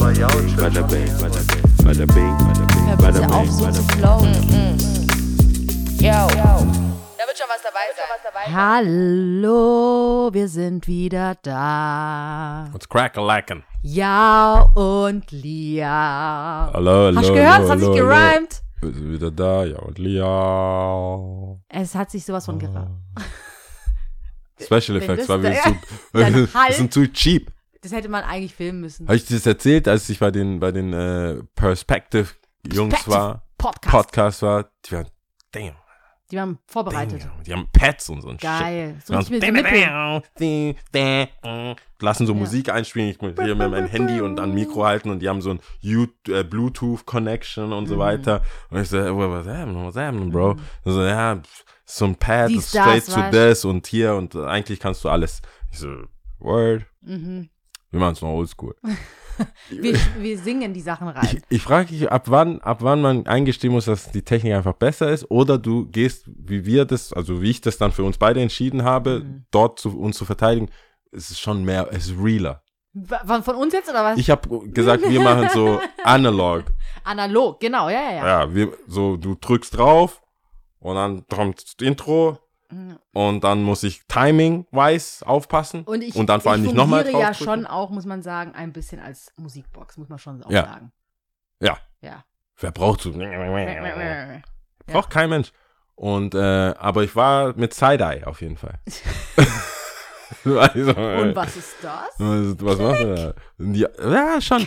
Ja, Bada bing, bada bing, bada bing, bada bing, bada auf, bing, so zu bing. flowen. Yo. Da wird schon was dabei sein. Hallo, wir sind wieder da. What's crack-a-lackin'? Ja und Lia. Hallo, hallo, Hast du gehört? Es hat sich gerimt. Wir sind wieder da, ja und Lia. Es hat sich sowas von gerimt. Special Effects, weil wir zu, sind zu cheap. Das hätte man eigentlich filmen müssen. Habe ich dir das erzählt, als ich bei den, bei den äh, Perspective-Jungs Perspective war, Podcast. Podcast war, die waren, damn, Die waren vorbereitet. damn, die haben Pads und so ein Geil. So Shit. muss ich mir so. Lassen so Musik einspielen, ich muss hier mit meinem Handy und an Mikro halten und die haben so ein äh, Bluetooth-Connection und so Mhm. weiter. Und ich so, what's happening, what's happening, bro? Und so, ja, so ein Pad, Dies, das straight das, weißt. das und hier und eigentlich kannst du alles. Ich so, word, Mhm. Wir machen es noch oldschool. Wir, wir singen die Sachen rein. Ich, ich frage dich, ab wann, ab wann man eingestehen muss, dass die Technik einfach besser ist, oder du gehst, wie wir das, also wie ich das dann für uns beide entschieden habe, Mhm. dort zu, uns zu verteidigen, es ist schon mehr, es ist realer. Von, von uns jetzt oder was? Ich habe gesagt, wir machen so analog. Analog, genau, ja, ja, ja. Ja, wir, so du drückst drauf und dann kommt das Intro. Und dann muss ich timing-wise aufpassen Und, ich, und dann vor allem ich nicht nochmal fungiere ja schon auch, muss man sagen, ein bisschen als Musikbox, muss man schon auch Ja. sagen. Ja. Ja. Wer braucht so? Ja. Braucht kein Mensch. Und, äh, aber ich war mit Side-Eye auf jeden Fall. also, äh, Und was ist das? Was, was macht er da? Ja, ja, schon.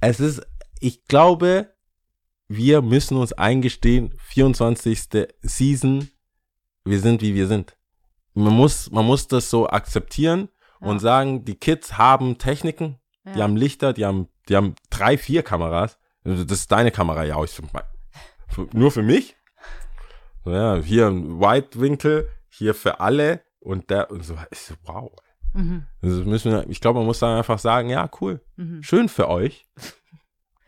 Es ist, ich glaube, wir müssen uns eingestehen, 24. Season, wir sind wie wir sind. Man muss, man muss das so akzeptieren Ja. und sagen, die Kids haben Techniken, die Ja. haben Lichter, die haben, die haben drei, vier Kameras. Also Das ist deine Kamera, ja. Ich, für, nur für mich. Ja, hier ein Weitwinkel, hier für alle und der, und so, ich so, wow. Mhm. Also müssen wir, ich glaube, man muss dann einfach sagen, ja, cool, Mhm. schön für euch. machen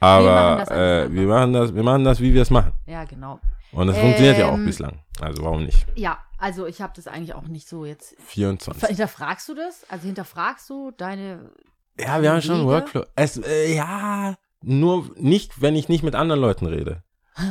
Aber das äh, alles wir machen das, wir machen das, wie wir es machen. Ja, genau. Und das funktioniert ja auch Ähm, bislang. Also warum nicht? Ja, also ich habe das eigentlich auch nicht so jetzt. 24. Hinterfragst du das? Also hinterfragst du deine. Ja, wir haben schon einen? Workflow. Es, äh, ja, nur nicht, wenn ich nicht mit anderen Leuten rede.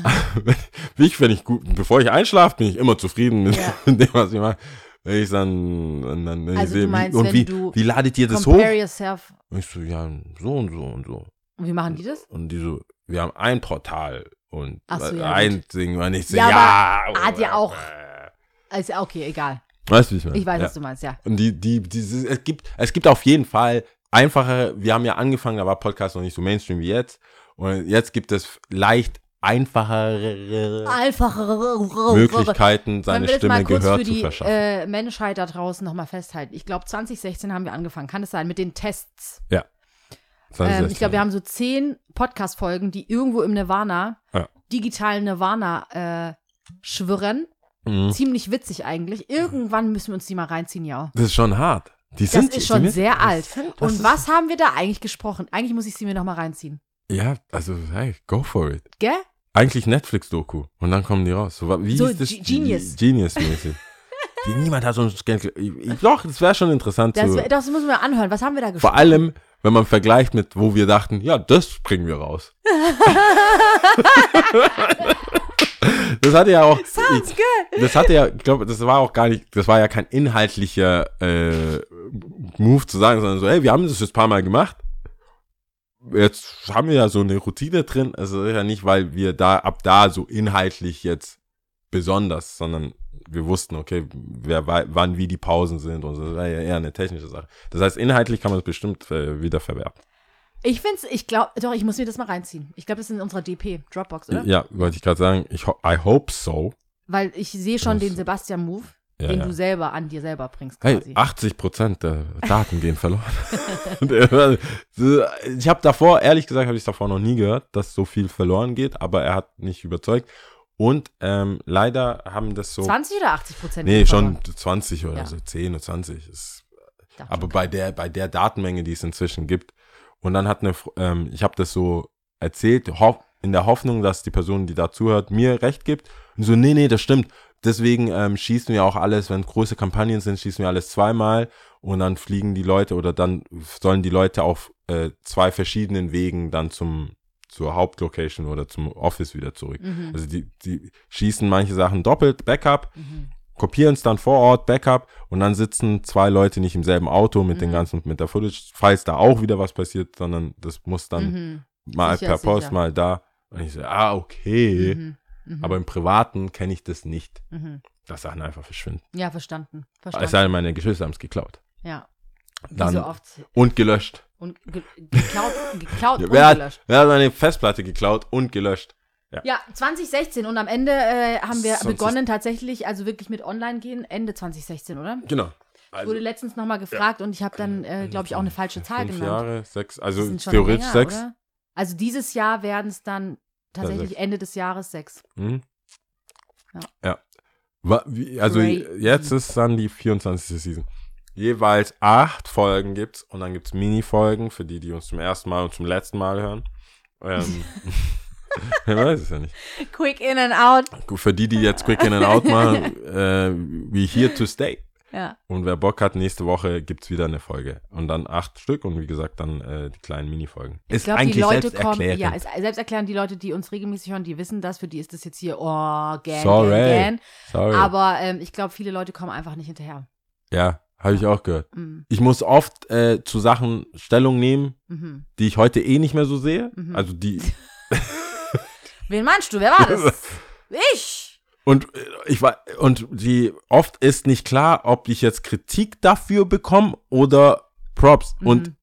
Ich, wenn ich gut, bevor ich einschlafe, bin ich immer zufrieden mit, Ja. dem, was ich mache. Wenn ich dann, und dann ich Also sehe, meinst, wie, und wie, wie ladet ihr das hoch? Yourself. Und ich so, ja, so und so und so. Und wie machen die das? Und die so, wir haben ein Portal und so, ja, ein Ding, und ich so, Ja, ja. aber hat ja auch- äh, Also, okay, egal. Weißt du, wie ich meine? Ich weiß, ja. was du meinst, ja. Und die, die, dieses, es gibt, es gibt auf jeden Fall einfache, wir haben ja angefangen, da war Podcast noch nicht so Mainstream wie jetzt. Und jetzt gibt es leicht einfachere Einfachere Möglichkeiten, seine wir Stimme kurz Gehör für zu die verschaffen. äh, Menschheit da draußen nochmal festhalten? Ich glaube, 2016 haben wir angefangen. Kann es sein? Mit den Tests. Ähm, ich glaube, wir haben so zehn Podcast-Folgen, die irgendwo im Nirvana, Ja. digitalen Nirvana, äh, schwirren. Mhm. Ziemlich witzig eigentlich. Irgendwann müssen wir uns die mal reinziehen, ja. Das ist schon hart. Die Das sind, ist schon sind- sehr das alt. sind- das Und ist- was haben wir da eigentlich gesprochen? Eigentlich muss ich sie mir nochmal reinziehen. Ja, also, hey, go for it. Gell? Eigentlich Netflix-Doku. Und dann kommen die raus. So, wie So hieß das? Ge- Genius. Genius-mäßig. Die- Niemand hat so ein Geld. Doch, das wäre schon interessant Das, zu. das müssen wir anhören. Was haben wir da gesprochen? Vor allem, wenn man vergleicht mit, wo wir dachten, ja, das bringen wir raus. das hatte ja auch. Sounds good. Das hatte ja, ich glaube, das war auch gar nicht, das war ja kein inhaltlicher äh, Move zu sagen, sondern so, hey, wir haben das jetzt ein paar Mal gemacht. Jetzt haben wir ja so eine Routine drin. Also ja nicht, weil wir da ab da so inhaltlich jetzt besonders, sondern wir wussten, okay, wer wann wie die Pausen sind und so. Das war ja eher eine technische Sache. Das heißt, inhaltlich kann man es bestimmt äh, wieder verwerten. Ich finde es, ich glaube, doch, ich muss mir das mal reinziehen. Ich glaube, das ist in unserer DP, Dropbox, oder? Ja, wollte ich gerade sagen, ich ho I hope so. Weil ich sehe schon Das- den Sebastian-Move, Ja, den ja. du selber an dir selber bringst Hey, quasi. 80 Prozent der Daten gehen verloren. Ich habe davor, ehrlich gesagt, habe ich davor noch nie gehört, dass so viel verloren geht, aber er hat nicht überzeugt. Und ähm, leider haben das so. 20 oder 80 Prozent? Nee, schon 20 oder Ja. so, 10 oder 20. Ist, Dachte aber bei der, bei der Datenmenge, die es inzwischen gibt. Und dann hat eine, ähm, ich habe das so erzählt, hoff, in der Hoffnung, dass die Person, die da zuhört, mir recht gibt. Und so, nee, nee, das stimmt. Deswegen ähm, schießen wir auch alles, wenn große Kampagnen sind, schießen wir alles zweimal und dann fliegen die Leute oder dann sollen die Leute auf äh, zwei verschiedenen Wegen dann zum zur Hauptlocation oder zum Office wieder zurück. Mhm. Also die, die schießen manche Sachen doppelt, Backup, Mhm. kopieren es dann vor Ort, Backup und dann sitzen zwei Leute nicht im selben Auto mit den Mhm. ganzen, mit der Footage, falls da auch wieder was passiert, sondern das muss dann Mhm. mal Sicher, per Post, sicher. mal da. Und ich so, ah, okay. Mhm. Mhm. Aber im Privaten kenne ich das nicht, dass Sachen einfach verschwinden. Ja, verstanden. Es Verstanden. sei denn, meine Geschwister haben es geklaut. ja. Dann, so oft. und gelöscht. Und ge geklaut, geklaut und Wer hat, gelöscht. wer hat meine Festplatte geklaut und gelöscht? Ja, 2016 und am Ende äh, haben wir 20. begonnen tatsächlich, also wirklich mit Online gehen, Ende 2016, oder? Genau. Ich wurde letztens nochmal gefragt und ich habe dann, äh, glaube ich, auch eine falsche Zahl fünf genannt. Jahre, sechs, also theoretisch länger, sechs. Oder? Also dieses Jahr werden es dann tatsächlich sechs. Ende des Jahres sechs. Mhm. Ja. Ja. Wie, also Crazy. jetzt ist dann die 24. Season. Jeweils acht Folgen gibt's und dann gibt's Mini-Folgen für die, die uns zum ersten Mal und zum letzten Mal hören. Ähm, ich weiß es ja nicht. Quick in and out. Für die, die jetzt Quick In and Out machen, äh, wie Here to Stay. Ja. Und wer Bock hat, nächste Woche gibt's wieder eine Folge. Und dann acht Stück und wie gesagt, dann äh, die kleinen Mini-Folgen. Ich glaube, die Leute kommen, ja, ist selbst erklären, die Leute, die uns regelmäßig hören, die wissen das, für die ist das jetzt hier, oh, gan, Sorry. gan, gan. Sorry. Aber ähm, ich glaube, viele Leute kommen einfach nicht hinterher. ja, habe ich auch gehört. Mhm. Ich muss oft äh, zu Sachen Stellung nehmen, Mhm. die ich heute eh nicht mehr so sehe. Mhm. Also die. Wen meinst du? Wer war das? ich! Und äh, ich war und die oft ist nicht klar, ob ich jetzt Kritik dafür bekomme oder Props. Und Mhm.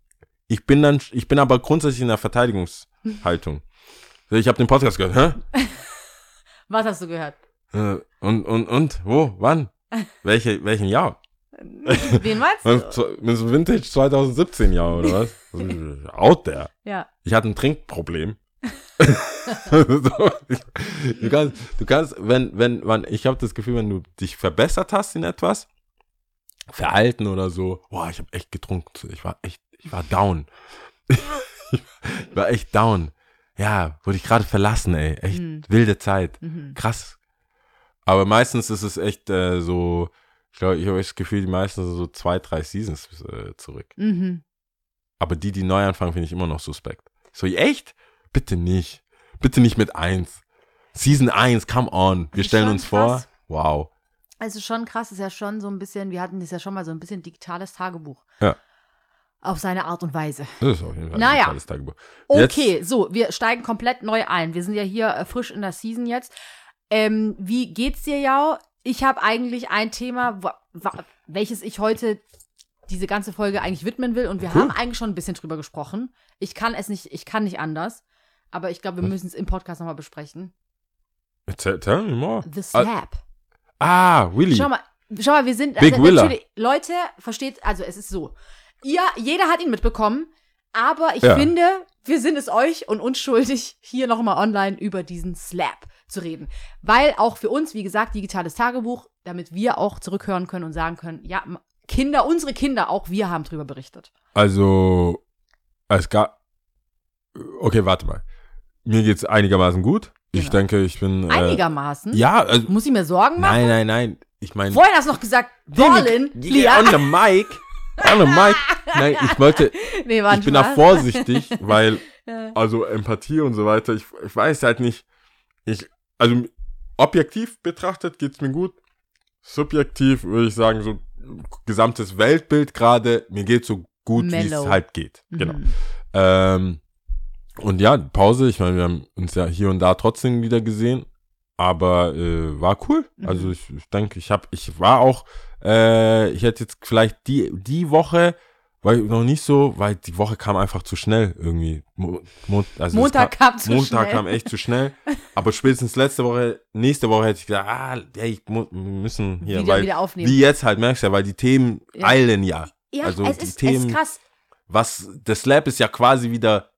ich bin dann, ich bin aber grundsätzlich in der Verteidigungshaltung. Ich habe den Podcast gehört, hä? Was hast du gehört? Äh, Und, und, und, wo, wann? Welche, welchen Jahr? Wen meinst du? Mit so Vintage 2017 Jahr oder was? Also, Out there. Ja. Ich hatte ein Trinkproblem. du kannst, du kannst, wenn, wenn, man, ich habe das Gefühl, wenn du dich verbessert hast in etwas, Verhalten oder so, boah, ich habe echt getrunken, ich war echt, ich war down. ich war echt down. Ja, wurde ich gerade verlassen, ey, echt Mhm. wilde Zeit, Mhm. krass. Aber meistens ist es echt äh, so, ich glaube, ich habe das Gefühl, die meisten sind so zwei, drei Seasons äh, zurück. Mhm. Aber die, die neu anfangen, finde ich immer noch suspekt. So, echt? Bitte nicht. Bitte nicht mit eins. Season 1, come on. Wir stellen uns krass. vor. Wow. Also schon krass, ist ja schon so ein bisschen, wir hatten das ja schon mal so ein bisschen digitales Tagebuch. Ja. Auf seine Art und Weise. Das ist auf jeden Fall Naja. ein totales Tagebuch. Okay, so, wir steigen komplett neu ein. Wir sind ja hier äh, frisch in der Season jetzt. Ähm, wie geht's dir, Jao? Ich habe eigentlich ein Thema, welches ich heute diese ganze Folge eigentlich widmen will. Und wir Cool. haben eigentlich schon ein bisschen drüber gesprochen. Ich kann es nicht, ich kann nicht anders. Aber ich glaube, wir müssen es im Podcast nochmal besprechen. Tell, tell me more. The Slap. Ah, Willy. Schau mal, schau mal, wir sind Big also, Leute, versteht, also es ist so. Ihr, jeder hat ihn mitbekommen, aber ich Ja. finde, wir sind es euch und uns schuldig, hier nochmal online über diesen Slap zu reden. Weil auch für uns, wie gesagt, digitales Tagebuch, damit wir auch zurückhören können und sagen können, ja, Kinder, unsere Kinder, auch wir haben drüber berichtet. Also, es gab. Okay, warte mal. Mir geht's einigermaßen gut. Ich Genau. denke, ich bin. Äh, Einigermaßen. ja, also, Muss ich mir Sorgen machen? nein, nein, nein. Ich meine. Vorhin hast du noch gesagt, Ballin, Yeah, on the mic. The mic. Nein, ich wollte, nee, ich bin da vorsichtig, weil also Empathie und so weiter, ich, ich weiß halt nicht, ich, also objektiv betrachtet geht's mir gut, subjektiv würde ich sagen, so gesamtes Weltbild gerade, mir geht so gut, wie es halt geht. Genau. Mhm. Ähm, und ja, Pause, ich meine, wir haben uns ja hier und da trotzdem wieder gesehen, aber äh, war cool. Mhm. Also ich, ich denke, ich habe, ich war auch, äh, ich hätte jetzt vielleicht die, die Woche, weil noch nicht so, weil die Woche kam einfach zu schnell irgendwie. Mo, Mo, also es Montag kam zu Montag schnell. kam echt zu schnell. Aber spätestens letzte Woche, nächste Woche hätte ich gesagt, ah, ey, wir müssen hier, wieder, weil wieder aufnehmen. wie jetzt halt, merkst du ja, weil die Themen Ja. eilen ja. ja, also es, die ist, es Themen- ist krass. Was, das Slap ist ja quasi wieder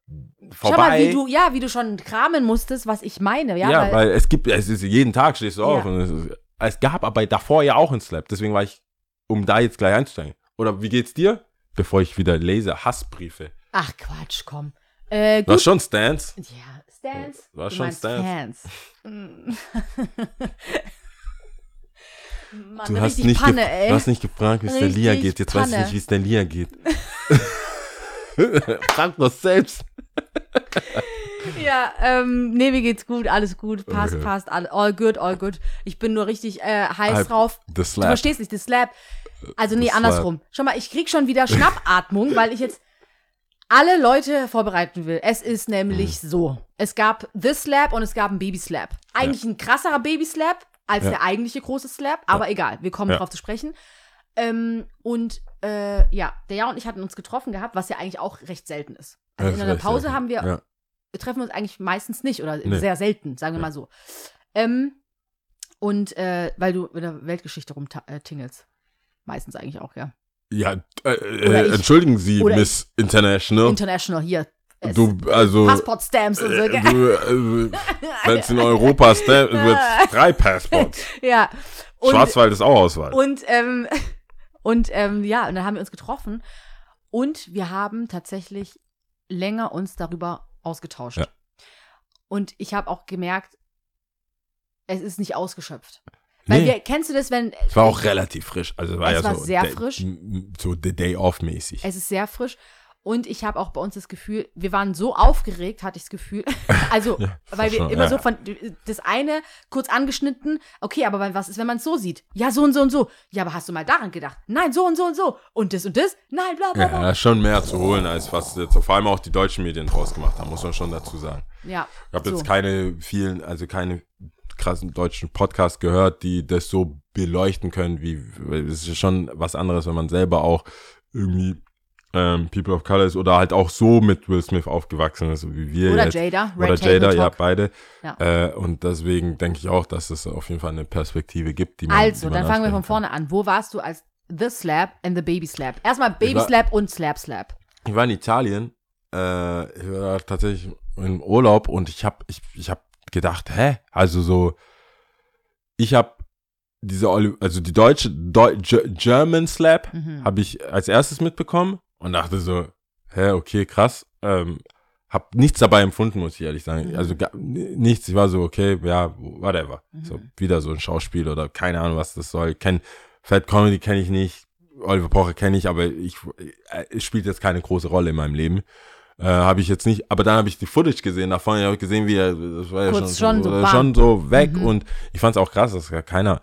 vorbei. Schau mal, wie du, ja, wie du schon kramen musstest, was ich meine. Ja, ja, weil, weil, es gibt, es ist jeden Tag stehst du auf Ja. und es, ist, es gab aber davor ja auch einen Slap, deswegen war ich, um da jetzt gleich einzusteigen. Oder wie geht's dir? Bevor ich wieder lese, Hassbriefe. ach Quatsch, komm. Äh, War schon Stance. Ja, Stance. War Du schon Stance. Fans. Mann, Du hast, nicht Panne, ey. du hast nicht gefragt, wie es der Lia geht. Jetzt weiß ich Panne. nicht, wie es der Lia geht. Frag doch selbst. Ja, ähm, nee, mir geht's gut, alles gut, passt, Okay. passt, all, all good, all good. Ich bin nur richtig äh, heiß Halb- drauf. The Du Slap. verstehst nicht, das Slap. Also nee, Das andersrum. Schau mal, ich krieg schon wieder Schnappatmung, weil ich jetzt alle Leute vorbereiten will. Es ist nämlich Mhm. so. Es gab The Slap und es gab ein Baby Slap. Eigentlich ein krasserer Baby Slap als Ja. der eigentliche große Slap, aber egal, wir kommen Ja. drauf zu sprechen. Ähm, und äh, ja, der Ja und ich hatten uns getroffen gehabt, was ja eigentlich auch recht selten ist. Also Das in ist einer Pause haben wir Ja. wir treffen uns eigentlich meistens nicht oder Nee. sehr selten, sagen wir Ja. mal so. Ähm, und äh, weil du in der Weltgeschichte rumtingelst. Meistens eigentlich auch, ja. Ja, äh, äh, ich- entschuldigen Sie, oder Miss International. International hier. Du, also, Passportstamps und so. äh, gell? du, also, wenn es in Europa ist, wird drei Passports. ja. Und, Schwarzwald ist auch Auswahl. und, ähm, und ähm, ja, und dann haben wir uns getroffen und wir haben tatsächlich länger uns darüber ausgetauscht. Ja. Und ich habe auch gemerkt, es ist nicht ausgeschöpft. Weil Nee. wir, kennst du das, wenn Es war auch relativ frisch. Also war Es ja war so sehr frisch. So the day off mäßig. Es ist sehr frisch. Und ich habe auch bei uns das Gefühl, wir waren so aufgeregt, hatte ich das Gefühl. Also, Ja, weil wir schon, immer ja, so ja. von das eine kurz angeschnitten, okay, aber was ist, wenn man es so sieht? Ja, so und so und so. Ja, aber hast du mal daran gedacht? Nein, so und so und so. Und das und das? Nein, bla bla Ja, bla. ist schon mehr zu holen, als was jetzt vor allem auch die deutschen Medien draus gemacht haben, muss man schon dazu sagen. Ja. Ich habe so. jetzt keine vielen, also keine krassen deutschen Podcasts gehört, die das so beleuchten können, wie es ist schon was anderes, wenn man selber auch irgendwie ähm, People of Color ist oder halt auch so mit Will Smith aufgewachsen ist, wie wir Oder jetzt. Jada, Red Oder Table Jada, ja, beide. Ja. Äh, und deswegen denke ich auch, dass es auf jeden Fall eine Perspektive gibt, die man Also, die man dann fangen wir von vorne an. Wo warst du als The Slap and the Baby Slap? Erstmal Baby war- Slap und Slap Slap. Ich war in Italien, äh, ich war tatsächlich im Urlaub und ich habe ich, ich hab gedacht, hä? Also so, ich habe diese, also die deutsche, Deu Ge- German Slap Mhm. habe ich als erstes mitbekommen und dachte so, hä, okay, krass. Ähm, hab nichts dabei empfunden, muss ich ehrlich sagen. Mhm. Also nichts. Ich war so, okay, ja, whatever. Mhm. So wieder so ein Schauspiel oder keine Ahnung, was das soll. Kenn, Fat Comedy kenne ich nicht. Oliver Pocher kenne ich, aber ich, äh, es spielt jetzt keine große Rolle in meinem Leben. Äh, habe ich jetzt nicht, aber dann habe ich die Footage gesehen, davon habe ich gesehen, wie er, das war ja schon, schon so, so äh, schon so weg Mhm. und ich fand es auch krass, dass gar keiner,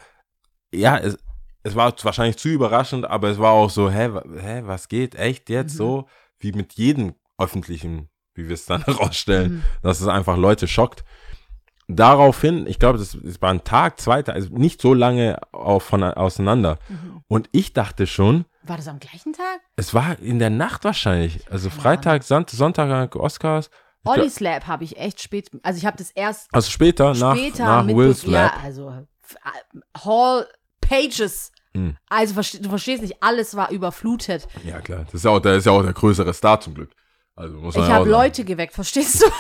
ja, es, es war wahrscheinlich zu überraschend, aber es war auch so, hä, hä was geht, echt jetzt Mhm. so, wie mit jedem öffentlichen, wie wir es dann herausstellen, Mhm. dass es einfach Leute schockt. Daraufhin, ich glaube, das, das war ein Tag, zwei Tage, also nicht so lange auf, von, auseinander. Mhm. Und ich dachte schon, War das am gleichen Tag? es war in der Nacht wahrscheinlich. Also Freitag, Son Sonntag, Oscars. Olli Slap habe ich echt spät, also ich habe das erst Also später, nach, später nach mit Will ja, Slap. also f- Hall Pages. Hm. Also du verstehst nicht, alles war überflutet. Ja, klar. Das ist ja auch, der ist ja auch der größere Star zum Glück. Also muss man Ich ja habe. Leute geweckt, verstehst du?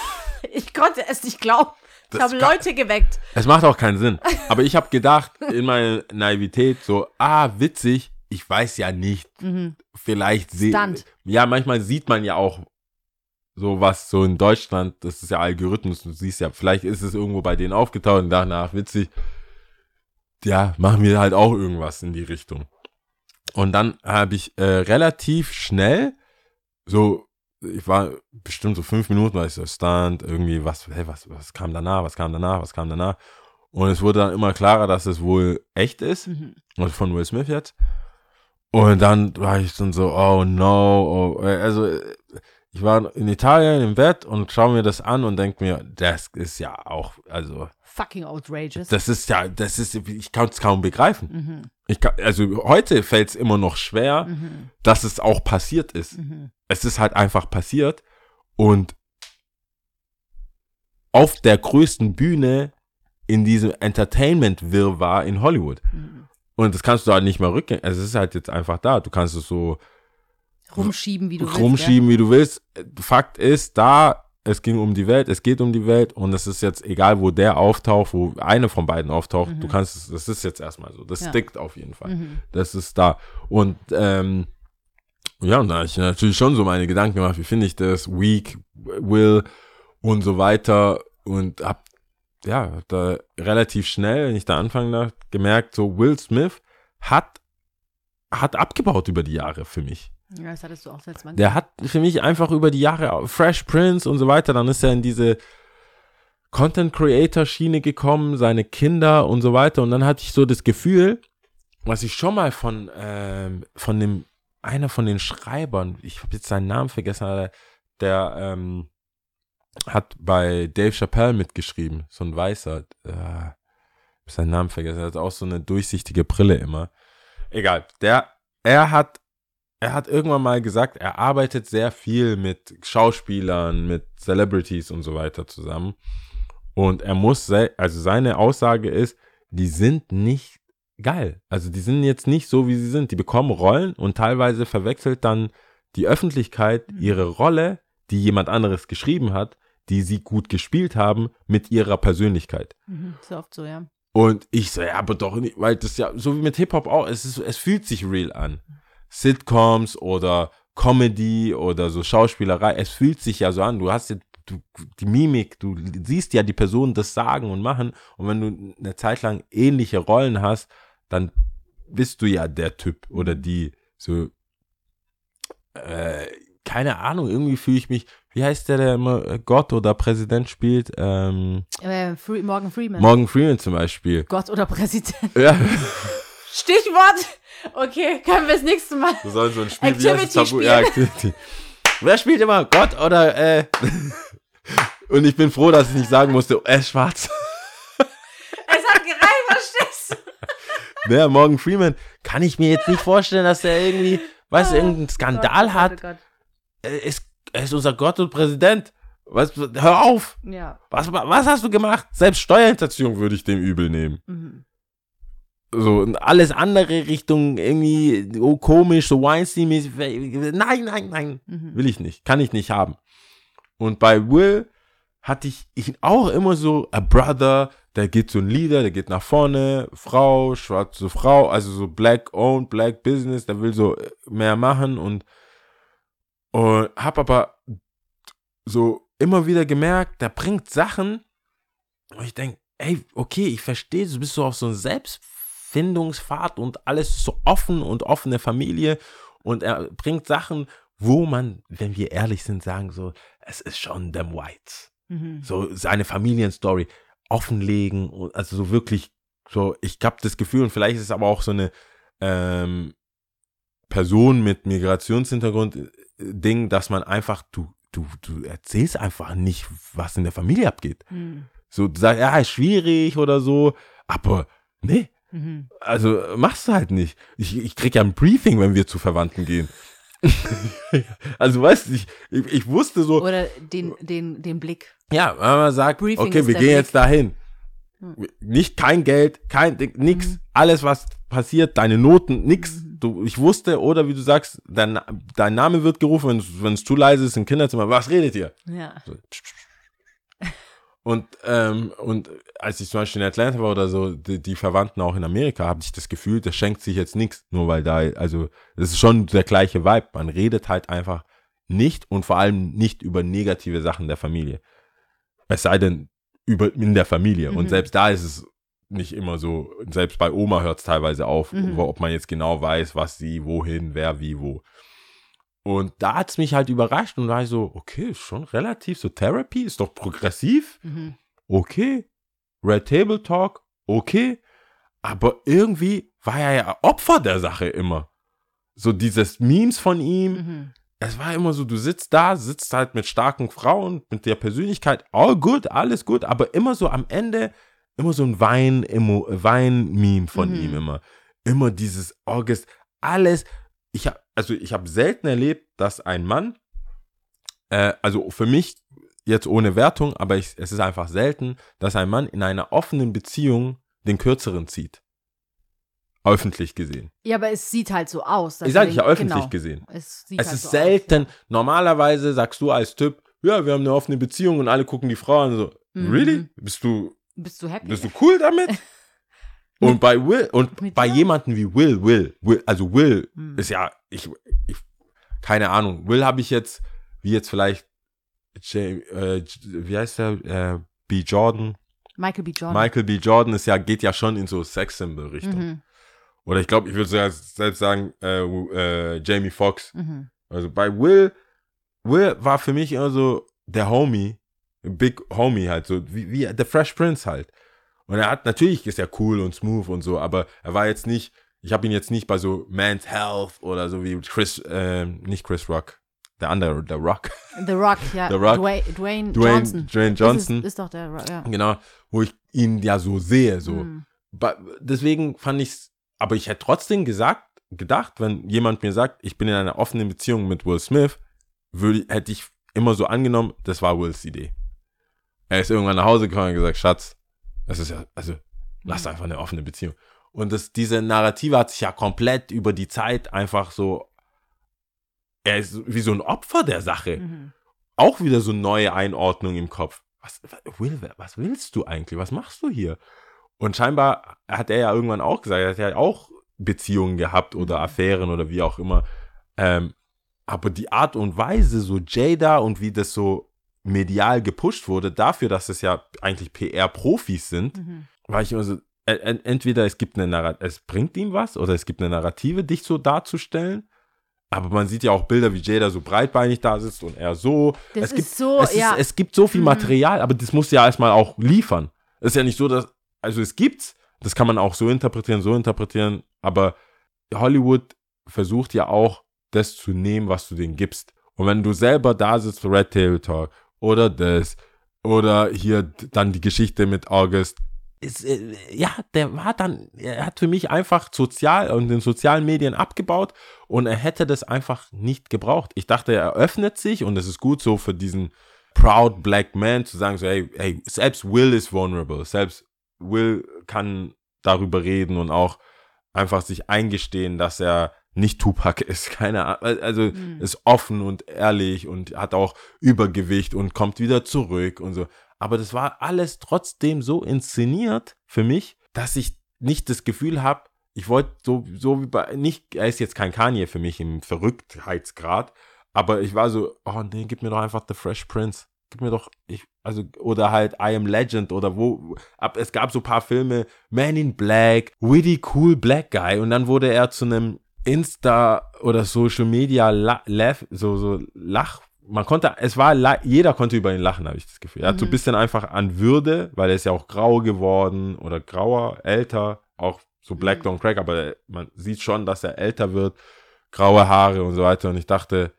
Ich konnte es nicht glauben. Ich habe Leute geweckt. Es macht auch keinen Sinn. Aber ich habe gedacht, in meiner Naivität, so, ah, witzig, ich weiß ja nicht. Mhm. Vielleicht sehe. Ja, manchmal sieht man ja auch sowas so in Deutschland, das ist ja Algorithmus, du siehst ja, vielleicht ist es irgendwo bei denen aufgetaucht und dachte, ach, witzig. Ja, machen wir halt auch irgendwas in die Richtung. Und dann habe ich äh, relativ schnell so, ich war bestimmt so fünf Minuten, weil ich so stand, irgendwie, was, hey, was, was kam danach, was kam danach, was kam danach. Und es wurde dann immer klarer, dass es wohl echt ist. Mhm. Also von Will Smith jetzt. Und dann war ich dann so, oh no, oh, also ich war in Italien im Bett und schaue mir das an und denke mir, das ist ja auch, also Fucking outrageous. das ist ja, das ist, ich kann es kaum begreifen. mhm. Ich kann, also heute fällt es immer noch schwer, Mhm. dass es auch passiert ist. Mhm. Es ist halt einfach passiert und auf der größten Bühne in diesem Entertainment-Wirrwarr in Hollywood. Und das kannst du halt nicht mehr rückgängig. Also es ist halt jetzt einfach da. Du kannst es so Rumschieben, wie du willst. rumschieben, wie du willst. Fakt ist, da, es ging um die Welt, es geht um die Welt und es ist jetzt egal, wo der auftaucht, wo eine von beiden auftaucht, du kannst es, das ist jetzt erstmal so. Das Ja. stickt auf jeden Fall. Mhm. Das ist da. Und ähm, ja, und da habe ich natürlich schon so meine Gedanken gemacht, wie finde ich das, Weak, Will und so weiter. Und hab, ja, da relativ schnell, wenn ich da anfangen darf, gemerkt, so Will Smith hat, hat abgebaut über die Jahre für mich. Ja, das hattest du auch letztes Mal Der hat für mich einfach über die Jahre Fresh Prince und so weiter, dann ist er in diese Content Creator Schiene gekommen, seine Kinder und so weiter. Und dann hatte ich so das Gefühl, was ich schon mal von ähm, von dem einer von den Schreibern, ich habe jetzt seinen Namen vergessen, aber der ähm, hat bei Dave Chappelle mitgeschrieben, so ein weißer, äh, seinen Namen vergessen, er hat auch so eine durchsichtige Brille immer. Egal, der er hat er hat irgendwann mal gesagt, er arbeitet sehr viel mit Schauspielern, mit Celebrities und so weiter zusammen. Und er muss, also seine Aussage ist, die sind nicht geil. Also die sind jetzt nicht so, wie sie sind. Die bekommen Rollen und teilweise verwechselt dann die Öffentlichkeit ihre Rolle, die jemand anderes geschrieben hat, die sie gut gespielt haben, mit ihrer Persönlichkeit. Mhm, ist oft so, ja. Und ich so, ja, aber doch nicht, weil das ja, so wie mit Hip-Hop auch, es, ist, es fühlt sich real an. Sitcoms oder Comedy oder so Schauspielerei, es fühlt sich ja so an. Du hast ja du, die Mimik, du siehst ja die Personen das sagen und machen. Und wenn du eine Zeit lang ähnliche Rollen hast, dann bist du ja der Typ oder die so, äh, keine Ahnung, irgendwie fühle ich mich, wie heißt der, der immer äh, Gott oder Präsident spielt? Ähm, Äh, Free, Morgan Freeman. Morgan Freeman zum Beispiel. Gott oder Präsident. Ja, Stichwort. Okay, können wir das nächste Mal. wir sollen so ein Spiel, wie das Tabu? Ja, Activity. Wer spielt immer Gott oder, äh, und ich bin froh, dass ich nicht sagen musste, ist schwarz. Es hat gereicht, verstehst du? Der Morgan Freeman kann ich mir jetzt nicht vorstellen, dass er irgendwie, weißt du, irgendeinen Skandal Gott, hat. Oh Gott, Er ist, ist unser Gott und Präsident. Was, hör auf. oh Gott. Ja. Was, was hast du gemacht? Selbst Steuerhinterziehung würde ich dem übel nehmen. Mhm. So, alles andere Richtung irgendwie oh, komisch, so Weinstein-mäßig. Nein, nein, nein. Mhm. Will ich nicht. Kann ich nicht haben. Und bei Will hatte ich ihn auch immer so, a brother, der geht so ein Leader, der geht nach vorne, Frau, schwarze Frau, also so black owned, black business, der will so mehr machen und, und hab aber so immer wieder gemerkt, der bringt Sachen, und ich denke, ey, okay, ich verstehe, du bist so auf so einer Selbstfindungsfahrt und alles so offen und offene Familie und er bringt Sachen, wo man, wenn wir ehrlich sind, sagen so, es ist schon them Whites. Mhm. So seine Familienstory offenlegen und also so wirklich so, ich habe das Gefühl und vielleicht ist es aber auch so eine ähm, Person mit Migrationshintergrund äh, Ding, dass man einfach, du, du, du erzählst einfach nicht, was in der Familie abgeht. Mhm. So, du sagst, ja, ist schwierig oder so, aber nee, Mhm. also machst du halt nicht. Ich, ich krieg ja ein Briefing, wenn wir zu Verwandten gehen. also weißt du, ich, ich, ich wusste so, Oder den, den, den Blick. ja, wenn man sagt, Briefing okay, wir gehen Blick. jetzt dahin. Nicht kein Geld, kein nix, Mhm. alles was passiert, deine Noten, nix. Du, ich wusste, oder wie du sagst, dein, dein Name wird gerufen, wenn es- zu leise ist im Kinderzimmer. Was redet ihr? Ja. So. Und, ähm, und als ich zum Beispiel in Atlanta war oder so, die, die Verwandten auch in Amerika, habe ich das Gefühl, das schenkt sich jetzt nichts, nur weil da, also das ist schon der gleiche Vibe. Man redet halt einfach nicht und vor allem nicht über negative Sachen der Familie. Es sei denn, über in der Familie. Und Mhm. selbst da ist es nicht immer so, selbst bei Oma hört es teilweise auf, Mhm. ob man jetzt genau weiß, was sie, wohin, wer, wie, wo. Und da hat es mich halt überrascht und da war ich so, okay, schon relativ so Therapy, ist doch progressiv, Mhm. okay. Red Table Talk, okay. Aber irgendwie war er ja Opfer der Sache immer. So dieses Memes von ihm, Mhm. es war immer so, du sitzt da, sitzt halt mit starken Frauen, mit der Persönlichkeit, all good, alles gut, aber immer so am Ende, immer so ein Wein, Wein-Meme von Mhm. ihm immer. Immer dieses August, alles. Ich habe, also ich habe selten erlebt, dass ein Mann, äh, also für mich jetzt ohne Wertung, aber ich, es ist einfach selten, dass ein Mann in einer offenen Beziehung den Kürzeren zieht. Öffentlich gesehen. Ja, aber es sieht halt so aus. dass Ich sage ja öffentlich genau. gesehen. Es, sieht Es halt ist so aus, selten. ja. Normalerweise sagst du als Typ, ja, wir haben eine offene Beziehung und alle gucken die Frau an so, Mhm. really? Bist du, Bist du happy? bist du cool damit? und bei Will, und bei dir? jemandem wie Will, Will, Will, also Will Mhm. ist ja, ich, ich keine Ahnung, Will habe ich jetzt, wie jetzt vielleicht, James, äh, wie heißt der, äh, B. Jordan, Michael B. Jordan. Michael B. Jordan ist ja, geht ja schon in so Sex-Symbol-Richtung. Mhm. Oder ich glaube, ich würde sogar selbst sagen, äh, äh, Jamie Foxx. Mhm. Also bei Will, Will war für mich immer so der Homie, Big Homie halt, so wie, wie der Fresh Prince halt. Und er hat, natürlich ist er cool und smooth und so, aber er war jetzt nicht, ich habe ihn jetzt nicht bei so Man's Health oder so wie Chris, ähm, nicht Chris Rock, der andere, der Rock. The Rock, ja. The Rock. Dwayne, Dwayne, Dwayne- Johnson. Dwayne Johnson. Ist, ist doch der Rock, ja. Genau, wo ich ihn ja so sehe, so. Ba- Deswegen fand ich's, aber ich hätte trotzdem gesagt, gedacht, wenn jemand mir sagt, ich bin in einer offenen Beziehung mit Will Smith, würde, hätte ich immer so angenommen, das war Wills Idee. Er ist irgendwann nach Hause gekommen und gesagt, Schatz, das ist ja, also, lass einfach eine offene Beziehung. Und das, diese Narrative hat sich ja komplett über die Zeit einfach so, er ist wie so ein Opfer der Sache Mhm. auch wieder so neue Einordnung im Kopf. Was, Will, was willst du eigentlich? Was machst du hier? Und scheinbar hat er ja irgendwann auch gesagt, er hat ja auch Beziehungen gehabt oder Affären oder wie auch immer. Ähm, aber die Art und Weise, so Jada und wie das so medial gepusht wurde, dafür, dass es ja eigentlich PR-Profis sind, Mhm. war ich immer so, entweder es gibt eine Narrative, es bringt ihm was oder es gibt eine Narrative, dich so darzustellen. Aber man sieht ja auch Bilder, wie Jada so breitbeinig da sitzt und er so. Das es gibt, ist so, es, ja. ist, es gibt so viel Mhm. Material, aber das muss ja erstmal auch liefern. Es ist ja nicht so, dass, also es gibt's, das kann man auch so interpretieren, so interpretieren, aber Hollywood versucht ja auch, das zu nehmen, was du denen gibst. Und wenn du selber da sitzt, Red Table Talk oder das oder hier dann die Geschichte mit August, ist, äh, ja, der war dann, er hat für mich einfach sozial und den sozialen Medien abgebaut und er hätte das einfach nicht gebraucht. Ich dachte, er öffnet sich und es ist gut so für diesen proud black man zu sagen, so, hey, hey, selbst Will ist vulnerable, selbst Will kann darüber reden und auch einfach sich eingestehen, dass er nicht Tupac ist, keine Ahnung, also Mhm. ist offen und ehrlich und hat auch Übergewicht und kommt wieder zurück und so. Aber das war alles trotzdem so inszeniert für mich, dass ich nicht das Gefühl habe, ich wollte so, so wie bei, nicht, er ist jetzt kein Kanye für mich im Verrücktheitsgrad, aber ich war so, oh nee, gib mir doch einfach The Fresh Prince. Gib mir doch, ich, also, oder halt I Am Legend oder wo, ab, es gab so ein paar Filme, Man in Black, Witty Cool Black Guy und dann wurde er zu einem Insta oder Social Media La Laugh, so, so Lach, man konnte, es war, jeder konnte über ihn lachen, habe ich das Gefühl. Er hat so ein Mhm. bisschen einfach an Würde, weil er ist ja auch grau geworden oder grauer, älter, auch so Black Mhm. Don't Crack, aber man sieht schon, dass er älter wird, graue Haare und so weiter. Und ich dachte,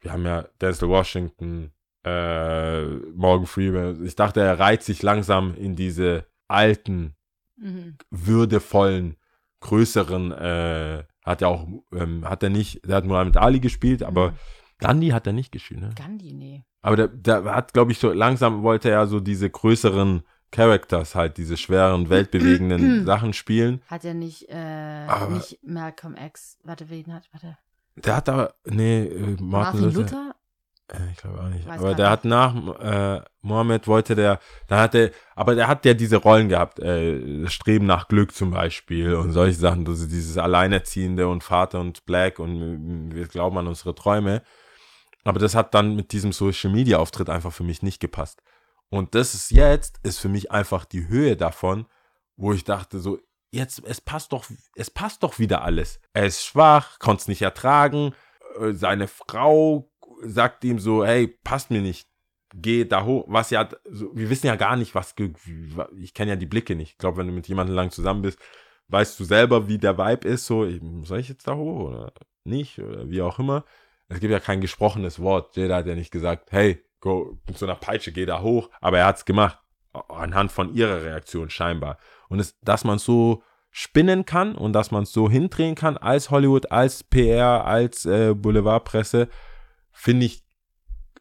wir haben ja Denzel Washington, äh, Morgan Freeman. Ich dachte, er reiht sich langsam in diese alten, Mhm. würdevollen, größeren, äh, hat ja auch, ähm, hat er nicht, der hat Muhammad Ali gespielt, aber Mhm. Gandhi hat er nicht gespielt, ne? Gandhi, nee. Aber der, der hat, glaube ich, so langsam wollte er so diese größeren Characters halt, diese schweren, weltbewegenden Sachen spielen. Hat er nicht, äh, Aber- nicht Malcolm X, warte, wen hat, warte. Der hat aber, nee, äh, Martin, Martin Luther. Luther? Äh, Ich glaube auch nicht. Weiß aber der nicht. hat nach äh, Mohammed wollte der, da hat er, aber der hat ja diese Rollen gehabt, äh, Streben nach Glück zum Beispiel und solche Sachen, ist dieses Alleinerziehende und Vater und Black und wir glauben an unsere Träume. Aber das hat dann mit diesem Social Media Auftritt einfach für mich nicht gepasst. Und das ist jetzt, ist für mich einfach die Höhe davon, wo ich dachte so, jetzt, es passt doch, es passt doch wieder alles. Er ist schwach, konnte es nicht ertragen, äh, seine Frau sagt ihm so, hey, passt mir nicht, geh da hoch, was ja, so, wir wissen ja gar nicht, was, ich kenne ja die Blicke nicht. Ich glaube, wenn du mit jemandem lang zusammen bist, weißt du selber, wie der Vibe ist, so, soll ich jetzt da hoch oder nicht, oder wie auch immer. Es gibt ja kein gesprochenes Wort. Jeder hat ja nicht gesagt, hey, go, mit so einer Peitsche, geh da hoch, aber er hat's gemacht. Anhand von ihrer Reaktion scheinbar. Und es, dass man so spinnen kann und dass man es so hindrehen kann als Hollywood, als PR, als äh, Boulevardpresse, finde ich,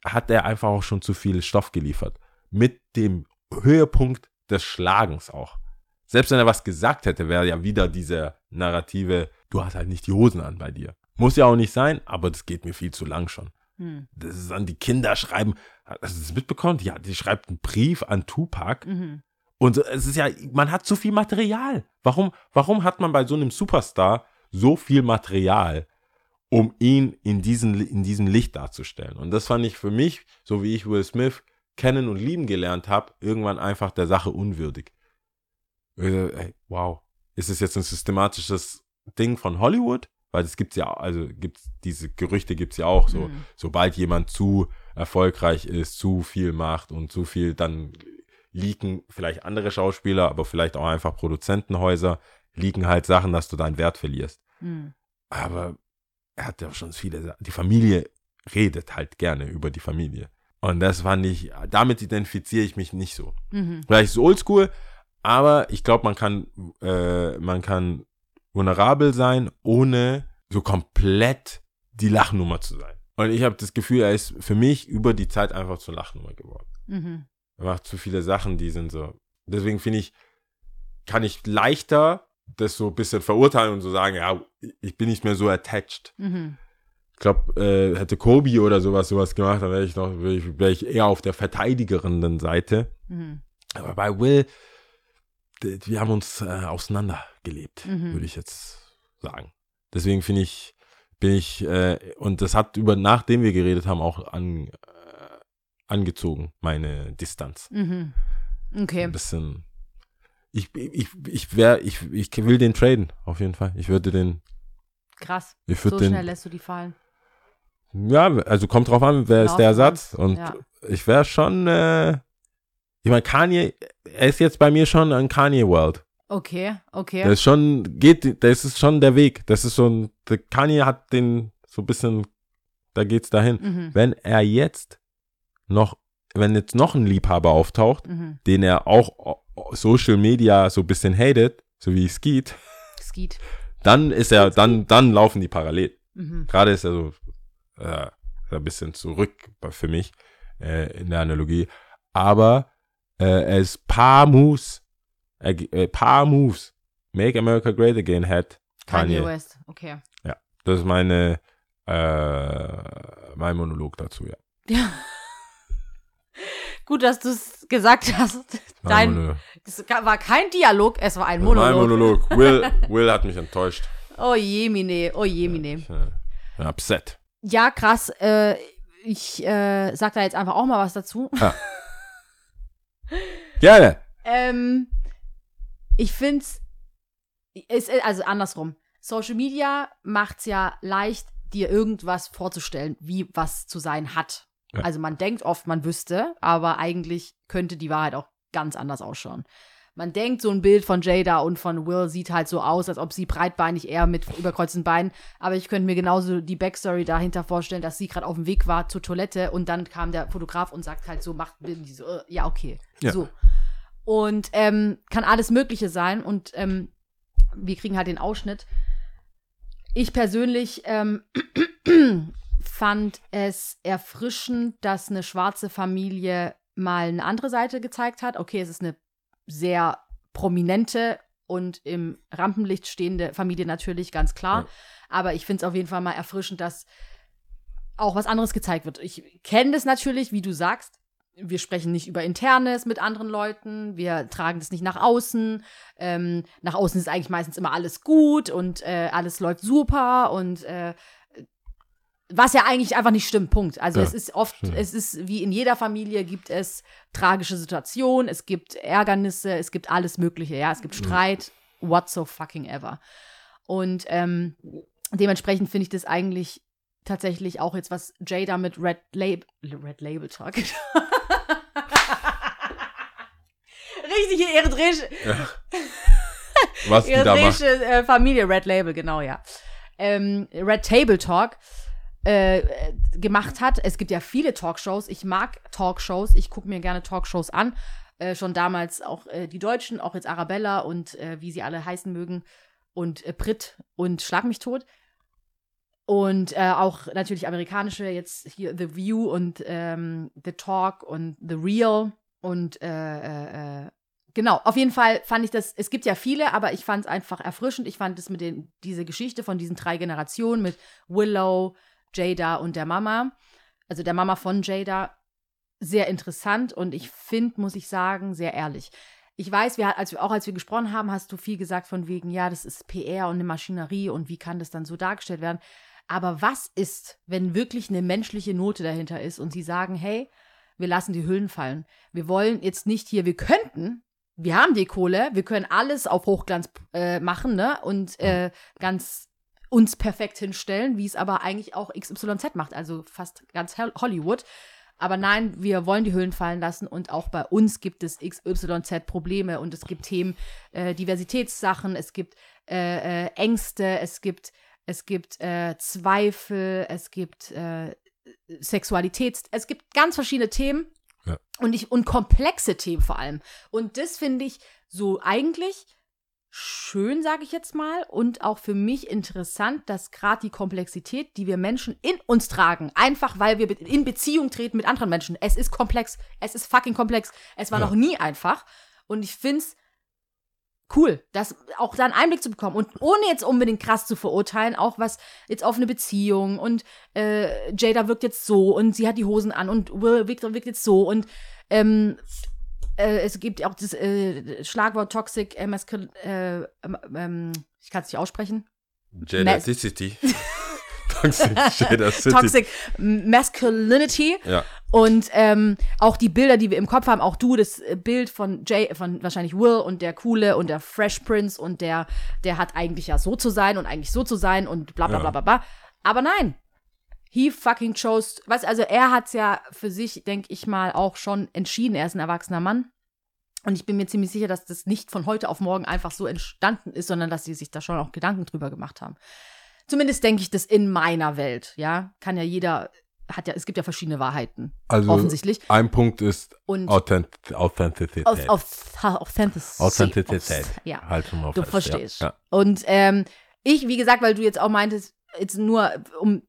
hat er einfach auch schon zu viel Stoff geliefert. Mit dem Höhepunkt des Schlagens auch. Selbst wenn er was gesagt hätte, wäre ja wieder diese Narrative, du hast halt nicht die Hosen an bei dir. Muss ja auch nicht sein, aber das geht mir viel zu lang schon. Hm. Das ist an die Kinder schreiben. Hast du das mitbekommen? Ja, die schreibt einen Brief an Tupac. Mhm. Und es ist ja, man hat zu viel Material. Warum, warum hat man bei so einem Superstar so viel Material, um ihn in, diesen, in diesem Licht darzustellen? Und das fand ich für mich, so wie ich Will Smith kennen und lieben gelernt habe, irgendwann einfach der Sache unwürdig. Ey, wow, ist es jetzt ein systematisches Ding von Hollywood, weil es gibt's ja, also gibt's diese Gerüchte gibt's ja auch so, Mhm. sobald jemand zu erfolgreich ist, zu viel macht und zu viel, dann liegen vielleicht andere Schauspieler, aber vielleicht auch einfach Produzentenhäuser, liegen halt Sachen, dass du deinen Wert verlierst. Hm. Aber er hat ja schon viele Sachen. Die Familie redet halt gerne über die Familie. Und das fand ich, damit identifiziere ich mich nicht so. Mhm. Vielleicht ist es oldschool, aber ich glaube, man kann, äh, man kann vulnerabel sein, ohne so komplett die Lachnummer zu sein. Und ich habe das Gefühl, er ist für mich über die Zeit einfach zur Lachnummer geworden. Mhm. Er macht zu viele Sachen, die sind so. Deswegen finde ich, kann ich leichter das so ein bisschen verurteilen und so sagen, ja, ich bin nicht mehr so attached. Mhm. Ich glaube, äh, hätte Kobe oder sowas sowas gemacht, dann wäre ich noch, wäre ich, wär ich eher auf der verteidigerenden Seite. Mhm. Aber bei Will, wir haben uns äh, auseinandergelebt, Mhm. würde ich jetzt sagen. Deswegen finde ich, bin ich, äh, und das hat über, nachdem wir geredet haben, auch an, äh, angezogen, meine Distanz. Mhm. Okay. Ein bisschen. Ich, ich, ich wär, ich, ich will den traden, auf jeden Fall. Ich würde den, Krass. ich So würde schnell den, lässt du die fallen. ja, also kommt drauf an, wer ist der. Ersatz. Und Ja. ich wäre schon, äh, ich meine, Kanye, er ist jetzt bei mir schon ein Kanye World. Okay, okay. Das ist schon, geht, das ist schon der Weg. Das ist so ein, der Kanye hat den so ein bisschen, da geht's dahin. mhm. Wenn er jetzt noch, wenn jetzt noch ein Liebhaber auftaucht, Mhm. den er auch Social Media so ein bisschen hatet, so wie Skeet, Skeet. dann ist er, dann, dann laufen die parallel. Mhm. Gerade ist er so äh, ein bisschen zurück für mich äh, in der Analogie. Aber äh, ist paar Moves, äh, paar Moves, Make America Great Again hat Kanye Kanye. West. Okay. Das ist meine, äh, mein Monolog dazu, ja. Ja. Gut, dass du es gesagt hast. Dein, Monolog. es war kein Dialog, es war ein Mein Monolog. Monolog. Will, Will hat mich enttäuscht. Oh je, Mine, oh je, Mine. Ich, äh, upset. Ja, krass. Äh, ich äh, sag da jetzt einfach auch mal was dazu. Gerne. Ähm, ich finde es, also andersrum. Social Media macht's ja leicht, dir irgendwas vorzustellen, wie was zu sein hat. Ja. Also man denkt oft, man wüsste, aber eigentlich könnte die Wahrheit auch ganz anders ausschauen. Man denkt, so ein Bild von Jada und von Will sieht halt so aus, als ob sie breitbeinig eher mit überkreuzten Beinen. Aber ich könnte mir genauso die Backstory dahinter vorstellen, dass sie gerade auf dem Weg war zur Toilette und dann kam der Fotograf und sagt halt so, macht die so, äh, ja, okay. Ja. So. Und ähm, kann alles Mögliche sein. Und ähm, wir kriegen halt den Ausschnitt. Ich persönlich ähm, fand es erfrischend, dass eine schwarze Familie mal eine andere Seite gezeigt hat. Okay, es ist eine sehr prominente und im Rampenlicht stehende Familie natürlich, ganz klar. Ja. Aber ich finde es auf jeden Fall mal erfrischend, dass auch was anderes gezeigt wird. Ich kenne das natürlich, wie du sagst. Wir sprechen nicht über Internes mit anderen Leuten, wir tragen das nicht nach außen. Ähm, nach außen ist eigentlich meistens immer alles gut und äh, alles läuft super und äh, was ja eigentlich einfach nicht stimmt, Punkt. Also Ja, es ist oft, stimmt. es ist wie in jeder Familie gibt es tragische Situationen, es gibt Ärgernisse, es gibt alles Mögliche, ja, es gibt Streit, what so fucking ever. Und ähm, dementsprechend finde ich das eigentlich tatsächlich auch jetzt, was Jada mit Red Label, Red Label Talk. Richtige eritreische, Was da macht. eritreische Familie, Red Label, genau, ja. Ähm, Red Table Talk äh, gemacht hat. Es gibt ja viele Talkshows. Ich mag Talkshows. Ich gucke mir gerne Talkshows an. Äh, schon damals auch äh, die Deutschen, auch jetzt Arabella und äh, wie sie alle heißen mögen. Und äh, Brit und Schlag mich tot. Und äh, auch natürlich amerikanische, jetzt hier The View und ähm, The Talk und The Real. Und äh, genau, auf jeden Fall fand ich das, es gibt ja viele, aber ich fand es einfach erfrischend. Ich fand es mit den, diese Geschichte von diesen drei Generationen mit Willow, Jada und der Mama, also der Mama von Jada, sehr interessant und ich finde, muss ich sagen, sehr ehrlich. Ich weiß, wir, als wir, auch als wir gesprochen haben, hast du viel gesagt von wegen, ja, das ist PR und eine Maschinerie und wie kann das dann so dargestellt werden. Aber was ist, wenn wirklich eine menschliche Note dahinter ist und sie sagen, hey, wir lassen die Hüllen fallen. Wir wollen jetzt nicht hier, wir könnten wir haben die Kohle, wir können alles auf Hochglanz äh, machen, ne? Und äh, ganz uns perfekt hinstellen, wie es aber eigentlich auch XYZ macht, also fast ganz Hol- Hollywood. Aber nein, wir wollen die Hüllen fallen lassen und auch bei uns gibt es XYZ-Probleme und es gibt Themen, äh, Diversitätssachen, es gibt äh, äh, Ängste, es gibt, es gibt äh, Zweifel, es gibt äh, Sexualität, es gibt ganz verschiedene Themen Ja. und, ich, und komplexe Themen vor allem. Und das finde ich so eigentlich schön, sage ich jetzt mal, und auch für mich interessant, dass gerade die Komplexität, die wir Menschen in uns tragen, einfach weil wir in Beziehung treten mit anderen Menschen, es ist komplex, es ist fucking komplex, es war Ja. noch nie einfach. Und ich finde es cool, das auch da einen Einblick zu bekommen und ohne jetzt unbedingt krass zu verurteilen, auch was jetzt offene Beziehung und äh, Jada wirkt jetzt so und sie hat die Hosen an und Will Victor wirkt jetzt so und ähm, äh, es gibt auch das äh, Schlagwort Toxic äh, Mascul äh, ähm, ähm, ich kann es nicht aussprechen. Jada City. Toxic. Toxic Masculinity. Ja. Und ähm, auch die Bilder, die wir im Kopf haben, auch du, das äh, Bild von Jay, von wahrscheinlich Will und der Coole und der Fresh Prince und der, der hat eigentlich ja so zu sein und eigentlich so zu sein und bla bla Ja. bla bla bla. Aber nein. He fucking chose, weißt also er hat's ja für sich, denke ich mal, auch schon entschieden. Er ist ein erwachsener Mann. Und ich bin mir ziemlich sicher, dass das nicht von heute auf morgen einfach so entstanden ist, sondern dass sie sich da schon auch Gedanken drüber gemacht haben. Zumindest denke ich das in meiner Welt, ja. Kann ja jeder, hat ja, es gibt ja verschiedene Wahrheiten, Also offensichtlich. ein Punkt ist Und Authent Authentizität. auf, auf, Authentizität. Authentizität. Ja, Halt schon mal du fest, verstehst. Ja. Und ähm, ich, wie gesagt, weil du jetzt auch meintest, jetzt nur um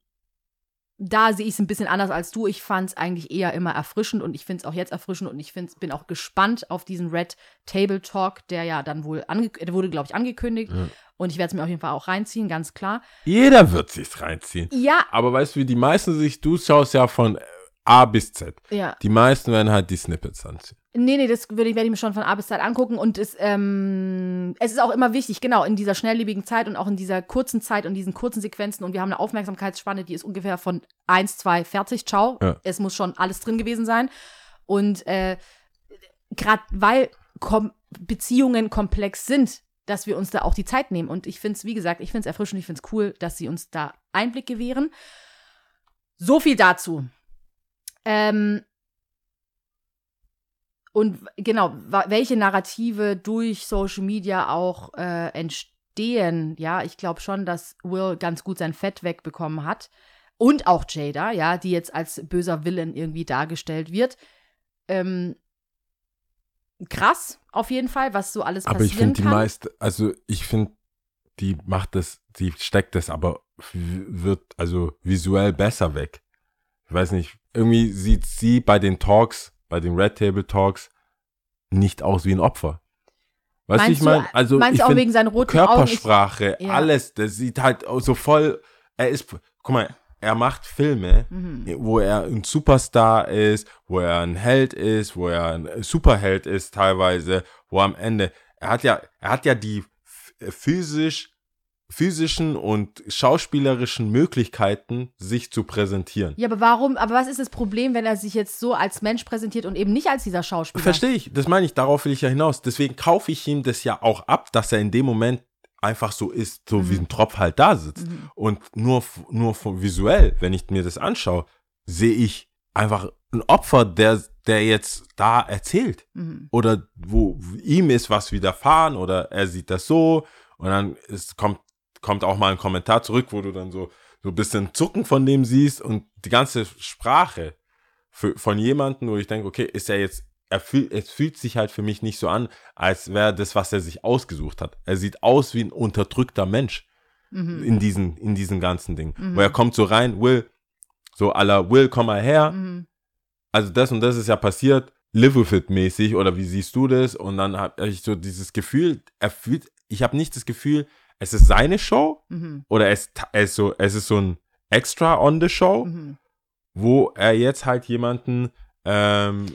da sehe ich es ein bisschen anders als du. Ich fand es eigentlich eher immer erfrischend und ich finde es auch jetzt erfrischend und ich find's, bin auch gespannt auf diesen Red Table Talk, der ja dann wohl der wurde, glaube ich, angekündigt. Ja. Und ich werde es mir auf jeden Fall auch reinziehen, ganz klar. Jeder wird sich's reinziehen. Ja, Aber weißt du, wie die meisten sich, du schaust ja von A bis Z. ja. Die meisten werden halt die Snippets anziehen. Nee, nee, das würde ich, werde ich mir schon von A bis Z angucken. Und es, ähm, es ist auch immer wichtig, genau, in dieser schnelllebigen Zeit und auch in dieser kurzen Zeit und diesen kurzen Sequenzen. Und wir haben eine Aufmerksamkeitsspanne, die ist ungefähr von 1, 2, fertig, ciao. Ja. Es muss schon alles drin gewesen sein. Und äh, gerade weil kom Beziehungen komplex sind, dass wir uns da auch die Zeit nehmen. Und ich finde es, wie gesagt, ich finde es erfrischend, ich finde es cool, dass sie uns da Einblick gewähren. So viel dazu. Ähm, und genau, welche Narrative durch Social Media auch äh, entstehen, ja, ich glaube schon, dass Will ganz gut sein Fett wegbekommen hat. Und auch Jada, ja, die jetzt als böser Villain irgendwie dargestellt wird. Ähm, krass, auf jeden Fall, was so alles Aber ich passieren finde die meiste, also ich finde, die macht das, die steckt das aber wird also visuell besser weg. Ich weiß nicht, irgendwie sieht sie bei den Talks, bei den Red Table Talks nicht aus wie ein Opfer. Weißt du, Meinst ich meine, du, also meinst ich auch wegen seinen roten Augen? Ich, Körpersprache, Ja. alles, das sieht halt so voll, er ist, guck mal, er macht Filme, Mhm. wo er ein Superstar ist, wo er ein Held ist, wo er ein Superheld ist teilweise, wo am Ende, er hat ja, er hat ja die f- physisch, physischen und schauspielerischen Möglichkeiten, sich zu präsentieren. ja, aber warum, aber was ist das Problem, wenn er sich jetzt so als Mensch präsentiert und eben nicht als dieser Schauspieler? Verstehe ich, das meine ich, darauf will ich ja hinaus. Deswegen kaufe ich ihm das ja auch ab, dass er in dem Moment einfach so ist, so wie ein Tropf halt da sitzt. Und nur, nur visuell, wenn ich mir das anschaue, sehe ich einfach ein Opfer, der, der jetzt da erzählt. Mhm. Oder wo ihm ist was widerfahren oder er sieht das so und dann ist, kommt, kommt auch mal ein Kommentar zurück, wo du dann so, so ein bisschen Zucken von dem siehst und die ganze Sprache für, von jemandem, wo ich denke, okay, ist er jetzt, er fühlt, es fühlt sich halt für mich nicht so an, als wäre das, was er sich ausgesucht hat. Er sieht aus wie ein unterdrückter Mensch Mhm. in diesen, in diesen ganzen Dingen. Wo er kommt so rein, Will, so aller Will, komm mal her. Mhm. Also das und das ist ja passiert, live with it mäßig oder wie siehst du das? Und dann habe ich so dieses Gefühl, er fühlt, ich habe nicht das Gefühl, es ist seine Show Mhm. oder es, es, ist so, es ist so ein Extra on the Show, Mhm. wo er jetzt halt jemanden ähm,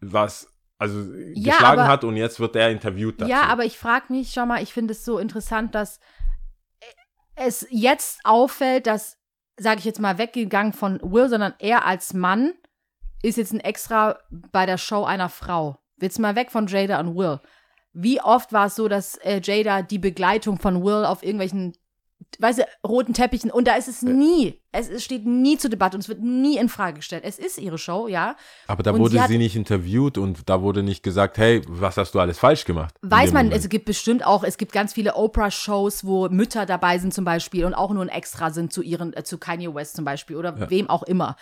was also Ja, geschlagen aber- hat und jetzt wird er interviewt dazu. Ja, aber ich frage mich, schau mal, ich finde es so interessant, dass es jetzt auffällt, dass, sage ich jetzt mal, weggegangen von Will, sondern er als Mann ist jetzt ein Extra bei der Show einer Frau. Jetzt mal weg von Jada und Will. Wie oft war es so, dass äh, Jada die Begleitung von Will auf irgendwelchen, weißt du, roten Teppichen und da ist es nie, es, es steht nie zur Debatte und es wird nie in Frage gestellt. Es ist ihre Show, ja. Aber da Und wurde sie sie, hat- nicht interviewt und da wurde nicht gesagt, hey, was hast du alles falsch gemacht? Weiß man, Moment. es gibt bestimmt auch, es gibt ganz viele Oprah-Shows, wo Mütter dabei sind zum Beispiel und auch nur ein Extra sind zu ihren, äh, zu Kanye West zum Beispiel oder wem auch immer.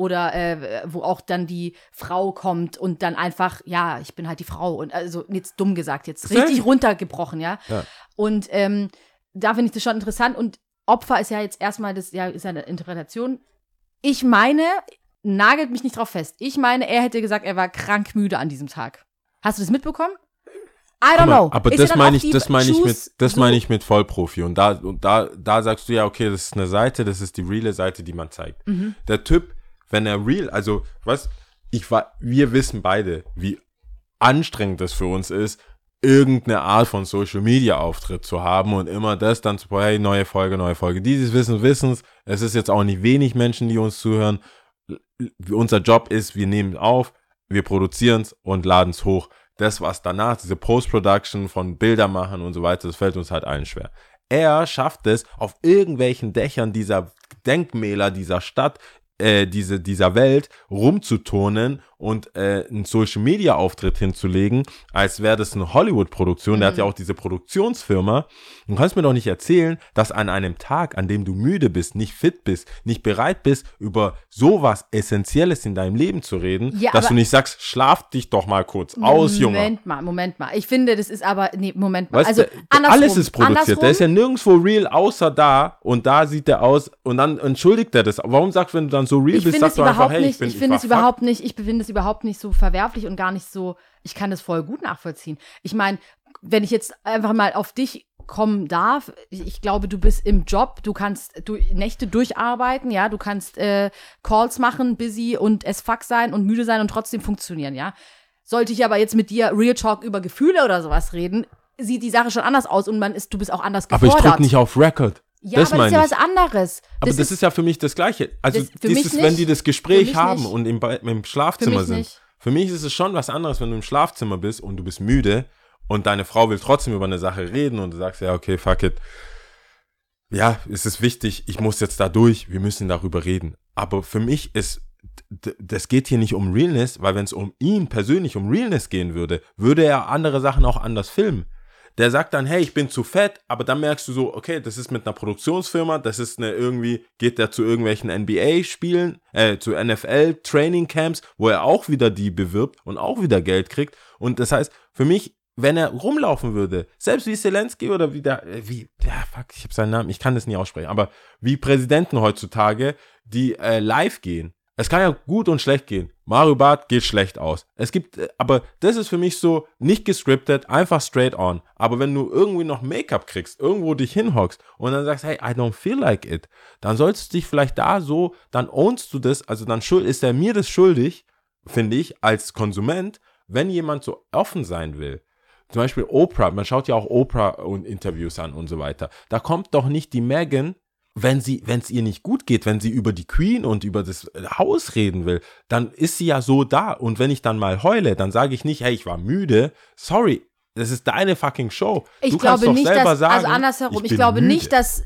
Oder äh, wo auch dann die Frau kommt und dann einfach, ja, ich bin halt die Frau. Und also jetzt dumm gesagt, jetzt Sehr- richtig runtergebrochen, ja. Ja. Und ähm, da finde ich das schon interessant. Und Opfer ist ja jetzt erstmal, das ja, ist ja eine Interpretation. Ich meine, nagelt mich nicht drauf fest. Ich meine, er hätte gesagt, er war krank müde an diesem Tag. Hast du das mitbekommen? I don't mal, know. Aber Ist das meine ich, das meine ich mit, das meine ich mit Vollprofi. Und da, und da, da sagst du ja, okay, das ist eine Seite, das ist die reale Seite, die man zeigt. Mhm. Der Typ, wenn er real, also, was, ich war, wir wissen beide, wie anstrengend das für uns ist, irgendeine Art von Social Media Auftritt zu haben und immer das dann zu, hey, neue Folge, neue Folge. Dieses Wissen, Wissens. Es ist jetzt auch nicht wenig Menschen, die uns zuhören. Unser Job ist, wir nehmen auf, wir produzieren es und laden es hoch. Das, was danach, diese Post-Production von Bilder machen und so weiter, das fällt uns halt allen schwer. Er schafft es, auf irgendwelchen Dächern dieser Denkmäler dieser Stadt, äh, diese, dieser Welt rumzuturnen und äh, einen Social-Media-Auftritt hinzulegen, als wäre das eine Hollywood-Produktion. Der hat ja auch diese Produktionsfirma. Du kannst mir doch nicht erzählen, dass an einem Tag, an dem du müde bist, nicht fit bist, nicht bereit bist, über sowas Essentielles in deinem Leben zu reden, Ja, dass du nicht sagst, schlaf dich doch mal kurz aus, Junge. Moment mal, Moment mal. Ich finde, das ist aber, nee, Moment mal. Weißt also, du, andersrum, alles ist produziert. Andersrum, Der ist ja nirgendwo real, außer da. Und da sieht er aus. Und dann entschuldigt er das. Warum sagst du, wenn du dann so real ich bist, sagst du einfach, hey, nicht, ich bin ich finde es überhaupt nicht, ich finde es überhaupt nicht so verwerflich und gar nicht so, ich kann das voll gut nachvollziehen. Ich meine, wenn ich jetzt einfach mal auf dich kommen darf, ich, glaube, du bist im Job, du kannst du, Nächte durcharbeiten, ja, du kannst äh, Calls machen, busy und es fuck sein und müde sein und trotzdem funktionieren, ja. Sollte ich aber jetzt mit dir Real Talk über Gefühle oder sowas reden, sieht die Sache schon anders aus und man ist, du bist auch anders Aber ich gefordert. drück nicht auf Record. Ja, das aber das ist ja was anderes. Aber das, ist, ja für mich das Gleiche. Also für dieses, wenn die das Für Gespräch haben nicht. und im, im Für Schlafzimmer mich sind. nicht. Für mich ist es schon was anderes, wenn du im Schlafzimmer bist und du bist müde und deine Frau will trotzdem über eine Sache reden und du sagst, ja, okay, fuck it. Ja, es ist wichtig, ich muss jetzt da durch, wir müssen darüber reden. Aber für mich ist, das geht hier nicht um Realness, weil wenn es um ihn persönlich um Realness gehen würde, würde er andere Sachen auch anders filmen. Der sagt dann, hey, ich bin zu fett, aber dann merkst du so, okay, das ist mit einer Produktionsfirma, das ist eine irgendwie, geht der zu irgendwelchen NBA-Spielen, äh, zu NFL-Training-Camps, wo er auch wieder die bewirbt und auch wieder Geld kriegt. Und das heißt, für mich, wenn er rumlaufen würde, selbst wie Zelensky oder wie der, äh, wie, ja, fuck, ich habe seinen Namen, ich kann das nie aussprechen, aber wie Präsidenten heutzutage, die äh, live gehen. Es kann ja gut und schlecht gehen. Mario Barth geht schlecht aus. Es gibt, äh, aber das ist für mich so nicht gescriptet, einfach straight on. Aber wenn du irgendwie noch Make-up kriegst, irgendwo dich hinhockst und dann sagst, hey, I don't feel like it, dann sollst du dich vielleicht da so, dann ownst du das, also dann ist er mir das schuldig, finde ich, als Konsument, wenn jemand so offen sein will. Zum Beispiel Oprah, man schaut ja auch Oprah und Interviews an und so weiter. Da kommt doch nicht die Megan, wenn sie, wenn es ihr nicht gut geht, wenn sie über die Queen und über das Haus reden will, dann ist sie ja so da. Und wenn ich dann mal heule, dann sage ich nicht, hey, ich war müde. Sorry, das ist deine fucking Show. Ich du glaube kannst doch nicht, selber dass, sagen, also andersherum, ich, bin glaube müde. nicht, dass,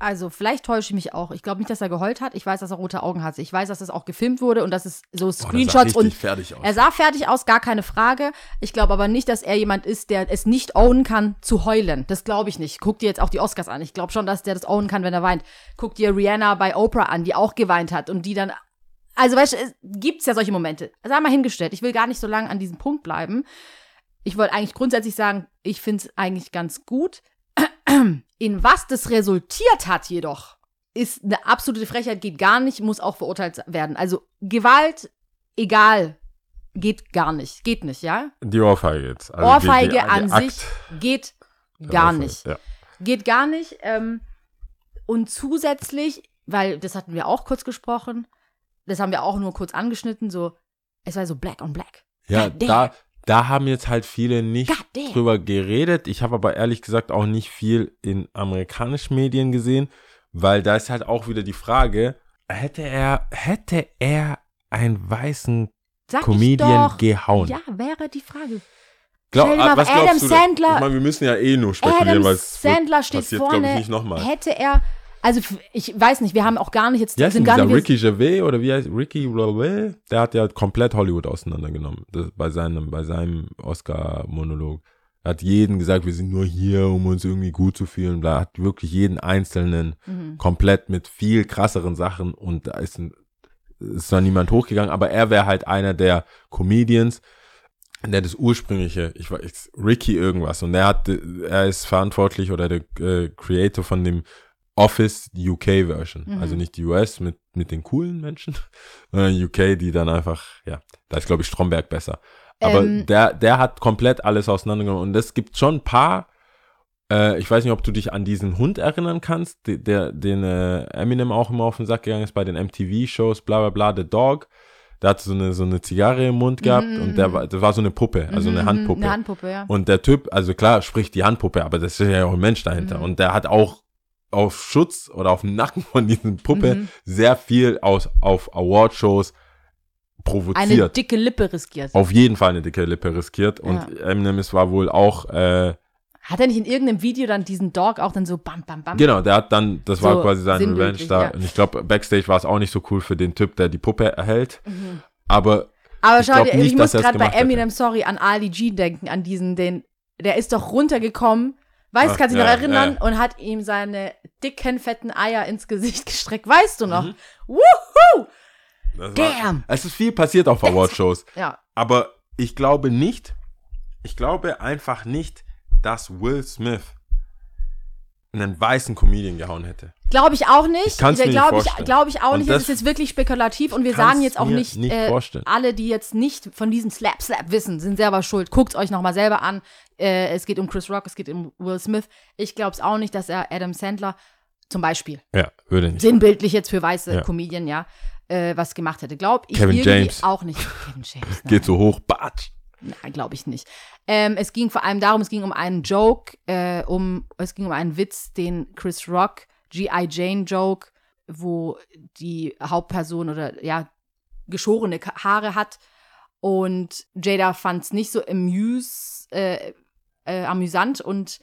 also vielleicht täusche ich mich auch. Ich glaube nicht, dass er geheult hat. Ich weiß, dass er rote Augen hatte. Ich weiß, dass das auch gefilmt wurde und dass es so Boah, Screenshots richtig und fertig aus. er sah fertig aus, gar keine Frage. Ich glaube aber nicht, dass er jemand ist, der es nicht ownen kann, zu heulen. Das glaube ich nicht. Guck dir jetzt auch die Oscars an. Ich glaube schon, dass der das ownen kann, wenn er weint. Guck dir Rihanna bei Oprah an, die auch geweint hat und die dann. Also, weißt du, es gibt's ja solche Momente. Sei mal hingestellt. Ich will gar nicht so lange an diesem Punkt bleiben. Ich wollte eigentlich grundsätzlich sagen, ich finde es eigentlich ganz gut. In was das resultiert hat jedoch, ist eine absolute Frechheit, geht gar nicht, muss auch verurteilt werden. Also Gewalt, egal, geht gar nicht. Geht nicht, ja? Die Ohrfeige jetzt. Also Ohrfeige die, die, an der sich Akt geht gar Ohrfeige, nicht. Ja. Geht gar nicht. Ähm, und zusätzlich, weil das hatten wir auch kurz gesprochen, das haben wir auch nur kurz angeschnitten, so, es war so black on black. Ja, da, da haben jetzt halt viele nicht drüber geredet. Ich habe aber ehrlich gesagt auch nicht viel in amerikanischen Medien gesehen, weil da ist halt auch wieder die Frage, hätte er, hätte er einen weißen Sag ich Comedian doch. gehauen? Ja, wäre die Frage. Glaub, Stell dir mal was Adam glaubst du? Sandler- Ich meine, wir müssen ja eh nur spekulieren, Adam weil es Sandler steht passiert, glaube vorne. ich, nicht nochmal. Hätte er, also ich weiß nicht, wir haben auch gar nicht jetzt, heißt sind gar nicht, Ricky Gervais oder wie heißt Ricky Gervais? Der hat ja komplett Hollywood auseinandergenommen das, bei seinem bei seinem Oscar-Monolog. Er hat jeden gesagt, wir sind nur hier, um uns irgendwie gut zu fühlen. Er hat wirklich jeden einzelnen Mhm. komplett mit viel krasseren Sachen und da ist, ein, ist zwar niemand hochgegangen, aber er wäre halt einer der Comedians, der das ursprüngliche, ich weiß, Ricky irgendwas und er hat, er ist verantwortlich oder der äh, Creator von dem Office UK Version, Mhm. also nicht die US mit mit den coolen Menschen, sondern UK, die dann einfach, ja, da ist glaube ich Stromberg besser. Aber Ähm, der der hat komplett alles auseinandergenommen und es gibt schon ein paar äh, ich weiß nicht, ob du dich an diesen Hund erinnern kannst, de- der, den äh, Eminem auch immer auf den Sack gegangen ist bei den MTV-Shows, bla bla bla, The Dog. Der hatte so eine, so eine Zigarre im Mund gehabt Mhm, und der war, das war so eine Puppe, also eine mhm, Handpuppe. Eine Handpuppe, ja. Und der Typ, also klar, spricht die Handpuppe, aber das ist ja auch ein Mensch dahinter. Mhm. Und der hat auch auf Schutz oder auf dem Nacken von diesen Puppe Mhm. sehr viel aus, auf Awardshows Eine provoziert. dicke Lippe riskiert. auf jeden Fall eine dicke Lippe riskiert. Und Eminem ist war wohl auch, äh, Hat er nicht in irgendeinem Video dann diesen Dog auch dann so bam, bam, bam? Genau, der hat dann, das war So quasi sein Revenge da. ja. Und ich glaube, Backstage war es auch nicht so cool für den Typ, der die Puppe erhält. Mhm. Aber Aber Ich schau dir, ich muss gerade bei gemacht hätte. Eminem, sorry, an Ali G denken, an diesen, den, der ist doch runtergekommen, weißt, Ach, kannst du dich ja, noch erinnern, ja. und hat ihm seine dicken, fetten Eier ins Gesicht gestreckt, weißt du noch? Mhm. Woohoo! das Damn. War, es ist viel passiert auf Awardshows. Ja. Aber ich glaube nicht, ich glaube einfach nicht, dass Will Smith einen weißen Comedian gehauen hätte. Glaube ich auch nicht. Ich kann's mir nicht Glaube ich, vorstellen. glaub ich auch Und nicht. Das das- ist jetzt wirklich spekulativ und wir sagen jetzt auch nicht, nicht äh, vorstellen. alle, die jetzt nicht von diesem Slap Slap wissen, sind selber schuld. Guckt euch nochmal selber an. Äh, es geht um Chris Rock, es geht um Will Smith. Ich glaube es auch nicht, dass er Adam Sandler zum Beispiel Ja, würde nicht. sinnbildlich jetzt für weiße Ja. Comedian, ja, äh, was gemacht hätte. Glaub ich Kevin irgendwie James. auch nicht. Kevin James, nein. Geht so hoch, batsch. Nein, glaube ich nicht. Ähm, es ging vor allem darum, es ging um einen Joke, äh, um, es ging um einen Witz, den Chris Rock, G.I. Jane Joke, wo die Hauptperson oder ja, geschorene Haare hat. Und Jada fand es nicht so amuse, äh, äh, amüsant und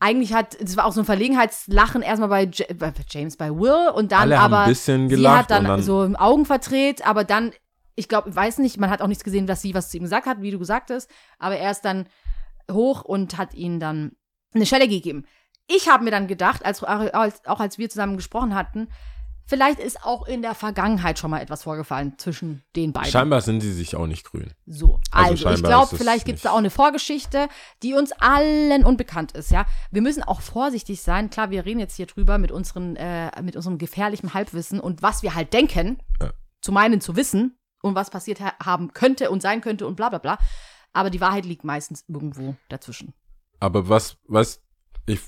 eigentlich hat, es war auch so ein Verlegenheitslachen erstmal bei, J bei James, bei Will und dann Alle haben aber ein bisschen sie gelacht hat dann, dann so im Augen verdreht, aber dann, ich glaube, weiß nicht, man hat auch nichts gesehen, dass sie was zu ihm gesagt hat, wie du gesagt hast, aber er ist dann hoch und hat ihnen dann eine Schelle gegeben. Ich habe mir dann gedacht, als, als, auch als wir zusammen gesprochen hatten, vielleicht ist auch in der Vergangenheit schon mal etwas vorgefallen zwischen den beiden. scheinbar sind sie sich auch nicht grün. So, Also also, ich glaube, vielleicht gibt es da auch eine Vorgeschichte, die uns allen unbekannt ist, ja. Wir müssen auch vorsichtig sein. Klar, wir reden jetzt hier drüber mit, unseren, äh, mit unserem gefährlichen Halbwissen und was wir halt denken, Ja. zu meinen zu wissen und was passiert ha haben könnte und sein könnte und bla bla bla. Aber die Wahrheit liegt meistens irgendwo dazwischen. Aber was, was ich,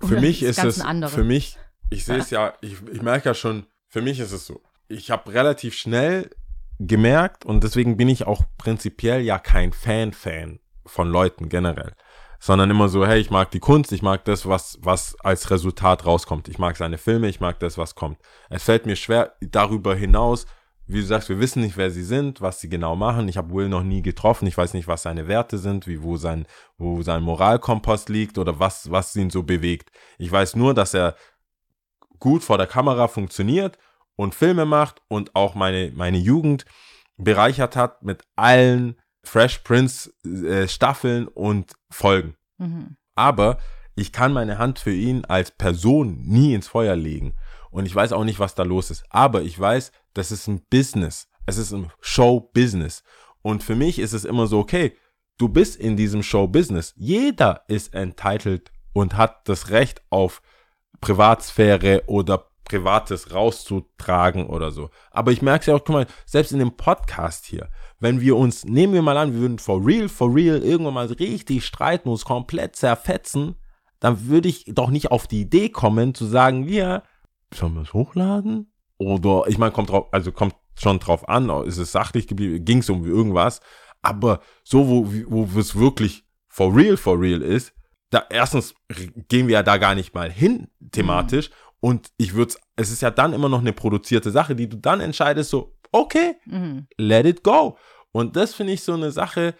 für Oder mich ist es, für mich, ich sehe es ja, ich, ich merke ja schon, für mich ist es so. Ich habe relativ schnell gemerkt und deswegen bin ich auch prinzipiell ja kein Fan-Fan von Leuten generell, sondern immer so, hey, ich mag die Kunst, ich mag das, was, was als Resultat rauskommt. Ich mag seine Filme, ich mag das, was kommt. Es fällt mir schwer, darüber hinaus, wie du sagst, wir wissen nicht, wer sie sind, was sie genau machen. Ich habe Will noch nie getroffen. Ich weiß nicht, was seine Werte sind, wie wo sein, wo sein Moralkompass liegt oder was, was ihn so bewegt. Ich weiß nur, dass er gut vor der Kamera funktioniert und Filme macht und auch meine, meine Jugend bereichert hat mit allen Fresh Prince äh, Staffeln und Folgen. Mhm. Aber ich kann meine Hand für ihn als Person nie ins Feuer legen. Und ich weiß auch nicht, was da los ist. Aber ich weiß, das ist ein Business. Es ist ein Show-Business. Und für mich ist es immer so, okay, du bist in diesem Show-Business. Jeder ist entitled und hat das Recht auf Privatsphäre oder Privates rauszutragen oder so. Aber ich merke es ja auch, guck mal, selbst in dem Podcast hier, wenn wir uns, nehmen wir mal an, wir würden for real, for real irgendwann mal richtig streiten, uns komplett zerfetzen, dann würde ich doch nicht auf die Idee kommen, zu sagen, wir, sollen wir es hochladen? Oder, ich meine, kommt drauf, also kommt schon drauf an, ist es sachlich geblieben, ging es um irgendwas, aber so, wo, wo es wirklich for real, for real ist, da erstens gehen wir ja da gar nicht mal hin thematisch und ich würde es ist ja dann immer noch eine produzierte Sache, die du dann entscheidest, so, okay, Mhm. let it go. Und das finde ich so eine Sache,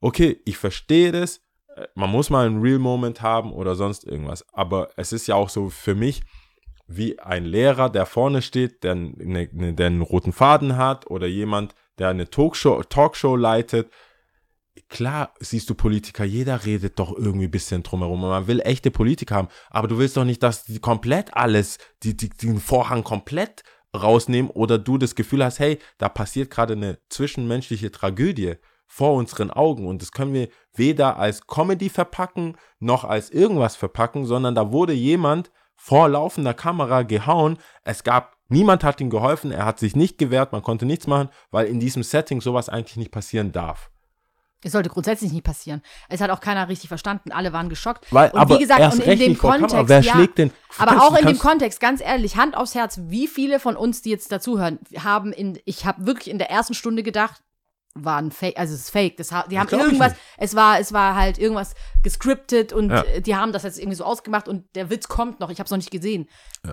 okay, ich verstehe das, äh, man muss mal einen Real Moment haben oder sonst irgendwas. Aber es ist ja auch so für mich wie ein Lehrer, der vorne steht, der, eine, eine, der einen roten Faden hat oder jemand, der eine Talkshow, Talkshow leitet. Klar siehst du Politiker, jeder redet doch irgendwie ein bisschen drumherum. Man will echte Politiker haben, aber du willst doch nicht, dass die komplett alles, die, die, den Vorhang komplett rausnehmen oder du das Gefühl hast, hey, da passiert gerade eine zwischenmenschliche Tragödie vor unseren Augen und das können wir weder als Comedy verpacken noch als irgendwas verpacken, sondern da wurde jemand vor laufender Kamera gehauen. Es gab, niemand hat ihm geholfen, er hat sich nicht gewehrt, man konnte nichts machen, weil in diesem Setting sowas eigentlich nicht passieren darf. Es sollte grundsätzlich nicht passieren. Es hat auch keiner richtig verstanden. Alle waren geschockt. Weil, und aber wie gesagt, erst und in dem vor Kamera. Kontext, Wer ja, schlägt denn? aber Kannst- auch in dem Kontext, ganz ehrlich, Hand aufs Herz, wie viele von uns, die jetzt dazuhören, haben in, ich habe wirklich in der ersten Stunde gedacht, war ein Fake, also es ist Fake. Das, die haben irgendwas, es war, es war halt irgendwas gescriptet und Ja. äh, die haben das jetzt irgendwie so ausgemacht und der Witz kommt noch, ich habe es noch nicht gesehen.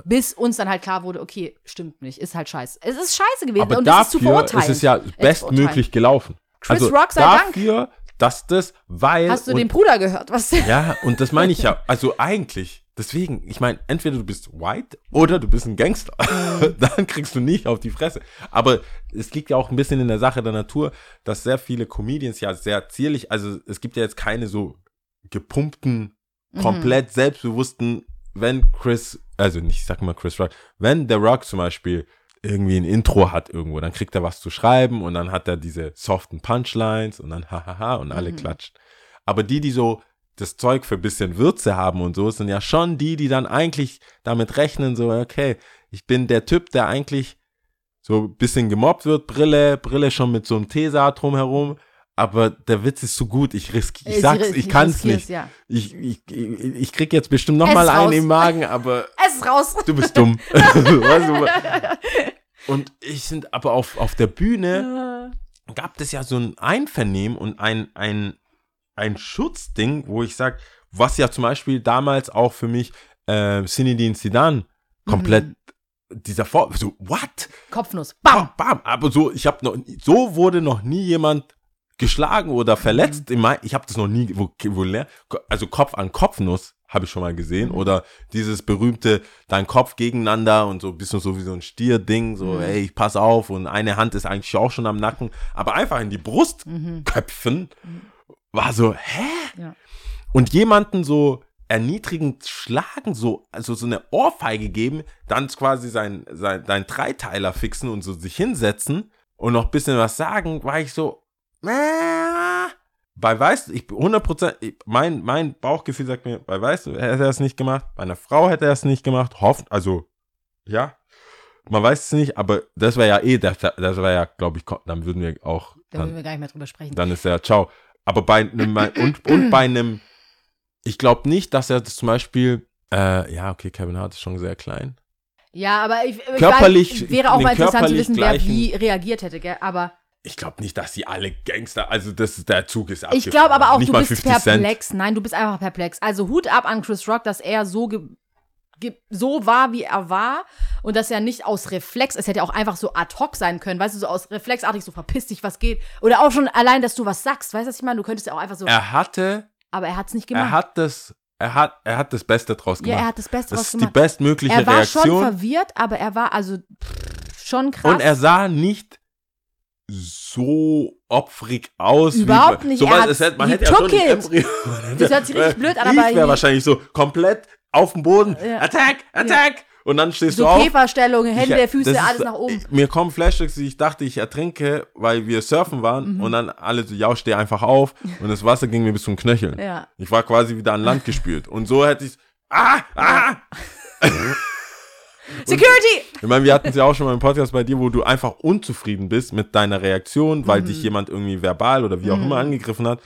Bis uns dann halt klar wurde, okay, stimmt nicht, ist halt scheiße. Es ist scheiße gewesen Aber und das ist zu dafür verurteilen. ist es ja Äh, zu bestmöglich gelaufen. Chris also Rock sei Dank. dafür, dass das, weil Hast du den Bruder gehört? Was? Ja, und das meine ich ja. Also eigentlich, deswegen, ich meine, entweder du bist white oder du bist ein Gangster. Mhm. Dann kriegst du nicht auf die Fresse. Aber es liegt ja auch ein bisschen in der Sache der Natur, dass sehr viele Comedians ja sehr zierlich, also es gibt ja jetzt keine so gepumpten, Mhm. komplett selbstbewussten, wenn Chris, also nicht, ich sag mal Chris Rock, wenn der Rock zum Beispiel irgendwie ein Intro hat irgendwo, dann kriegt er was zu schreiben und dann hat er diese soften Punchlines und dann hahaha und alle Mhm. klatschen. Aber die, die so das Zeug für ein bisschen Würze haben und so, sind ja schon die, die dann eigentlich damit rechnen, so, okay, ich bin der Typ, der eigentlich so ein bisschen gemobbt wird, Brille, Brille schon mit so einem T-Saat drumherum, aber der Witz ist zu gut, ich risk, ich sag's, ich kann's nicht. Ja. Ich, ich, ich, krieg jetzt bestimmt noch Es mal ist einen raus. im Magen, aber Es ist raus. du bist dumm. und ich sind aber auf, auf der Bühne gab es ja so ein Einvernehmen und ein, ein, ein Schutzding, wo ich sag, was ja zum Beispiel damals auch für mich äh, Zinedine Zidane komplett dieser Vor so what? Kopfnuss. Bam. bam, bam. aber so ich habe noch so wurde noch nie jemand geschlagen oder verletzt. In mein, ich habe das noch nie wo, wo, also Kopf an Kopfnuss habe ich schon mal gesehen. Oder dieses berühmte dein Kopf gegeneinander und so ein bisschen so wie so ein Stierding so ey ich pass auf. Und eine Hand ist eigentlich auch schon am Nacken. Aber einfach in die Brust köpfen war so hä Ja. und jemanden so erniedrigend schlagen, so, also so eine Ohrfeige geben, dann quasi sein, sein, dein Dreiteiler fixen und so sich hinsetzen und noch ein bisschen was sagen, war ich so, äh, bei Weiß, ich 100%, ich, mein, mein Bauchgefühl sagt mir, bei Weiß hätte er es nicht gemacht, bei einer Frau hätte er es nicht gemacht, hofft, also, ja, man weiß es nicht, aber das wäre ja eh, das, das wäre ja, glaube ich, dann würden wir auch, Da dann, wollen wir gar nicht mehr drüber sprechen. dann ist er ciao. Aber bei einem, und, und bei einem, ich glaube nicht, dass er das zum Beispiel, äh, ja, okay, Kevin Hart ist schon sehr klein. Ja, aber ich, ich Körperlich- weiß, wäre auch mal interessant zu wissen, wer wie reagiert hätte, gell? Aber Ich glaube nicht, dass sie alle Gangster, also das, der Zug ist ich glaube aber auch, nicht du bist 50 Cent. perplex. Nein, du bist einfach perplex. Also Hut ab an Chris Rock, dass er so so war, wie er war und dass er nicht aus Reflex, es hätte auch einfach so ad hoc sein können, weißt du, so aus reflexartig so verpiss dich, was geht. Oder auch schon allein, dass du was sagst, weißt du, was ich meine? Du könntest ja auch einfach so, Er hatte, aber er hat es nicht gemacht. er hat das, er hat, er hat das Beste draus ja, gemacht. er hat das Beste das draus ist die gemacht. bestmögliche Er war schon Reaktion. verwirrt, aber er war also pff, schon krass. Und er sah nicht so opfrig aus. Überhaupt wie, nicht, So, er weil hat- es hätte, man hätte ja schon. Embryo. Das hört sich richtig blöd an, ich aber wäre he- wahrscheinlich so komplett auf dem Boden. Ja. Attack, attack. Und dann stehst so du auf. Käferstellung, Hände, Ich- Füße, ist- alles nach oben. Mir kommen Flashbacks, die ich dachte, ich ertrinke, weil wir surfen waren Mhm. und dann alle so, ja, steh einfach auf und das Wasser ging mir bis zum Knöcheln. Ja. Ich war quasi wieder an Land gespült und so hätte ich ah, ah. Security! Ich meine, wir hatten es ja auch schon mal im Podcast bei dir, wo du einfach unzufrieden bist mit deiner Reaktion, weil Mhm. dich jemand irgendwie verbal oder wie auch immer angegriffen hat.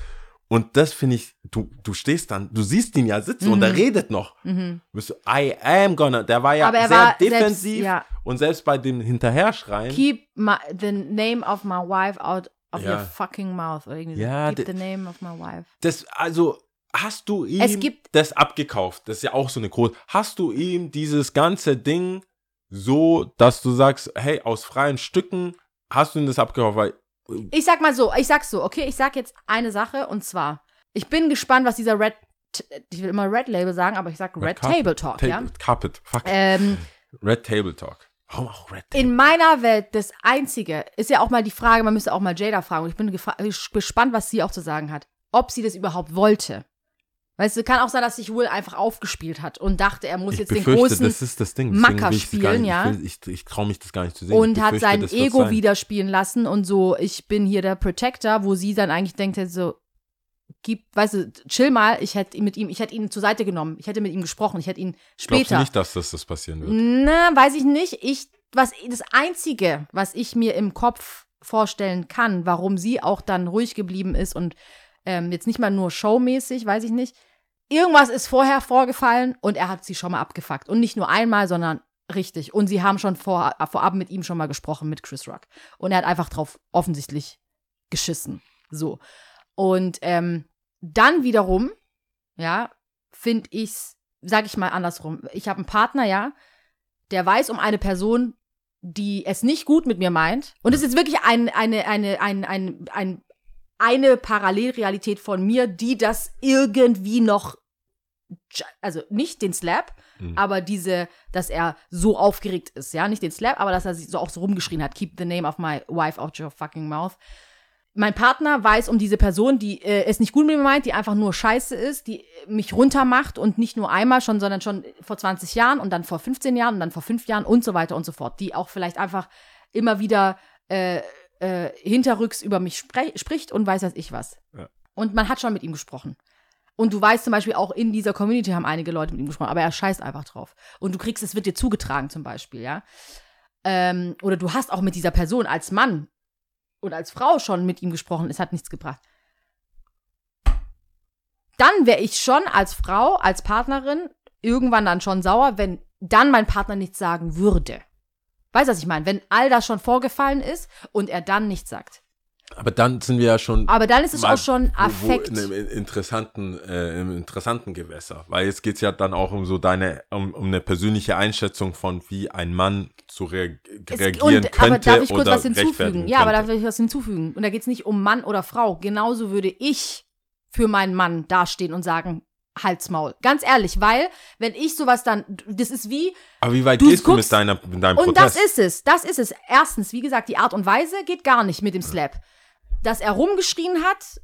Und das finde ich, du, du stehst dann, du siehst ihn ja sitzen und er redet noch. Du bist so, I am gonna. Der war ja Mhm. Sehr war defensiv selbst- ja. und selbst bei dem Hinterherschreien. Keep my, the name of my wife out of Ja. your fucking mouth. Oder irgendwie so. Ja, Keep the name of my wife. das, also, hast du ihm das abgekauft? Das ist ja auch so eine große. Hast du ihm dieses ganze Ding so, dass du sagst, hey, aus freien Stücken hast du ihm das abgekauft? Weil Ich sag mal so, ich sag so, okay, ich sag jetzt eine Sache und zwar, ich bin gespannt, was dieser Red, ich will immer Red Label sagen, aber ich sag Red Carpet- Table Talk, Ta- ja. Carpet, fuck. Ähm, Red Table Talk. Warum auch Red Table? in meiner Welt das Einzige ist ja auch mal die Frage, man müsste auch mal Jada fragen und ich bin gespannt, was sie auch zu sagen hat, ob sie das überhaupt wollte. Weißt du, kann auch sein, dass sich Will einfach aufgespielt hat und dachte, er muss ich jetzt den großen das ist das Ding. Macker ich's gar spielen, nicht, ja. Ich, ich, ich traue mich das gar nicht zu sehen. und hat sein Ego sein. wieder spielen lassen und so, ich bin hier der Protector, wo sie dann eigentlich denkt, so, gib, weißt du, chill mal, ich hätte ihn mit ihm, ich hätte ihn zur Seite genommen, ich hätte mit ihm gesprochen, ich hätte ihn Glaubst du später. nicht, dass das, das passieren wird? Na, weiß ich nicht. Ich, was, das Einzige, was ich mir im Kopf vorstellen kann, warum sie auch dann ruhig geblieben ist und ähm, jetzt nicht mal nur showmäßig, weiß ich nicht. Irgendwas ist vorher vorgefallen und er hat sie schon mal abgefuckt. Und nicht nur einmal, sondern richtig. Und sie haben schon vor, vorab mit ihm schon mal gesprochen, mit Chris Rock. Und er hat einfach drauf offensichtlich geschissen. So. Und ähm, dann wiederum, ja, finde ich's, sag ich mal andersrum. Ich habe einen Partner, ja, der weiß um eine Person, die es nicht gut mit mir meint. Und es ist wirklich ein, eine, eine, ein, ein, ein, eine Parallelrealität von mir, die das irgendwie noch, also nicht den Slap, Mhm. aber diese, dass er so aufgeregt ist, ja, nicht den Slap, aber dass er sich so auch so rumgeschrien hat, keep the name of my wife out your fucking mouth. Mein Partner weiß um diese Person, die äh, es nicht gut mit mir meint, die einfach nur scheiße ist, die mich runtermacht und nicht nur einmal schon, sondern schon vor 20 Jahren und dann vor 15 Jahren und dann vor 5 Jahren und so weiter und so fort, die auch vielleicht einfach immer wieder äh, äh, hinterrücks über mich spricht und weiß weiß ich was. Ja. Und man hat schon mit ihm gesprochen. Und du weißt zum Beispiel auch in dieser Community haben einige Leute mit ihm gesprochen, aber er scheißt einfach drauf. Und du kriegst, es wird dir zugetragen zum Beispiel, ja. Ähm, oder du hast auch mit dieser Person als Mann oder als Frau schon mit ihm gesprochen, es hat nichts gebracht. Dann wäre ich schon als Frau, als Partnerin irgendwann dann schon sauer, wenn dann mein Partner nichts sagen würde. Weißt du, was ich meine? Wenn all das schon vorgefallen ist und er dann nichts sagt. Aber dann sind wir ja schon Aber dann ist es auch schon Affekt. in einem interessanten, äh, im interessanten Gewässer. Weil jetzt geht's ja dann auch um so deine, um, um eine persönliche Einschätzung von, wie ein Mann zu rea Es- reagieren und, könnte aber darf ich kurz was hinzufügen? Ja, aber darf ich was hinzufügen? Und da geht es nicht um Mann oder Frau. Genauso würde ich für meinen Mann dastehen und sagen, Halt's Maul. Ganz ehrlich, weil, wenn ich sowas dann, das ist wie, Aber wie weit Du gehst du mit, deiner, mit deinem und Protest? das ist es, das ist es. Erstens, wie gesagt, die Art und Weise geht gar nicht mit dem Slap. Dass er rumgeschrien hat,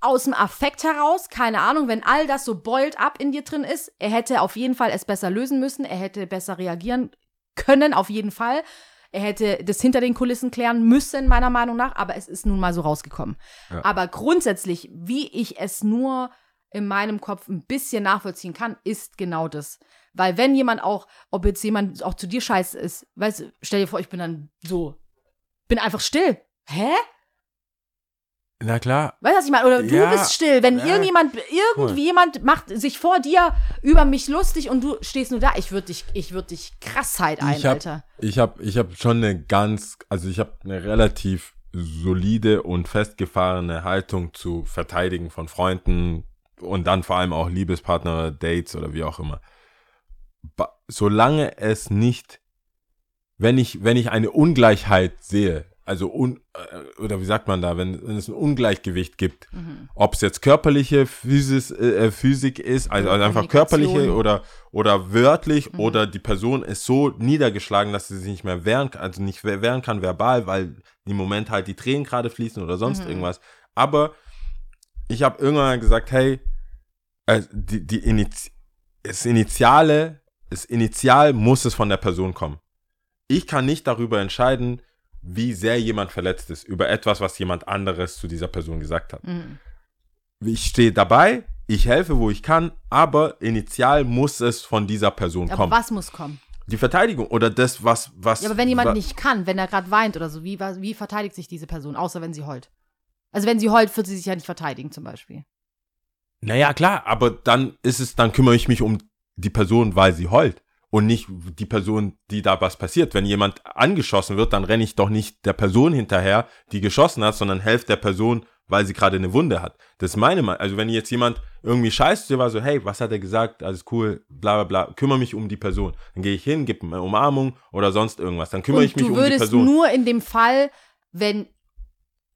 aus dem Affekt heraus, keine Ahnung, wenn all das so boiled up in dir drin ist, er hätte auf jeden Fall es besser lösen müssen, er hätte besser reagieren können, auf jeden Fall. Er hätte das hinter den Kulissen klären müssen, meiner Meinung nach, aber es ist nun mal so rausgekommen. Ja. Aber grundsätzlich, wie ich es nur in meinem Kopf ein bisschen nachvollziehen kann, ist genau das. Weil wenn jemand auch, ob jetzt jemand auch zu dir scheiße ist, weißt du, stell dir vor, ich bin dann so, bin einfach still. Hä? Na klar. Weißt du, was ich meine? Oder du Ja. bist still. Wenn Ja. irgendjemand, irgendwie jemand macht sich vor dir über mich lustig und du stehst nur da, ich würde dich, ich würde dich Krassheit ein, Ich hab- Alter. Ich habe ich hab schon eine ganz, also ich habe eine relativ solide und festgefahrene Haltung zu Verteidigen von Freunden und dann vor allem auch Liebespartner, Dates oder wie auch immer. Solange es nicht, wenn ich, wenn ich eine Ungleichheit sehe, also un, äh, oder wie sagt man da, wenn, wenn es ein Ungleichgewicht gibt, Mhm. ob es jetzt körperliche Physis, äh, Physik ist, also, also einfach körperliche oder, oder wörtlich Mhm. oder die Person ist so niedergeschlagen, dass sie sich nicht mehr wehren kann, also nicht we- wehren kann verbal, weil im Moment halt die Tränen gerade fließen oder sonst Mhm. irgendwas. Aber ich habe irgendwann gesagt, hey, äh, die, die Initi das Initiale, das Initial muss es von der Person kommen. Ich kann nicht darüber entscheiden, wie sehr jemand verletzt ist, über etwas, was jemand anderes zu dieser Person gesagt hat Mhm. ich stehe dabei, ich helfe, wo ich kann, aber initial muss es von dieser Person Aber kommen. was muss kommen? Die Verteidigung oder das, was, was. Ja, aber wenn jemand nicht kann, wenn er gerade weint oder so, wie, wie verteidigt sich diese Person, außer wenn sie heult? Also wenn sie heult, wird sie sich ja nicht verteidigen, zum Beispiel. Naja, klar, aber dann ist es, dann kümmere ich mich um die Person, weil sie heult. Und nicht die Person, die da was passiert. Wenn jemand angeschossen wird, dann renne ich doch nicht der Person hinterher, die geschossen hat, sondern helfe der Person, weil sie gerade eine Wunde hat. Das ist meine Meinung. Also wenn jetzt jemand irgendwie scheißt, der war so, hey, was hat er gesagt? Alles cool, bla bla bla, kümmere mich um die Person. Dann gehe ich hin, gebe eine Umarmung oder sonst irgendwas. Dann kümmere Und ich mich du um die würdest Person. nur in dem Fall, wenn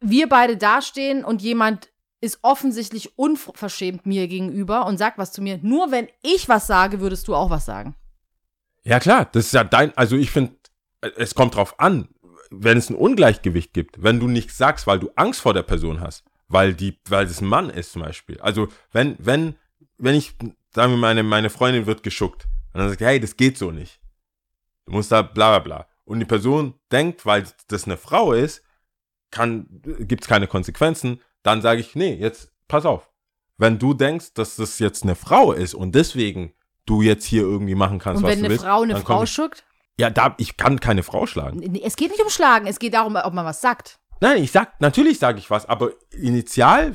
wir beide dastehen und jemand ist offensichtlich unverschämt mir gegenüber und sagt was zu mir. Nur wenn ich was sage, würdest du auch was sagen. Ja, klar, das ist ja dein, also ich finde, es kommt drauf an, wenn es ein Ungleichgewicht gibt, wenn du nichts sagst, weil du Angst vor der Person hast, weil die, weil es ein Mann ist zum Beispiel. Also wenn, wenn, wenn ich, sagen wir, meine, meine Freundin wird geschuckt und dann sagt, hey, das geht so nicht. Du musst da bla bla bla. Und die Person denkt, weil das eine Frau ist, kann, gibt's keine Konsequenzen, dann sage ich, nee, jetzt pass auf. Wenn du denkst, dass das jetzt eine Frau ist und deswegen du jetzt hier irgendwie machen kannst, Und was wenn du eine willst, Frau eine dann komm Frau ich, schuckt? Ja, da, ich kann keine Frau schlagen. Es geht nicht um Schlagen, es geht darum, ob man was sagt. Nein, ich sag, natürlich sage ich was, aber initial,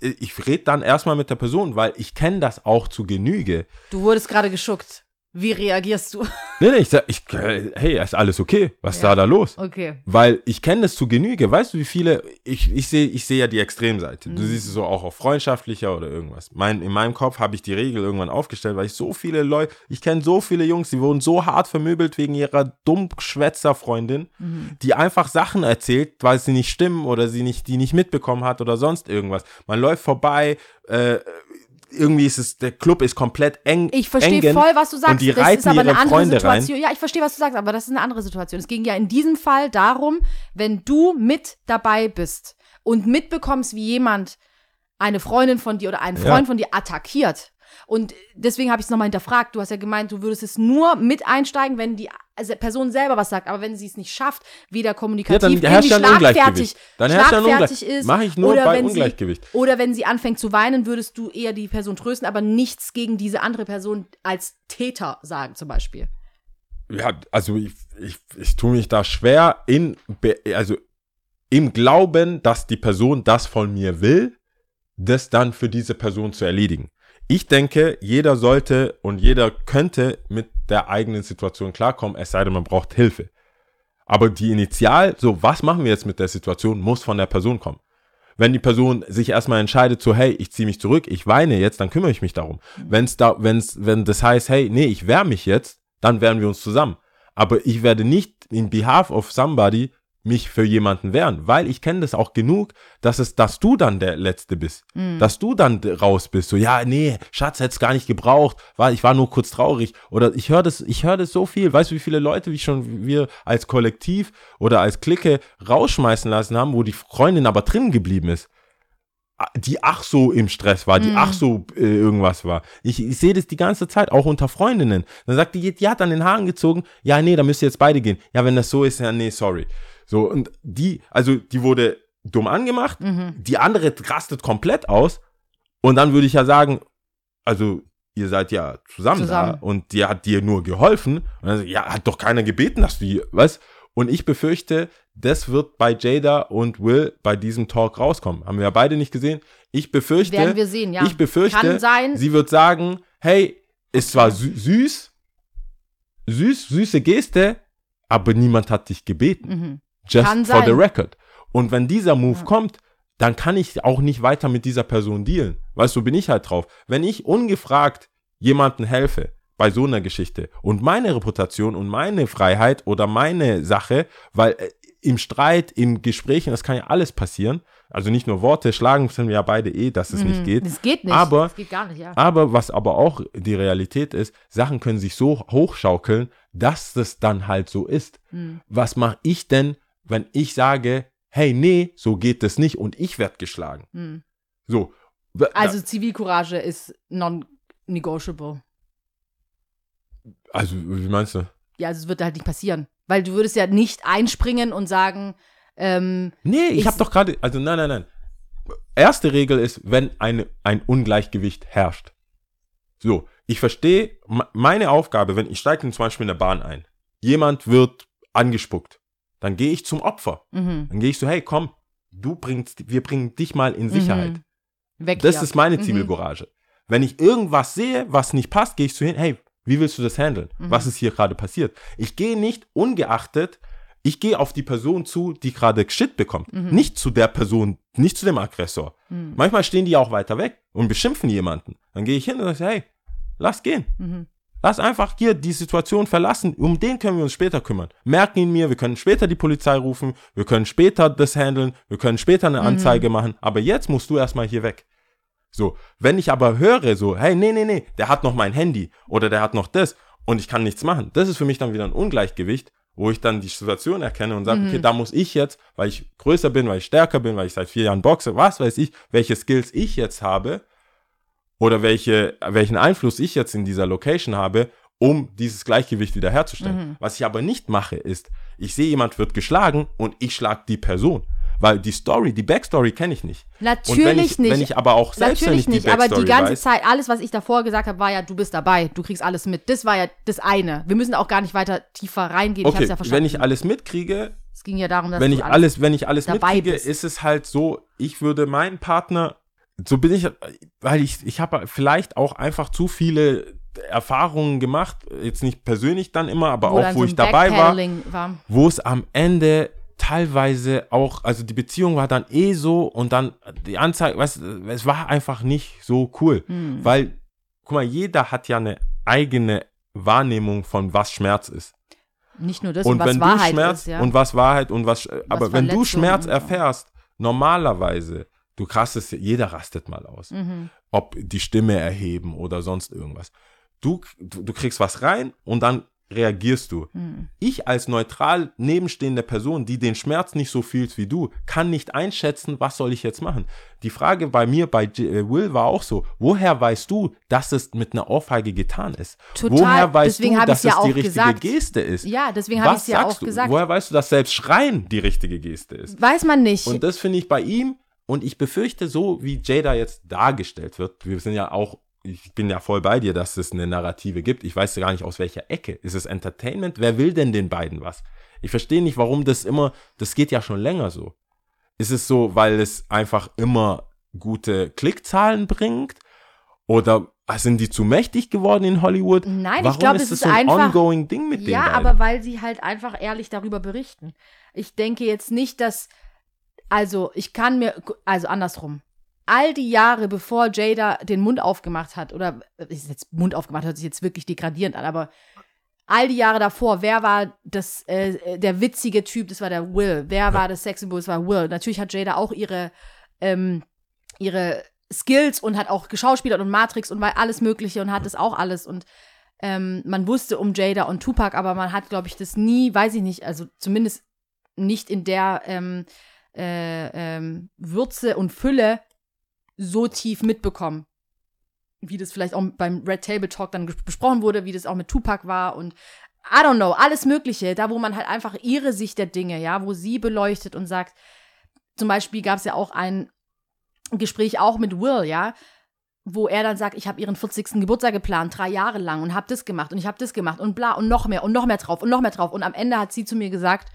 ich rede dann erstmal mit der Person, weil ich kenne das auch zu Genüge. Du wurdest gerade geschuckt. Wie reagierst du? Nee, nee, ich sag, ich, hey, ist alles okay? Was ist Ja. da da los? Okay. Weil ich kenne das zu Genüge. Weißt du, wie viele, ich, ich sehe ich sehe ja die Extremseite. Du siehst es so auch auf freundschaftlicher oder irgendwas. Mein, in meinem Kopf habe ich die Regel irgendwann aufgestellt, weil ich so viele Leute, ich kenne so viele Jungs, die wurden so hart vermöbelt wegen ihrer Dummschwätzer-Freundin, die einfach Sachen erzählt, weil sie nicht stimmen oder sie nicht, die nicht mitbekommen hat oder sonst irgendwas. Man läuft vorbei, äh, irgendwie ist es, der Club ist komplett eng. Ich verstehe voll, was du sagst. Und die das reiten ist aber eine ihre andere Freunde rein. Situation. Ja, ich verstehe, was du sagst, aber das ist eine andere Situation. Es ging ja in diesem Fall darum, wenn du mit dabei bist und mitbekommst, wie jemand eine Freundin von dir oder einen Ja. Freund von dir attackiert. Und deswegen habe ich es nochmal hinterfragt. Du hast ja gemeint, du würdest es nur mit einsteigen, wenn die also Person selber was sagt. Aber wenn sie es nicht schafft, weder kommunikativ dann irgendwie ja ein schlagfertig. Dann schlagfertig Ungleich- ist. Mach ich nur oder bei wenn Ungleichgewicht. Sie, oder wenn sie anfängt zu weinen, würdest du eher die Person trösten, aber nichts gegen diese andere Person als Täter sagen, zum Beispiel. ja, also ich, ich, ich tue mich da schwer in, also im Glauben, dass die Person das von mir will, das dann für diese Person zu erledigen. Ich denke, jeder sollte und jeder könnte mit der eigenen Situation klarkommen, es sei denn, man braucht Hilfe. Aber die Initial, so, was machen wir jetzt mit der Situation, muss von der Person kommen. Wenn die Person sich erstmal entscheidet, so, hey, ich ziehe mich zurück, ich weine jetzt, dann kümmere ich mich darum. Wenn's da, wenn's, wenn das heißt, hey, nee, ich wehre mich jetzt, dann wehren wir uns zusammen. Aber ich werde nicht in behalf of somebody mich für jemanden wehren, weil ich kenne das auch genug, dass es, dass du dann der Letzte bist, dass du dann raus bist, so ja, nee, Schatz hätte es gar nicht gebraucht, war, ich war nur kurz traurig oder ich höre das, ich höre das so viel, weißt du, wie viele Leute, wie schon wir als Kollektiv oder als Clique rausschmeißen lassen haben, wo die Freundin aber drin geblieben ist die ach so im Stress war, die ach so äh, irgendwas war. Ich, ich sehe das die ganze Zeit, auch unter Freundinnen. Dann sagt die, die hat an den Haaren gezogen, ja, nee, da müsst ihr jetzt beide gehen. Ja, wenn das so ist, ja, nee, sorry. So, und die, also die wurde dumm angemacht, die andere rastet komplett aus und dann würde ich ja sagen, also ihr seid ja zusammen, Zusammen. da und die hat dir nur geholfen. Und dann, ja, hat doch keiner gebeten, dass du, was? Und ich befürchte, das wird bei Jada und Will bei diesem Talk rauskommen. Haben wir ja beide nicht gesehen. Ich befürchte, Werden wir sehen, ja. ich befürchte, sie wird sagen, hey, ist zwar sü süß, süß, süße Geste, aber niemand hat dich gebeten. Mhm. Just Kann for the sein. record. Und wenn dieser Move kommt, dann kann ich auch nicht weiter mit dieser Person dealen. Weißt du, so bin ich halt drauf. Wenn ich ungefragt jemanden helfe bei so einer Geschichte und meine Reputation und meine Freiheit oder meine Sache, weil äh, im Streit, in Gesprächen, das kann ja alles passieren. Also nicht nur Worte, schlagen sind wir ja beide eh, dass es nicht geht. Mhm. Das geht nicht. Aber- das geht gar nicht, ja. Aber was aber auch die Realität ist, Sachen können sich so hochschaukeln, dass das dann halt so ist. Hm. Was mache ich denn, wenn ich sage, hey, nee, so geht das nicht und ich werde geschlagen? Hm. So. Also Zivilcourage ist non-negotiable. also, wie meinst du? Ja, also es wird halt nicht passieren. Weil du würdest ja nicht einspringen und sagen, ähm, Nee, ich Ich- habe doch gerade, also nein, nein, nein. Erste Regel ist, wenn eine, ein Ungleichgewicht herrscht. So, ich verstehe, me- meine Aufgabe, wenn ich steige zum Beispiel in der Bahn ein, jemand wird angespuckt, dann gehe ich zum Opfer. mhm, Dann gehe ich so, hey, komm, du bringst, wir bringen dich mal in Sicherheit. Mhm. weg Das ist meine Mhm. Zivilcourage. Wenn ich irgendwas sehe, was nicht passt, gehe ich so hin, hey, wie willst du das handeln? Mhm. Was ist hier gerade passiert? Ich gehe nicht ungeachtet, ich gehe auf die Person zu, die gerade Shit bekommt. Nicht zu der Person, nicht zu dem Aggressor. Mhm. Manchmal stehen die auch weiter weg und beschimpfen jemanden. Dann gehe ich hin und sage, hey, lass gehen. Mhm. Lass einfach hier die Situation verlassen. Um den können wir uns später kümmern. Merken ihn mir, wir können später die Polizei rufen, wir können später das handeln, wir können später eine Anzeige machen. Aber jetzt musst du erstmal hier weg. So, wenn ich aber höre, so, hey, nee, nee, nee, der hat noch mein Handy oder der hat noch das und ich kann nichts machen, das ist für mich dann wieder ein Ungleichgewicht, wo ich dann die Situation erkenne und sage, okay, da muss ich jetzt, weil ich größer bin, weil ich stärker bin, weil ich seit vier Jahren boxe, was weiß ich, welche Skills ich jetzt habe oder welche, welchen Einfluss ich jetzt in dieser Location habe, um dieses Gleichgewicht wiederherzustellen. Was ich aber nicht mache, ist, ich sehe, jemand wird geschlagen und ich schlag die Person. Weil die Story, die Backstory kenne ich nicht. Natürlich und wenn ich, nicht. Wenn ich aber auch selbst wenn ich Natürlich die nicht, aber Backstory die ganze weiß, Zeit, alles, was ich davor gesagt habe, war ja, du bist dabei, du kriegst alles mit. Das war ja das eine. Wir müssen auch gar nicht weiter tiefer reingehen. ich okay, hab's ja verstanden. wenn ich alles mitkriege, es ging ja darum, dass wenn ich alles, wenn ich alles dabei mitkriege, bist. ist es halt so, ich würde meinen Partner, so bin ich, weil ich, ich habe vielleicht auch einfach zu viele Erfahrungen gemacht, jetzt nicht persönlich dann immer, aber wo auch wo so ich dabei war, war. wo es am Ende teilweise auch, also die Beziehung war dann eh so und dann die Anzeige, weißt es war einfach nicht so cool, Hm. weil, guck mal, jeder hat ja eine eigene Wahrnehmung von was Schmerz ist. Nicht nur das, Und was wenn Wahrheit du Schmerz ist, ja. und was Wahrheit und was, äh, aber wenn du Schmerz erfährst, normalerweise, du rastest, jeder rastet mal aus. Mhm. Ob die Stimme erheben oder sonst irgendwas. Du, du, du kriegst was rein und dann reagierst du. Mhm. Ich als neutral nebenstehende Person, die den Schmerz nicht so fühlt wie du, kann nicht einschätzen, was soll ich jetzt machen. Die Frage bei mir, bei äh, Will war auch so, woher weißt du, dass es mit einer Ohrfeige getan ist? Total, woher weißt deswegen du, dass ja es die richtige gesagt. Geste ist? Ja, deswegen habe ich es ja auch du? gesagt. Woher weißt du, dass selbst Schreien die richtige Geste ist? Weiß man nicht. Und das finde ich bei ihm, und ich befürchte, so wie Jada jetzt dargestellt wird, wir sind ja auch, ich bin ja voll bei dir, dass es eine Narrative gibt. Ich weiß ja gar nicht, aus welcher Ecke. Ist es Entertainment? Wer will denn den beiden was? Ich verstehe nicht, warum das immer, das geht ja schon länger so. Ist es so, weil es einfach immer gute Klickzahlen bringt? Oder sind die zu mächtig geworden in Hollywood? Nein, ich Warum glaube, ist es das ist so ein einfach- ongoing Ding mit den ja, aber weil sie halt einfach ehrlich darüber berichten. Ich denke jetzt nicht, dass, also ich kann mir, also andersrum. All die Jahre, bevor Jada den Mund aufgemacht hat, oder ist jetzt Mund aufgemacht, hört sich jetzt wirklich degradierend an, aber all die Jahre davor, wer war das, äh, der witzige Typ, das war der Will. Wer war das Sexsymbol, das war Will. Natürlich hat Jada auch ihre, ähm, ihre Skills und hat auch geschauspielert und Matrix und war alles Mögliche und hat das auch alles und ähm, man wusste um Jada und Tupac, aber man hat, glaube ich, das nie, weiß ich nicht, also zumindest nicht in der ähm, äh, ähm, Würze und Fülle so tief mitbekommen. Wie das vielleicht auch beim Red Table Talk dann besprochen wurde, wie das auch mit Tupac war und I don't know, alles Mögliche, da wo man halt einfach ihre Sicht der Dinge, ja, wo sie beleuchtet und sagt, zum Beispiel gab es ja auch ein Gespräch auch mit Will, ja, wo er dann sagt, ich habe ihren 40. Geburtstag geplant, drei Jahre lang und habe das gemacht und ich habe das gemacht und bla und noch mehr und noch mehr drauf und noch mehr drauf. Und am Ende hat sie zu mir gesagt,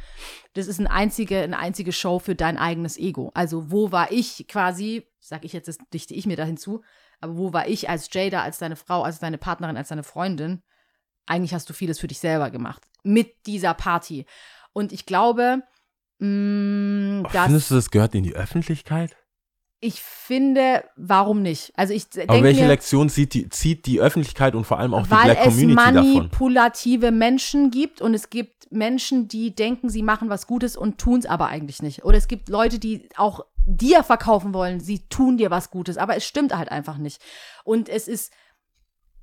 das ist eine einzige, eine einzige Show für dein eigenes Ego. Also wo war ich quasi, sag ich jetzt, das dichte ich mir da hinzu, aber wo war ich als Jada, als deine Frau, als deine Partnerin, als deine Freundin? Eigentlich hast du vieles für dich selber gemacht. Mit dieser Party. Und ich glaube, mh, dass Findest du, das gehört in die Öffentlichkeit? Ich finde, warum nicht? Also ich Aber denke welche mir, Lektion zieht die, zieht die Öffentlichkeit und vor allem auch die weil Black es Community davon? manipulative Menschen gibt und es gibt Menschen, die denken, sie machen was Gutes und tun es aber eigentlich nicht. Oder es gibt Leute, die auch dir verkaufen wollen, sie tun dir was Gutes, aber es stimmt halt einfach nicht. Und es ist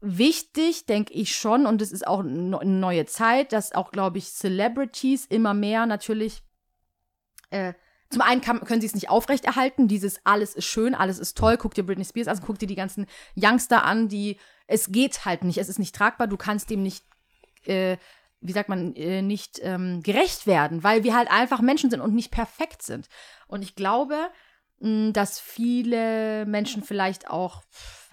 wichtig, denke ich schon, und es ist auch eine neue Zeit, dass auch, glaube ich, Celebrities immer mehr natürlich äh, zum einen kann, können sie es nicht aufrechterhalten, dieses alles ist schön, alles ist toll, guck dir Britney Spears an, guck dir die ganzen Youngster an, die, es geht halt nicht, es ist nicht tragbar, du kannst dem nicht, äh, wie sagt man, äh, nicht ähm, gerecht werden, weil wir halt einfach Menschen sind und nicht perfekt sind. Und ich glaube, mh, dass viele Menschen vielleicht auch,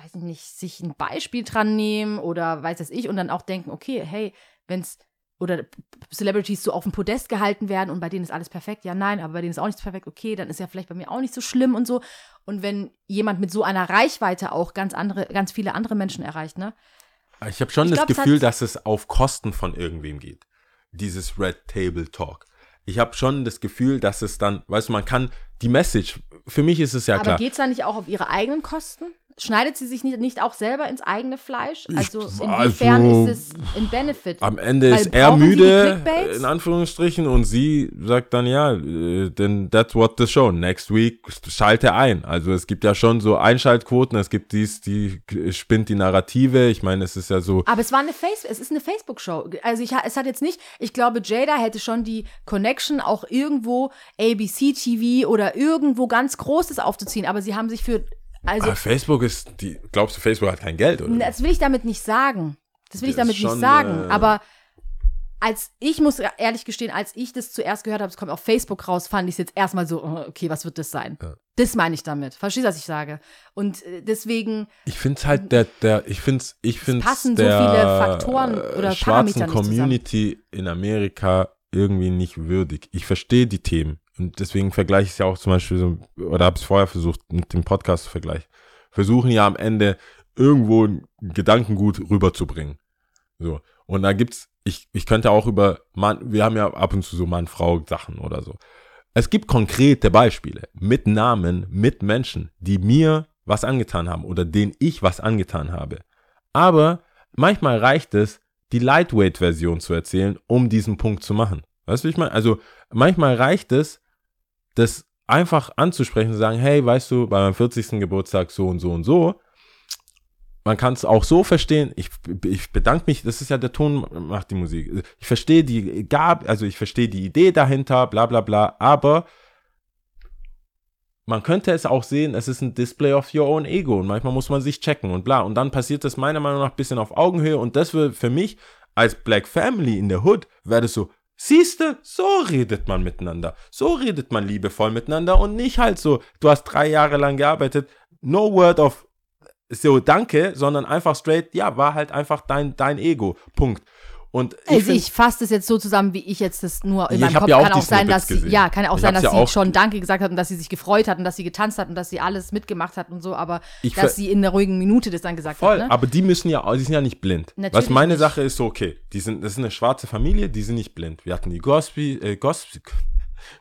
weiß ich nicht, sich ein Beispiel dran nehmen oder weiß es ich und dann auch denken, okay, hey, wenn's oder Celebrities so auf dem Podest gehalten werden und bei denen ist alles perfekt. Ja, nein, aber bei denen ist auch nichts perfekt. Okay, dann ist ja vielleicht bei mir auch nicht so schlimm und so. Und wenn jemand mit so einer Reichweite auch ganz andere, ganz viele andere Menschen erreicht, ne? Ich habe schon Ich das glaub, es Gefühl, hat- dass es auf Kosten von irgendwem geht. Dieses Red Table Talk. Ich habe schon das Gefühl, dass es dann, weißt du, man kann die Message, für mich ist es ja aber klar. geht's da nicht auch auf ihre eigenen Kosten? Schneidet sie sich nicht, nicht auch selber ins eigene Fleisch? Also also- inwiefern ist es ein Benefit? Am Ende Weil ist er müde, Clickbaits? in Anführungsstrichen, und sie sagt dann, ja, äh, then that's what the show. Next week schalte ein. Also es gibt ja schon so Einschaltquoten, es gibt dies, die spinnt die Narrative. Ich meine, es ist ja so, Aber es war eine Face, es ist eine Facebook-Show. Also ich, es hat jetzt nicht, ich glaube, Jada hätte schon die Connection auch irgendwo ABC TV oder irgendwo ganz Großes aufzuziehen. Aber sie haben sich für, also ah, Facebook ist, die, glaubst du, Facebook hat kein Geld, oder? das will ich damit nicht sagen. Das will ich Das damit ist nicht sagen. Aber als ich muss ehrlich gestehen, als ich das zuerst gehört habe, es kommt auf Facebook raus, fand ich es jetzt erstmal so, oh, okay, was wird das sein? Ja. Das meine ich damit. Verstehst du, was ich sage? Und äh, deswegen, Ich finde es halt der, der, ich finde es, ich finde passen so der viele Faktoren oder äh, schwarzen Parameter. Community in Amerika irgendwie nicht würdig. Ich verstehe die Themen und deswegen vergleiche ich es ja auch zum Beispiel so, oder habe es vorher versucht mit dem Podcast zu vergleichen. Versuchen ja am Ende irgendwo ein Gedankengut rüberzubringen. So. Und da gibt's, ich, ich könnte auch über Mann, wir haben ja ab und zu so Mann-Frau-Sachen oder so. Es gibt konkrete Beispiele mit Namen, mit Menschen, die mir was angetan haben oder denen ich was angetan habe. Aber manchmal reicht es, die Lightweight-Version zu erzählen, um diesen Punkt zu machen. Weißt du, ich meine? Also manchmal reicht es, das einfach anzusprechen und sagen, hey, weißt du, bei meinem 40. Geburtstag so und so und so. Man kann es auch so verstehen. Ich, ich bedanke mich, das ist ja der Ton, macht die Musik. Ich verstehe die gab, also ich verstehe die Idee dahinter, bla bla bla, aber man könnte es auch sehen, es ist ein Display of your own ego und manchmal muss man sich checken und bla. Und dann passiert das meiner Meinung nach ein bisschen auf Augenhöhe und das wird für mich als Black Family in der Hood, wäre das so, siehste, so redet man miteinander. So redet man liebevoll miteinander und nicht halt so, du hast drei Jahre lang gearbeitet, no word of so danke, sondern einfach straight, ja, war halt einfach dein, dein Ego. Punkt. Und ich also ich fasse das jetzt so zusammen, wie ich jetzt das nur in Ich meinem Kopf ja auch kann auch sein, Snippets dass sie, ja, kann ja auch Ich sein, dass ja sie schon Danke gesagt hat und dass sie sich gefreut hat und dass sie getanzt hat und dass sie alles mitgemacht hat und so, aber Ich dass sie in der ruhigen Minute das dann gesagt Voll, hat. Ne? aber die müssen ja, die sind ja nicht blind. Natürlich Was meine nicht. Sache ist so, okay, die sind, das ist eine schwarze Familie, die sind nicht blind. Wir hatten die Gosby, äh, Gosby,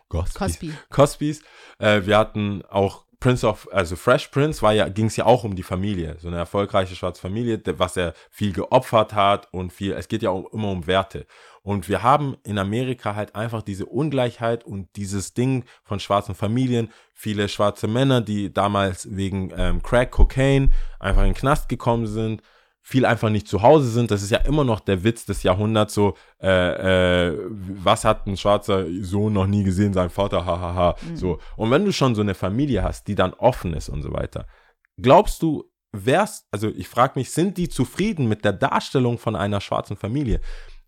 Gosby, Cosby. Cosbys. Äh, wir hatten auch Prince of, also Fresh Prince war ja, ging es ja auch um die Familie, so eine erfolgreiche schwarze Familie, was er viel geopfert hat und viel, es geht ja auch immer um Werte. Und wir haben in Amerika halt einfach diese Ungleichheit und dieses Ding von schwarzen Familien, viele schwarze Männer, die damals wegen ähm, Crack, Cocaine einfach in den Knast gekommen sind, viel einfach nicht zu Hause sind. Das ist ja immer noch der Witz des Jahrhunderts, so, äh, äh, was hat ein schwarzer Sohn noch nie gesehen, sein Vater, hahaha, so. Und wenn du schon so eine Familie hast, die dann offen ist und so weiter, glaubst du, wär's, also ich frage mich, sind die zufrieden mit der Darstellung von einer schwarzen Familie?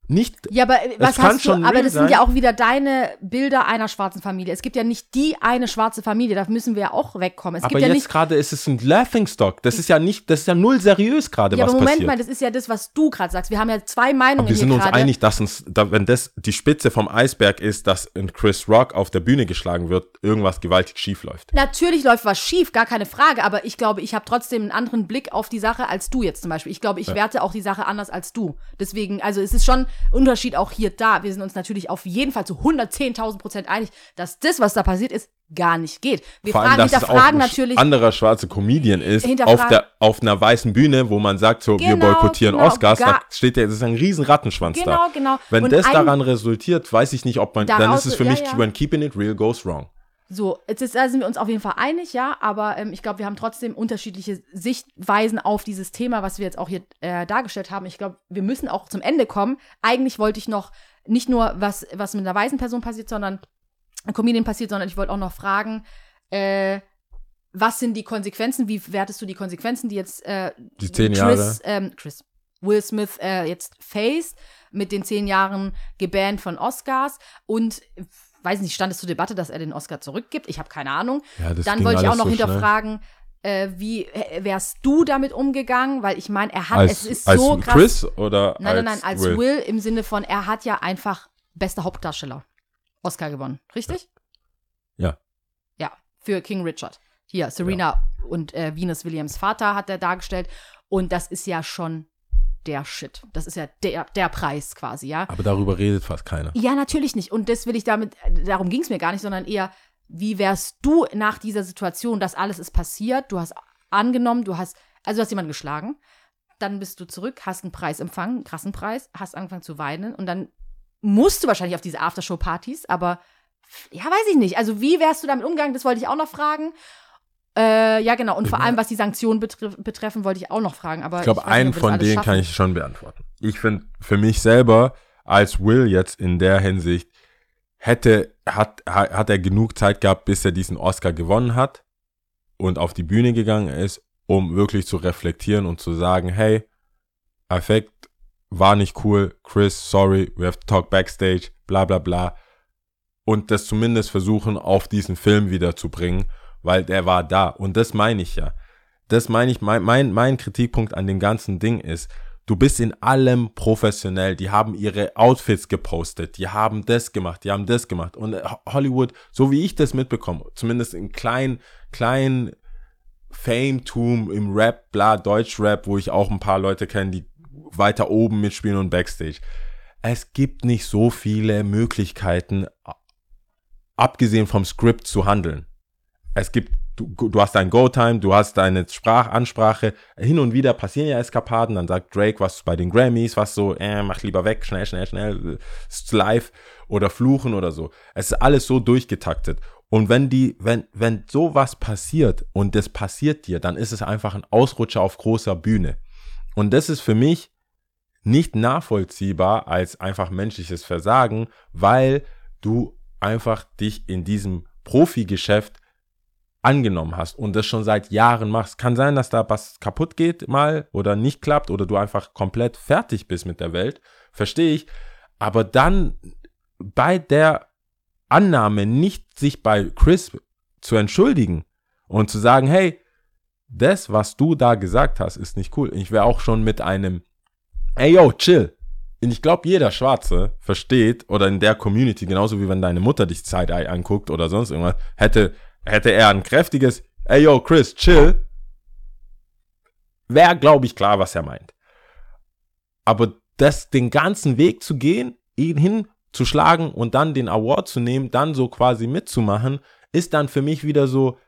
Nicht, Ja, aber äh, was hast du, aber das sind ja auch wieder deine Bilder einer schwarzen Familie. Es gibt ja nicht die eine schwarze Familie, da müssen wir ja auch wegkommen. Es aber gibt ja jetzt nicht gerade ist es ein Laughingstock. Das ist ja nicht, das ist ja null seriös gerade, Ja, was aber Moment passiert. mal, das ist ja das, was du gerade sagst. Wir haben ja zwei Meinungen Aber wir sind uns gerade. einig, dass uns, da, wenn das die Spitze vom Eisberg ist, dass in Chris Rock auf der Bühne geschlagen wird, irgendwas gewaltig schief läuft. Natürlich läuft was schief, gar keine Frage, aber ich glaube, ich habe trotzdem einen anderen Blick auf die Sache als du jetzt zum Beispiel. Ich glaube, ich werte auch die Sache anders als du. Deswegen, also es ist schon Unterschied auch hier da. Wir sind uns natürlich auf jeden Fall zu 110.000 Prozent einig, dass das, was da passiert ist, gar nicht geht. Wir Vor allem, fragen, dass es auch hinterfragen ein natürlich. anderer schwarzer Comedian ist, Hinterfragen- auf, der, auf einer weißen Bühne, wo man sagt, so, wir Genau, boykottieren genau, Oscars, da steht ja, das ist ein riesen Rattenschwanz da. Genau, genau. Wenn Und das daran resultiert, weiß ich nicht, ob man, dann ist es für ja, mich, ja. when keeping it real goes wrong. So, jetzt ist, da sind wir uns auf jeden Fall einig, ja, aber ähm, ich glaube, wir haben trotzdem unterschiedliche Sichtweisen auf dieses Thema, was wir jetzt auch hier äh, dargestellt haben. Ich glaube, wir müssen auch zum Ende kommen. Eigentlich wollte ich noch nicht nur, was, was mit einer weisen Person passiert, sondern Comedian passiert, sondern ich wollte auch noch fragen, äh, was sind die Konsequenzen? Wie wertest du die Konsequenzen, die jetzt äh, Die zehn Chris, Jahre. Ähm, Chris, Will Smith äh, jetzt face mit den zehn Jahren gebannt von Oscars und weiß nicht, stand es zur Debatte, dass er den Oscar zurückgibt? Ich habe keine Ahnung. Ja, Dann wollte ich auch noch so hinterfragen, äh, wie äh, wärst du damit umgegangen? Weil ich meine, er hat, Als, es ist als so krass. Chris oder nein, nein, als nein, als Will? Will. im Sinne von, er hat ja einfach bester Hauptdarsteller Oscar gewonnen, richtig? Ja. Ja, für King Richard. Hier, Serena und äh, Venus Williams Vater hat er dargestellt. Und das ist ja schon der Shit. Das ist ja der, der Preis quasi, ja. Aber darüber redet fast keiner. Ja, natürlich nicht. Und das will ich damit, darum ging es mir gar nicht, sondern eher, wie wärst du nach dieser Situation, das alles ist passiert, du hast angenommen, du hast, also du hast jemanden geschlagen, dann bist du zurück, hast einen Preis empfangen, einen krassen Preis, hast angefangen zu weinen und dann musst du wahrscheinlich auf diese Aftershow-Partys, aber ja, weiß ich nicht. Also wie wärst du damit umgegangen? Das wollte ich auch noch fragen. Äh, ja, genau. Und vor allem, was die Sanktionen betref betreffen, wollte ich auch noch fragen. Aber Ich glaube, nicht, einen von denen schaffen. kann ich schon beantworten. Ich finde, für mich selber, als Will jetzt in der Hinsicht, hätte, hat, ha- hat er genug Zeit gehabt, bis er diesen Oscar gewonnen hat und auf die Bühne gegangen ist, um wirklich zu reflektieren und zu sagen, hey, Affekt war nicht cool, Chris, sorry, we have to talk backstage, bla bla bla. Und das zumindest versuchen, auf diesen Film wieder zu bringen, weil der war da. Und das meine ich ja das meine ich, mein, mein, mein Kritikpunkt an dem ganzen Ding ist, du bist in allem professionell. Die haben ihre Outfits gepostet, die haben das gemacht, die haben das gemacht. Und Hollywood, so wie ich das mitbekomme, zumindest in kleinen, kleinen Fame-Tum im Rap, bla, Deutsch-Rap, wo ich auch ein paar Leute kenne, die weiter oben mitspielen und Backstage. Es gibt nicht so viele Möglichkeiten, abgesehen vom Skript zu handeln. Es gibt, du, du hast dein Go-Time, du hast deine Sprachansprache. Hin und wieder passieren ja Eskapaden, dann sagt Drake was bei den Grammys, was so, äh, mach lieber weg, schnell, schnell, schnell, äh, ist live oder fluchen oder so. Es ist alles so durchgetaktet. Und wenn die, wenn, wenn sowas passiert und das passiert dir, dann ist es einfach ein Ausrutscher auf großer Bühne. Und das ist für mich nicht nachvollziehbar als einfach menschliches Versagen, weil du einfach dich in diesem Profigeschäft angenommen hast und das schon seit Jahren machst. Kann sein, dass da was kaputt geht mal oder nicht klappt oder du einfach komplett fertig bist mit der Welt. Verstehe ich. Aber dann bei der Annahme nicht sich bei Chris zu entschuldigen und zu sagen, hey, das, was du da gesagt hast, ist nicht cool. Ich wäre auch schon mit einem, ey yo, chill. Und ich glaube, jeder Schwarze versteht oder in der Community, genauso wie wenn deine Mutter dich Side-Eye anguckt oder sonst irgendwas, hätte, hätte er ein kräftiges, ey yo, Chris, chill, wäre, glaube ich, klar, was er meint. Aber das, den ganzen Weg zu gehen, ihn hinzuschlagen und dann den Award zu nehmen, dann so quasi mitzumachen, ist dann für mich wieder so,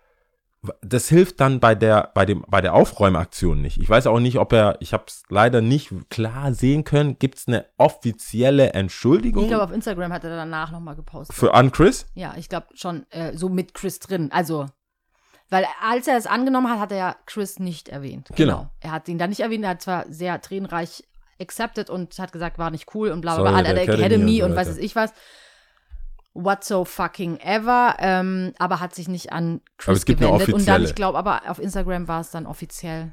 das hilft dann bei der, bei dem, bei der Aufräumaktion nicht. Ich weiß auch nicht, ob er, ich habe es leider nicht klar sehen können, gibt es eine offizielle Entschuldigung Ich glaube, auf Instagram hat er danach nochmal gepostet. für an Chris? Ja, ich glaube schon äh, so mit Chris drin. Also, weil als er es angenommen hat, hat er ja Chris nicht erwähnt. Genau. Er hat ihn dann nicht erwähnt, er hat zwar sehr tränenreich accepted und hat gesagt, war nicht cool und bla bla bla, an der Academy, Academy und und, so weiß ich was. What so fucking ever, ähm, aber hat sich nicht an Chris Aber es gibt eine gewendet. Und dann, ich glaube, aber auf Instagram war es dann offiziell,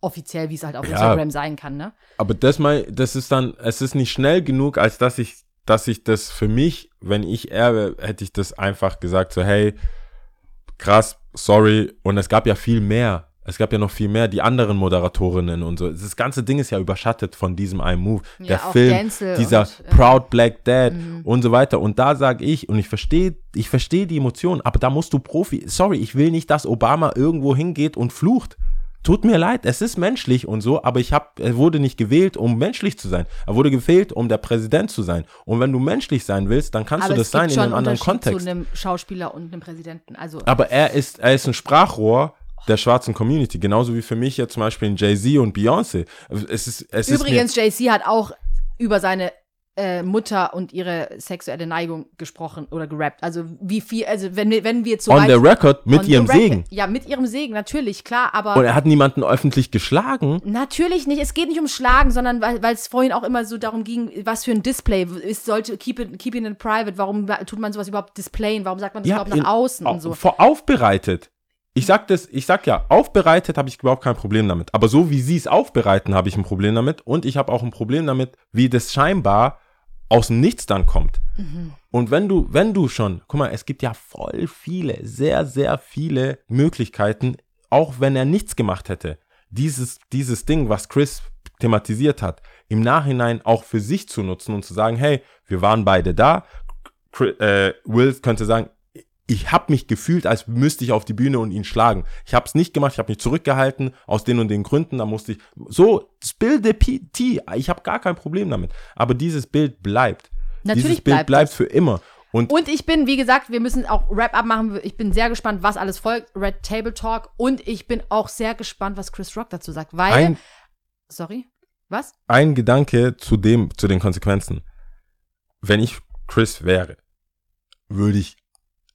offiziell, wie es halt auf Ja. Instagram sein kann, ne? Aber das mal, das ist dann, es ist nicht schnell genug, als dass ich, dass ich das für mich, wenn ich er wäre, hätte ich das einfach gesagt, so, hey, krass, sorry. Und es gab ja viel mehr. Es gab ja noch viel mehr, die anderen Moderatorinnen und so. Das ganze Ding ist ja überschattet von diesem einen Move. Ja, Der Film, Denzel dieser und, äh, Proud Black Dad Mhm. und so weiter. Und da sage ich, und ich verstehe, ich verstehe die Emotionen, aber da musst du Profi. Sorry, ich will nicht, dass Obama irgendwo hingeht und flucht. Tut mir leid, es ist menschlich und so, aber ich hab, er wurde nicht gewählt, um menschlich zu sein. Er wurde gewählt, um der Präsident zu sein. Und wenn du menschlich sein willst, dann kannst aber du das sein in einem anderen Kontext. zu einem Schauspieler und einem Präsidenten. Also, Aber er ist, er ist ein Sprachrohr der schwarzen Community, genauso wie für mich jetzt zum Beispiel ein Jay-Z und Beyoncé. Es ist, es Übrigens, JC hat auch über seine äh, Mutter und ihre sexuelle Neigung gesprochen oder gerappt. Also wie viel, also wenn, wir- wenn wir jetzt ist so on the record mit ihrem record- Segen. Ja, mit ihrem Segen, natürlich, klar, aber Und er hat niemanden öffentlich geschlagen. natürlich nicht. Es geht nicht um Schlagen, sondern weil es vorhin auch immer so darum ging, was für ein Display. Es sollte keep it, keep it in private. Warum tut man sowas überhaupt displayen? Warum sagt man das überhaupt nach in- außen au- und so? Vor aufbereitet. Ich sag das, ich sag ja, aufbereitet habe ich überhaupt kein Problem damit. Aber so wie sie es aufbereiten, habe ich ein Problem damit. Und ich habe auch ein Problem damit, wie das scheinbar aus dem Nichts dann kommt. Mhm. Und wenn du, wenn du schon, guck mal, es gibt ja voll viele, sehr, sehr viele Möglichkeiten, auch wenn er nichts gemacht hätte, dieses, dieses Ding, was Chris thematisiert hat, im Nachhinein auch für sich zu nutzen und zu sagen, hey, wir waren beide da. Chri- äh, Will könnte sagen, ich habe mich gefühlt, als müsste ich auf die Bühne und ihn schlagen. Ich habe es nicht gemacht, ich habe mich zurückgehalten aus den und den Gründen, da musste ich so spill the tea, ich habe gar kein Problem damit, aber dieses Bild bleibt. Natürlich dieses Bild bleibt bleibt für immer Und, Und ich bin, wie gesagt, wir müssen auch Wrap-up machen. Ich bin sehr gespannt, was alles folgt. Red Table Talk. Und ich bin auch sehr gespannt, was Chris Rock dazu sagt. Weil. ein, sorry? Was? ein Gedanke zu dem, zu den Konsequenzen. Wenn ich Chris wäre, würde ich,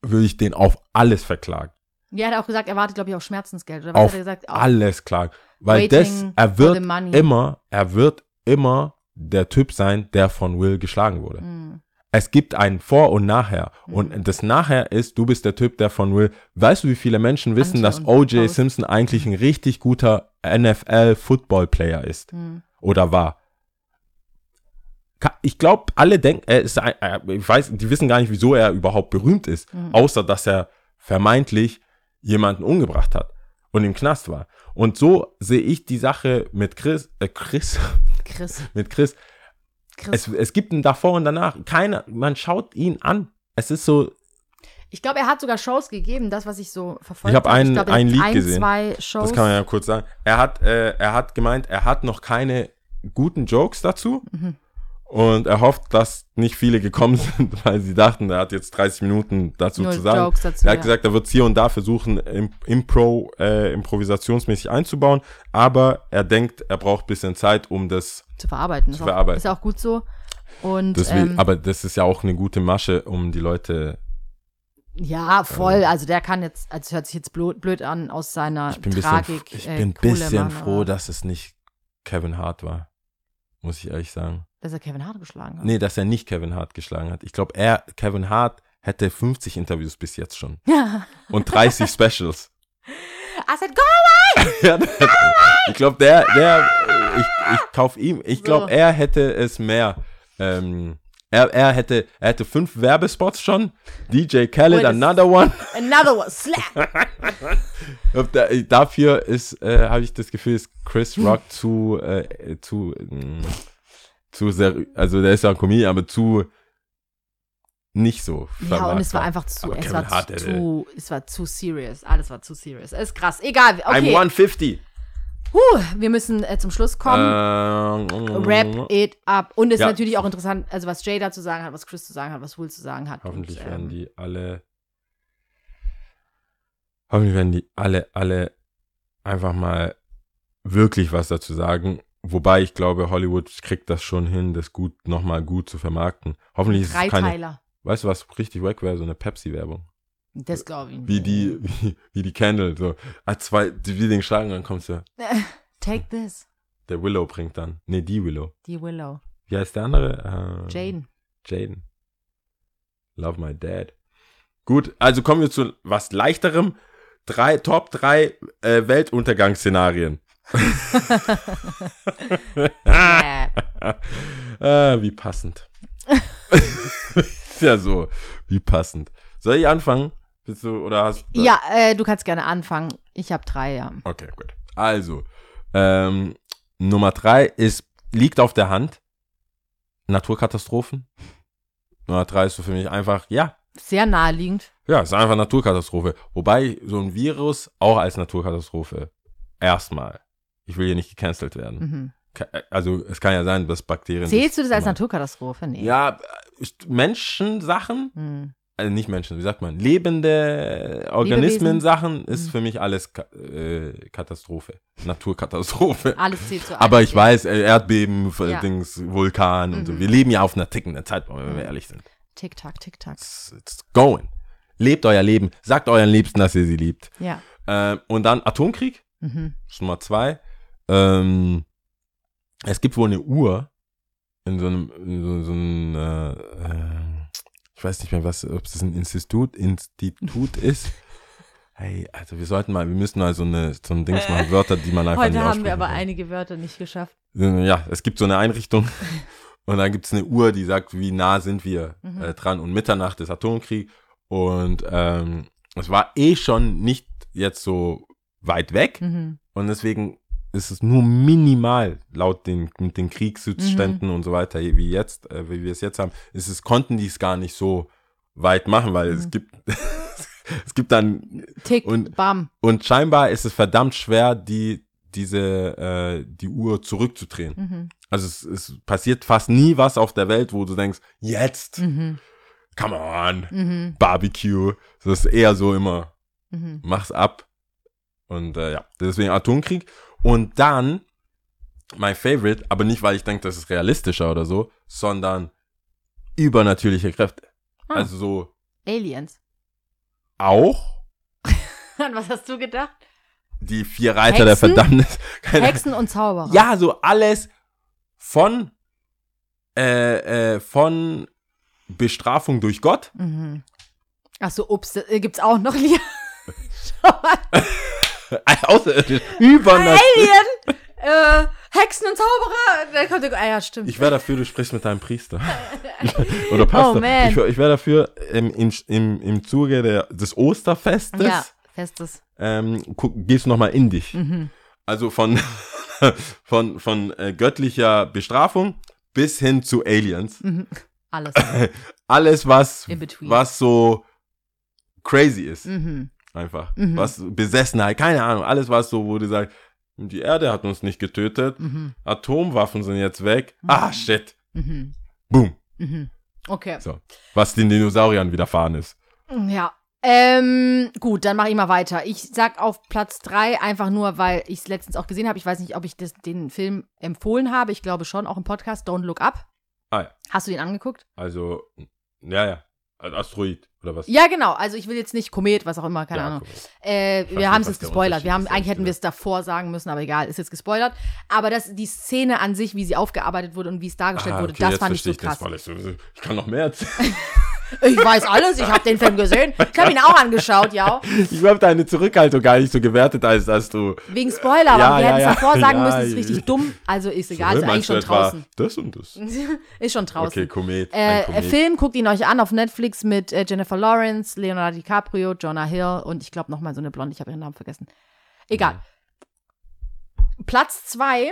würde ich den auf alles verklagen. Ja, er hat auch gesagt, er wartet, glaube ich, auf Schmerzensgeld. Oder was Auf hat er gesagt? Auf- alles klagen. Weil das, er wird immer, er wird immer der Typ sein, der von Will geschlagen wurde. Hm. Es gibt ein Vor und Nachher. Mhm. Und das Nachher ist, du bist der Typ, der von Will. Weißt du, wie viele Menschen wissen, Anti- dass O.J. Simpson eigentlich ein richtig guter NFL-Football-Player ist? Hm. Oder war? Ich glaube, alle denken, er ist ein, ich weiß, die wissen gar nicht, wieso er überhaupt berühmt ist, Mhm. außer dass er vermeintlich jemanden umgebracht hat und im Knast war. Und so sehe ich die Sache mit Chris, äh, Chris, Chris. mit Chris. Chris. Es, es gibt ein davor und danach. Keiner, man schaut ihn an. Es ist so, Ich glaube, er hat sogar Shows gegeben, das, was ich so verfolgt Ich hab einen- glaub, er ein Lied ein, gesehen. zwei Shows. das kann man ja kurz sagen. Er hat, äh, er hat gemeint, er hat noch keine guten Jokes dazu. Mhm. Und er hofft, dass nicht viele gekommen sind, weil sie dachten, er hat jetzt 30 Minuten dazu Nur zu sagen. Dazu, er hat ja. gesagt, er wird hier und da versuchen, im, Impro, äh, improvisationsmäßig einzubauen, aber er denkt, er braucht ein bisschen Zeit, um das, zu verarbeiten. Zu ist auch, verarbeiten. Ist auch gut so. Und will, ähm, aber das ist ja auch eine gute Masche, um die Leute, ja, voll. Also der kann jetzt, also hört sich jetzt blöd, an aus seiner ich bin ein Tragik. bisschen, ich äh, bin ein bisschen machen, froh, dass es nicht Kevin Hart war. Muss ich ehrlich sagen. Dass er Kevin Hart geschlagen hat. Nee, dass er nicht Kevin Hart geschlagen hat. Ich glaube, er, Kevin Hart, hätte 50 Interviews bis jetzt schon. Ja. Und 30 Specials. I said, go! Ja, ich glaube, der, der, ich, ich kauf ihm, ich glaube, So. er hätte es mehr. Ähm, er, er hätte, er hätte fünf Werbespots schon. DJ Khaled, another one. Another one, slap! Dafür ist, äh, habe ich das Gefühl, ist Chris Rock zu, äh, zu, mh, zu sehr, also der ist ja ein Comedian, aber zu nicht so. Ja, und es war einfach zu, es war Hart, zu, ey, es war zu serious. Alles war zu serious. Ist krass. Egal. I'm Okay. 150. Huh, wir müssen äh, zum Schluss kommen. Ähm, Wrap it up. Und es Ja. ist natürlich auch interessant, also was Jay da zu sagen hat, was Chris zu sagen hat, was Will zu sagen hat. Hoffentlich und, werden ähm, die alle. Hoffentlich werden die alle, alle einfach mal wirklich was dazu sagen. Wobei ich glaube, Hollywood kriegt das schon hin, das gut nochmal gut zu vermarkten. Hoffentlich ist es keine. Dreiteiler. Weißt du, was richtig wack wäre? So eine Pepsi-Werbung. Das glaube ich. nicht. Wie die, wie, wie die Candle. So, ah, zwei, die will den schlagen, dann kommst du. Take this. Der Willow bringt dann. Nee, die Willow. Die Willow. Wie heißt der andere? Äh, Jaden. Jaden. Love my dad. Gut, also kommen wir zu was leichterem. Drei, Top 3 äh, Weltuntergangsszenarien. Ah, wie passend. Ja so, wie passend. Soll ich anfangen? Bist du, oder hast ja, äh, du kannst gerne anfangen. Ich habe drei, ja. Okay, gut. Also, ähm, Nummer drei ist, liegt auf der Hand. Naturkatastrophen. Nummer drei ist so für mich einfach, ja, Sehr naheliegend. Ja, es ist einfach Naturkatastrophe. Wobei so ein Virus auch als Naturkatastrophe erstmal. Ich will hier nicht gecancelt werden. Mhm. Ka- Also es kann ja sein, dass Bakterien. Zählst du das als Naturkatastrophe? Nee. Ja, ist- Menschensachen, Hm. also nicht Menschen, wie sagt man, lebende Organismen-Sachen ist Mhm. für mich alles äh, Katastrophe. Naturkatastrophe. Alles zählt zu Aber ich weiß, äh, Erdbeben, Ja. Dings, Vulkan und so. Mhm. Wir leben ja auf einer tickenden Zeitbombe, wenn wir Mhm. ehrlich sind. Tick-Tack, Tick-Tack. It's, it's going. Lebt euer Leben. Sagt euren Liebsten, dass ihr sie liebt. Ja. Ähm, und dann Atomkrieg, Mhm. Nummer zwei. Ähm, es gibt wohl eine Uhr in so einem, in so, so einem äh, äh, ich weiß nicht mehr, was, ob es ein Institut, Institut ist. Hey, also wir sollten mal, wir müssen mal so, eine, so ein Dings machen, Wörter, die man einfach Heute nicht haben wir aber kann. einige Wörter nicht geschafft. Ja, es gibt so eine Einrichtung und dann gibt es eine Uhr, die sagt, wie nah sind wir Mhm. äh, dran. Und Mitternacht ist Atomkrieg. Und ähm, es war eh schon nicht jetzt so weit weg. Mhm. Und deswegen ist es nur minimal laut den, mit den Kriegszuständen und so weiter, wie jetzt, äh, wie wir es jetzt haben, ist es, konnten die es gar nicht so weit machen, weil es Mhm. gibt, es gibt dann Tick, Und- bam. und scheinbar ist es verdammt schwer, die, diese, äh, die Uhr zurückzudrehen. Mhm. Also es, es passiert fast nie was auf der Welt, wo du denkst, jetzt. Mhm. come on, Mhm. Barbecue. Das ist eher so immer, Mhm. mach's ab. Und äh, ja, deswegen Atomkrieg. Und dann, mein Favorite, aber nicht, weil ich denke, das ist realistischer oder so, sondern übernatürliche Kräfte. Ah. Also so Aliens. auch An was hast du gedacht? die vier Reiter der Hexen? Verdammnis. Keine Hexen und Zauberer. Ja, so alles von, äh, äh, von Bestrafung durch Gott. Mhm. Ach so, ups, äh, gibt's auch noch Lieder. Außerirdisch. Übernatürlich. Alien! äh, Hexen und Zauberer. Da kommt der, ah ja, stimmt. Ich wäre dafür, du sprichst mit deinem Priester. Oder Pastor. Oh, man. Ich, ich wäre dafür, ähm, in, im, im Zuge der, des Osterfestes, ja, festes. ähm, guck, gehst du nochmal in dich. Mhm. Also von, von, von äh, göttlicher Bestrafung bis hin zu Aliens. Mhm. Alles. Alles, was, was so crazy ist. Mhm. Einfach. Mhm. Was Besessenheit, keine Ahnung. Alles, was so, wo du sagst, die Erde hat uns nicht getötet. Mhm. Atomwaffen sind jetzt weg. Ah, shit. Mhm. Boom. Mhm. Okay. So. Was den Dinosauriern widerfahren ist. Ja. Ähm, gut, dann mache ich mal weiter. Ich sag auf Platz 3 einfach nur, weil ich es letztens auch gesehen habe. Ich weiß nicht, ob ich das, den Film empfohlen habe. Ich glaube schon, auch im Podcast Don't Look Up. Ah ja. Hast du den angeguckt? Also, ja, ja. Ein Asteroid, oder was? Ja, genau. Also ich will jetzt nicht Komet, was auch immer, keine Ja, Ahnung. Äh, wir haben es jetzt gespoilert. Wir haben, eigentlich hätten wir es davor sagen müssen, aber egal, ist jetzt gespoilert. Aber das, die Szene an sich, wie sie aufgearbeitet wurde und wie es dargestellt Ah, wurde, okay, das jetzt fand ich so krass. Spoiler. Ich kann noch mehr erzählen. Ich weiß alles, ich habe den Film gesehen. Ich habe ihn auch angeschaut, ja. Ich habe deine Zurückhaltung gar nicht so gewertet, als dass du. Wegen Spoiler, aber Ja, wir ja, hätten es ja. davor sagen Ja, müssen, ist ja. richtig dumm. Also ist egal, ist eigentlich schon draußen. Das und das. Ist schon draußen. Okay, Komet. Äh, ein Komet. Film, guckt ihn euch an auf Netflix mit äh, Jennifer Lawrence, Leonardo DiCaprio, Jonah Hill und ich glaube nochmal so eine Blonde, ich habe ihren Namen vergessen. Egal. Platz zwei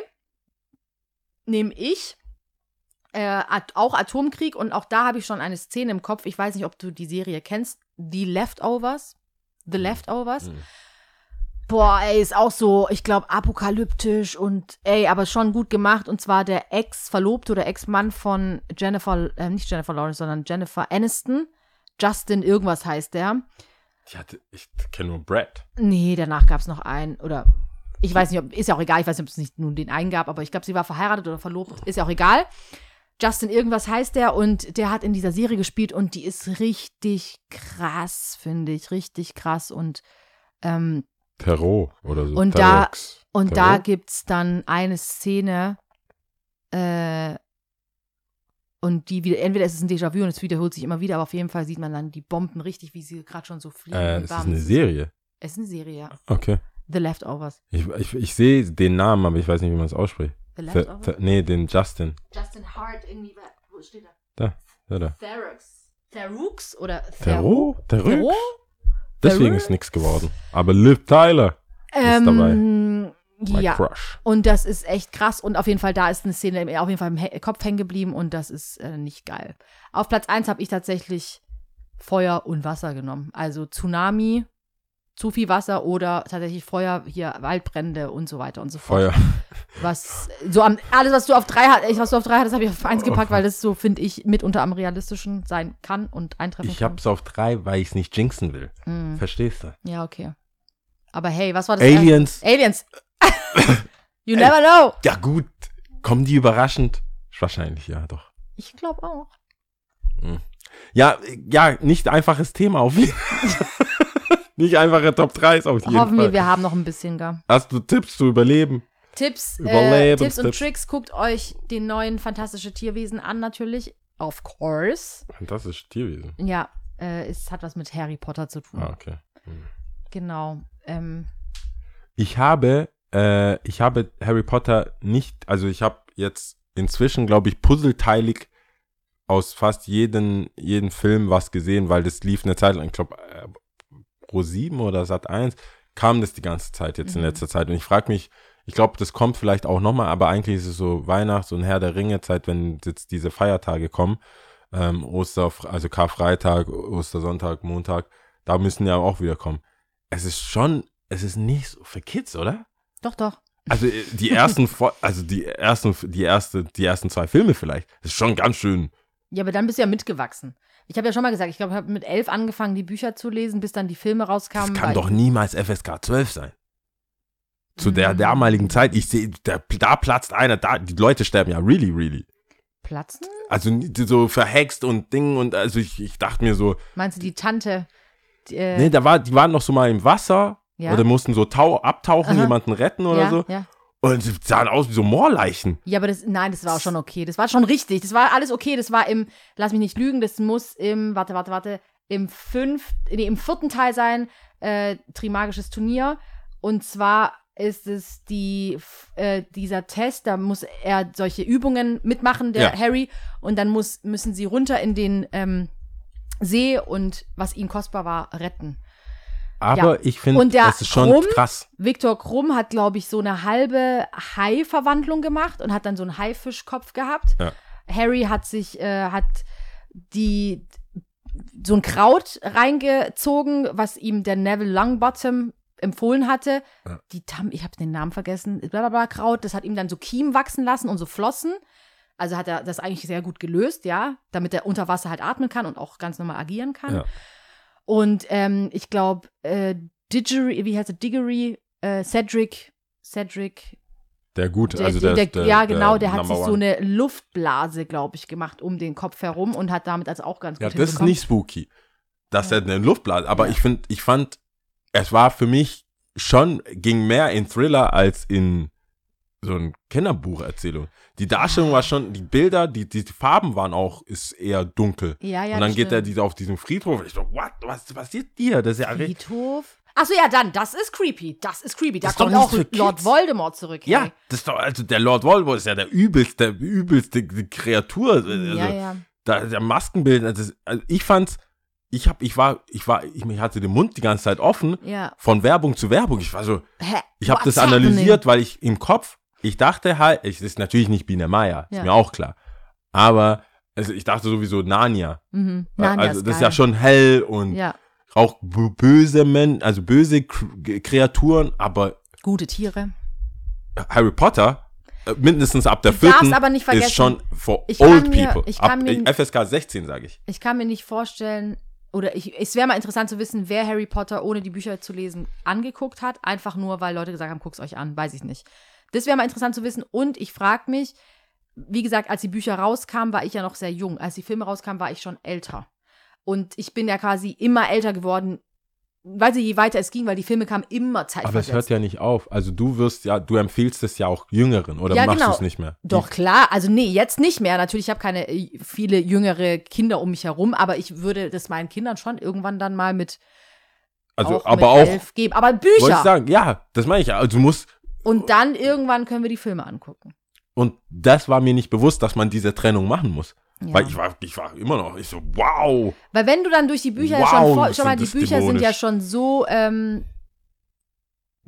nehme ich. Äh, At auch Atomkrieg und auch da habe ich schon eine Szene im Kopf. Ich weiß nicht, ob du die Serie kennst. Die Leftovers. The Leftovers. Mhm. Boah, ey, ist auch so, ich glaube, apokalyptisch und ey, aber schon gut gemacht. Und zwar der Ex-Verlobte oder Ex-Mann von Jennifer, äh, nicht Jennifer Lawrence, sondern Jennifer Aniston. Justin irgendwas heißt der. Ich, hatte- ich kenne nur Brad. Nee, danach gab es noch einen. Oder ich weiß nicht, ob, ist ja auch egal, ich weiß nicht, ob es nicht nun den einen gab, aber ich glaube, sie war verheiratet oder verlobt, ist ja auch egal. Justin irgendwas heißt der und der hat in dieser Serie gespielt und die ist richtig krass, finde ich. Richtig krass. Und ähm, Terror oder so. Und da- Terrox. Und Terror? da gibt's dann eine Szene, äh, und die wieder, entweder ist es ein Déjà-vu und es wiederholt sich immer wieder, aber auf jeden Fall sieht man dann die Bomben richtig, wie sie gerade schon so fliegen. Äh, es ist eine Serie. Es ist eine Serie, ja. Okay. The Leftovers. Ich, ich, ich sehe den Namen, aber ich weiß nicht, wie man es ausspricht. Ver, ver, nee, den Justin. Justin Hart, irgendwie, wo steht er? Da, da, da. Therox. Theroux oder? Terror? Terror? Deswegen ist nichts geworden. Aber Liv Tyler ist dabei. Ähm, My ja. Crush. Und das ist echt krass. Und auf jeden Fall, da ist eine Szene auf jeden Fall im He Kopf hängen geblieben und das ist äh, nicht geil. Auf Platz 1 habe ich tatsächlich Feuer und Wasser genommen. Also Tsunami, zu viel Wasser oder tatsächlich Feuer, hier Waldbrände und so weiter und so fort. Feuer. Was so am, alles, was du auf drei hattest, was du auf drei hattest, habe ich auf eins gepackt, weil das so, finde ich, mitunter am realistischen sein kann und eintreffen Ich kann. hab's auf drei, weil ich es nicht jinxen will. Hm. Verstehst du? Ja, okay. Aber hey, was war das? Aliens. Aliens. you never know. Ja, gut. Kommen die überraschend? Wahrscheinlich, ja, doch. Ich glaube auch. Ja, ja, nicht einfaches Thema auf jeden Fall. nicht einfache Top 3 auf jeden Hoffen Fall. wir, wir haben noch ein bisschen gar. Hast du Tipps zu überleben? Tipps, äh. Tipps und Tricks, guckt euch den neuen Fantastische Tierwesen an, natürlich. Of course. Fantastisches Tierwesen. Ja, äh, es hat was mit Harry Potter zu tun. Ah, okay. Genau. Ähm, Ich habe, äh, ich habe Harry Potter nicht, also ich habe jetzt inzwischen, glaube ich, puzzleteilig aus fast jeden, jeden Film was gesehen, weil das lief eine Zeit lang, ich glaube, äh, Pro 7 oder Sat 1 kam das die ganze Zeit jetzt in Mhm. letzter Zeit. Und ich frage mich, ich glaube, das kommt vielleicht auch nochmal, aber eigentlich ist es so Weihnachts- und Herr der Ringe-Zeit, wenn jetzt diese Feiertage kommen, ähm, Oster, also Karfreitag, Ostersonntag, Montag, da müssen ja auch wieder kommen. Es ist schon, es ist nicht so für Kids, oder? doch, doch. Also äh, die ersten, also die ersten, die erste, die ersten zwei Filme vielleicht, das ist schon ganz schön. Ja, aber dann bist du ja mitgewachsen. Ich habe ja schon mal gesagt, ich glaube, ich habe mit elf angefangen, die Bücher zu lesen, bis dann die Filme rauskamen. Das kann doch niemals FSK 12 sein. Zu der Mhm. damaligen Zeit, ich sehe, da, da platzt einer, da, die Leute sterben ja really, really. Platzen? Also so verhext und Ding und also ich, ich dachte mir so, Meinst du die Tante? Die, äh, nee, da war, die waren noch so mal im Wasser ja? oder mussten so tau abtauchen, Aha. jemanden retten oder ja, so. ja. Und sie sahen aus wie so Moorleichen. Ja, aber das, nein, das war auch schon okay. Das war schon richtig. Das war alles okay. Das war im, lass mich nicht lügen, das muss im, warte, warte, warte, im fünf, nee, im vierten Teil sein, äh, Trimagisches Turnier. Und zwar ist es die, äh, dieser Test, da muss er solche Übungen mitmachen, der Ja. Harry, und dann muss, müssen sie runter in den ähm, See und was ihnen kostbar war, retten. Aber ich finde, das ist schon Krumm- krass. Viktor Krumm hat, glaube ich, so eine halbe Hai-Verwandlung gemacht und hat dann so einen Haifischkopf gehabt. Ja. Harry hat sich, äh, hat die so ein Kraut reingezogen, was ihm der Neville Longbottom empfohlen hatte. Ja. Die Tam, ich habe den Namen vergessen, blablabla Kraut, das hat ihm dann so Kiemen wachsen lassen und so Flossen. Also hat er das eigentlich sehr gut gelöst, ja, damit er unter Wasser halt atmen kann und auch ganz normal agieren kann. Ja. Und ähm, ich glaube, äh, Diggory, wie heißt er, Diggory, äh, Cedric, Cedric, Der gut, der, also der, der, der, ja genau, der, hat sich so eine Luftblase, glaube ich, gemacht um den Kopf herum und hat damit also auch ganz gut Ja, das ist nicht spooky. Dass Ja. er eine Luftblase, aber Ja. ich finde, ich fand, es war für mich schon, ging mehr in Thriller als in so ein Kinderbucherzählung. Die Darstellung war schon, die Bilder, die, die Farben waren auch, ist eher dunkel. Ja, ja, und dann geht er auf diesem Friedhof. Ich so, what, was passiert hier? Das ist ja. Friedhof. Achso, ja, dann, das ist creepy. Das ist creepy. Da Das kommt auch Lord. Voldemort zurück. Ja, hey. das ist doch, also der Lord Voldemort ist ja der übelste, übelste Kreatur. Also, ja, ja. Da, der Maskenbild, also, also ich fand's, ich hab, ich war, ich war, ich hatte den Mund die ganze Zeit offen, Ja. von Werbung zu Werbung. Ich war so, Hä? ich habe das analysiert, weil ich im Kopf, ich dachte halt, es ist natürlich nicht Biene Maya, ist Ja. mir auch klar. Aber also ich dachte sowieso Narnia. Mhm. Narnia also das ist geil. ja schon hell und Ja, auch böse Men, also böse Kreaturen, aber gute Tiere. Harry Potter, äh, mindestens ab der vierten, aber nicht vergessen, ist schon for ich old mir- people. ab mir- FSK 16, sage ich. Ich kann mir nicht vorstellen, oder ich, es wäre mal interessant zu wissen, wer Harry Potter, ohne die Bücher zu lesen, angeguckt hat. Einfach nur, weil Leute gesagt haben, guck's euch an, weiß ich nicht. Das wäre mal interessant zu wissen. Und ich frage mich, wie gesagt, als die Bücher rauskamen, war ich ja noch sehr jung. Als die Filme rauskamen, war ich schon älter. Und ich bin ja quasi immer älter geworden, weiß ich, je weiter es ging, weil die Filme kamen immer Aber zeitversetzt. es hört ja nicht auf. Also du wirst ja, du empfiehlst es ja auch Jüngeren oder Ja, machst genau. du es nicht mehr? Doch, klar. Also, nee, jetzt nicht mehr. Natürlich, ich habe keine äh, viele jüngere Kinder um mich herum, aber ich würde das meinen Kindern schon irgendwann dann mal mit, Also, auch aber mit auch, elf geben. Aber wollte ich Bücher. sagen, ja, das meine ich. Also du musst, Und dann irgendwann können wir die Filme angucken. und das war mir nicht bewusst, dass man diese Trennung machen muss. Ja. Weil ich war, ich war immer noch, ich so, wow. Weil wenn du dann durch die Bücher Wow, schon vor, schau mal, die Bücher sind ja dämonisch. schon so ähm,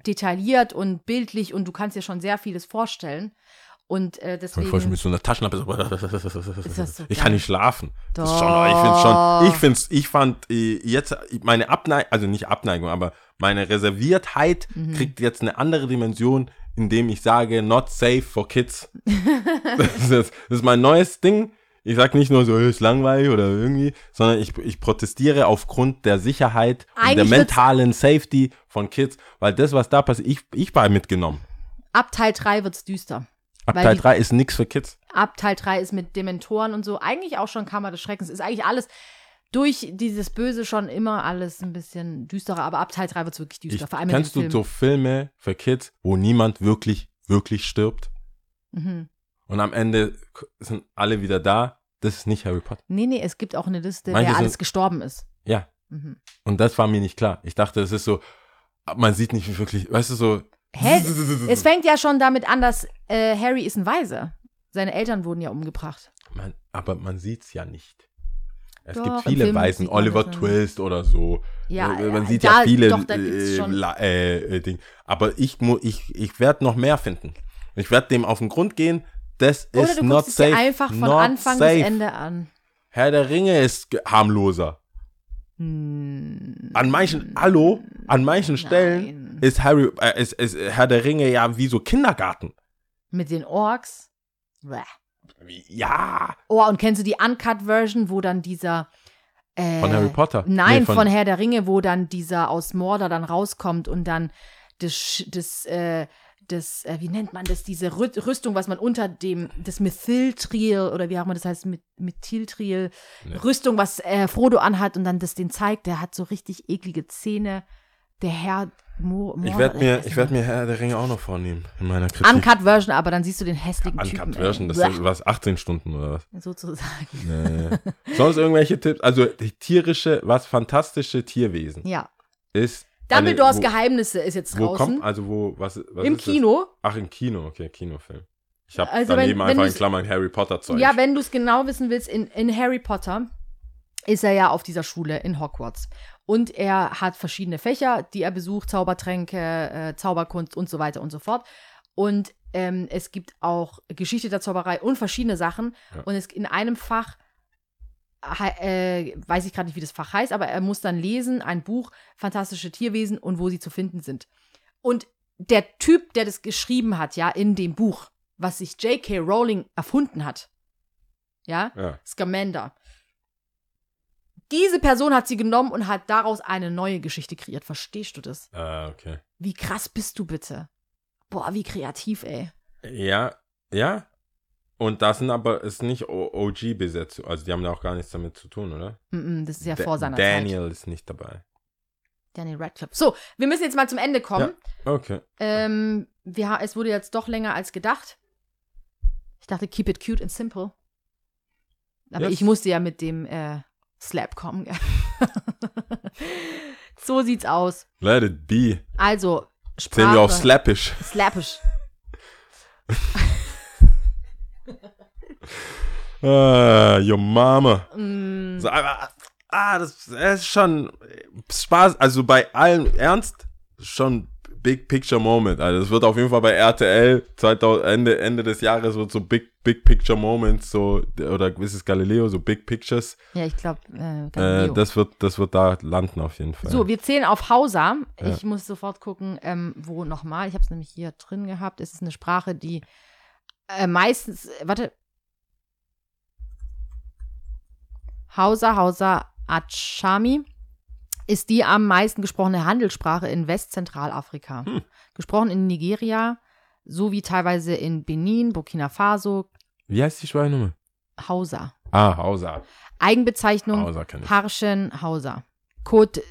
detailliert und bildlich und du kannst dir schon sehr vieles vorstellen. Und äh, Ich deswegen. mit so einer Taschenlampe. So, das so ich kann nicht schlafen. Das ist Doch. schon, ich finde schon, ich find's, ich fand äh, jetzt meine Abneigung, also nicht Abneigung, aber meine Reserviertheit Mhm. kriegt jetzt eine andere Dimension, indem ich sage, not safe for kids. das, ist, das ist mein neues Ding. Ich sag nicht nur so, "Äh, ist langweilig oder irgendwie, sondern ich, ich protestiere aufgrund der Sicherheit und der mentalen Safety von Kids, weil das, was da passiert, ich, ich war mitgenommen. Ab Teil 3 wird's düster. Ab Weil Teil die- 3 ist nix für Kids. Ab Teil 3 ist mit Dementoren und so. Eigentlich auch schon Kammer des Schreckens. Ist eigentlich alles durch dieses Böse schon immer alles ein bisschen düsterer. Aber ab Teil 3 wird's wirklich düster. Ich, Vor allem kennst du so Filme für Kids, wo niemand wirklich, wirklich stirbt? Mhm. Und am Ende sind alle wieder da. Das ist nicht Harry Potter. Nee, nee, es gibt auch eine Liste, Manche wer sind- alles gestorben ist. Ja. Mhm. Und das war mir nicht klar. Ich dachte, es ist so, man sieht nicht wirklich, weißt du, so. Hä? Es fängt ja schon damit an, dass äh, Harry ist ein Waise. Seine Eltern wurden ja umgebracht. Man, aber man sieht's ja nicht. Es Doch, gibt viele Weisen, sieht Oliver. Twist oder so. Ja, Äh, man ja, sieht da- ja viele doch, äh, äh, äh, Ding. Aber ich, ich, ich werde noch mehr finden. Ich werde dem auf den Grund gehen. Das Oder ist du not guckst es dir safe. einfach von Anfang safe. bis Ende an. Herr der Ringe ist harmloser. Hm, An manchen, hallo, an manchen Stellen Nein. ist Harry, äh, ist, ist Herr der Ringe ja wie so Kindergarten. Mit den Orks. Bäh. Ja, Oh, und kennst du die Uncut-Version, wo dann dieser Äh, Von Harry Potter? Nein, Nee, von, von- Herr der Ringe, wo dann dieser aus Mordor dann rauskommt und dann das, Sch- das, äh, das äh, wie nennt man das, diese Rü Rüstung, was man unter dem, das Methyltriel oder wie auch immer das heißt, mit Methyltriel, Nee. Rüstung, was äh, Frodo anhat und dann das den zeigt, der hat so richtig eklige Zähne. Der Herr Mo Ich Mordor, werde mir, ich nicht werd mir Herr der Ringe auch noch vornehmen in meiner Kritik. Uncut Version, aber dann siehst du den hässlichen Typen. Uncut ey. Version, das ist was, 18 Stunden oder was? sozusagen. Nee. Sonst irgendwelche Tipps? Also die tierische, was fantastische Tierwesen Ja. ist. Dumbledores eine, Geheimnisse ist jetzt wo, wo draußen. kommt, also wo, was, was Im ist das? Kino. Ach, im Kino, okay, Kinofilm. Ich habe Also wenn- daneben wenn einfach in Klammern Harry Potter Zeug. Ja, wenn du es genau wissen willst, in, in Harry Potter ist er ja auf dieser Schule in Hogwarts. Und er hat verschiedene Fächer, die er besucht, Zaubertränke, äh, Zauberkunst und so weiter und so fort. Und ähm, es gibt auch Geschichte der Zauberei und verschiedene Sachen. Ja. Und es in einem Fach, äh, weiß ich gerade nicht, wie das Fach heißt, aber er muss dann lesen, ein Buch, Fantastische Tierwesen und wo sie zu finden sind. Und der Typ, der das geschrieben hat, ja, in dem Buch, was sich J.K. Rowling erfunden hat, ja, Ja. Scamander. Diese Person hat sie genommen und hat daraus eine neue Geschichte kreiert. Verstehst du das? Ah, okay. Wie krass bist du bitte? Boah, wie kreativ, ey. Ja, ja. Und das sind aber, ist nicht OG-Besetzung. Also die haben da auch gar nichts damit zu tun, oder? Mm -mm, das ist ja Da- vor seiner Zeit. Daniel ist nicht dabei. Daniel Radcliffe. So, wir müssen jetzt mal zum Ende kommen. Okay. Ähm, wir, es wurde jetzt doch länger als gedacht. Ich dachte, keep it cute and simple. Aber Yes. ich musste ja mit dem äh, Slap kommen. so sieht's aus. Let it be. Also, Sehen Sprache. wir auf Slappish. Slappish. Ah, your mama. Mm, So, aber, ah, das, das ist schon Spaß. Also bei allem Ernst, schon Big Picture Moment. Also es wird auf jeden Fall bei RTL 2000, Ende, Ende des Jahres wird so Big, Big Picture Moments, so, oder ist es Galileo, so Big Pictures. ja, ich glaube, äh, Äh, Galileo. das, wird, das wird da landen auf jeden Fall. So, wir zählen auf Hausa. Ja. Ich muss sofort gucken, ähm, wo nochmal. Ich habe es nämlich hier drin gehabt. Es ist eine Sprache, die äh, meistens, warte. Hausa, Hausa, Achami ist die am meisten gesprochene Handelssprache in Westzentralafrika. Hm. Gesprochen in Nigeria sowie teilweise in Benin, Burkina Faso, Wie heißt die Schweinummer? Hausa. Ah, Hausa. Eigenbezeichnung Hausa. Harschen Hausa. Côte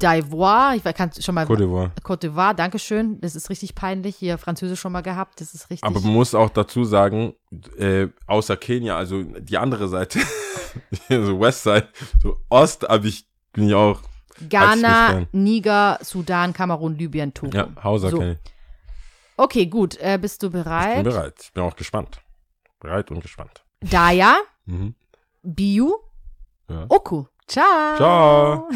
d'Ivoire, ich kann schon mal. Côte d'Ivoire. Côte d'Ivoire, Dankeschön. Das ist richtig peinlich. Hier Französisch schon mal gehabt. Das ist richtig. Aber man muss auch dazu sagen, äh, außer Kenia, also die andere Seite, so Westside, so Ost, habe ich, bin ich auch, Ghana. Niger, Sudan, Kamerun, Libyen, Togo. ja, Hausa So. kenne ich. Okay, gut. Äh, bist du Ich bin bereit? bereit. Ich bin auch gespannt. Bereit und gespannt. Daya, Mhm. Biu, Ja. Oku. Ciao. Ciao.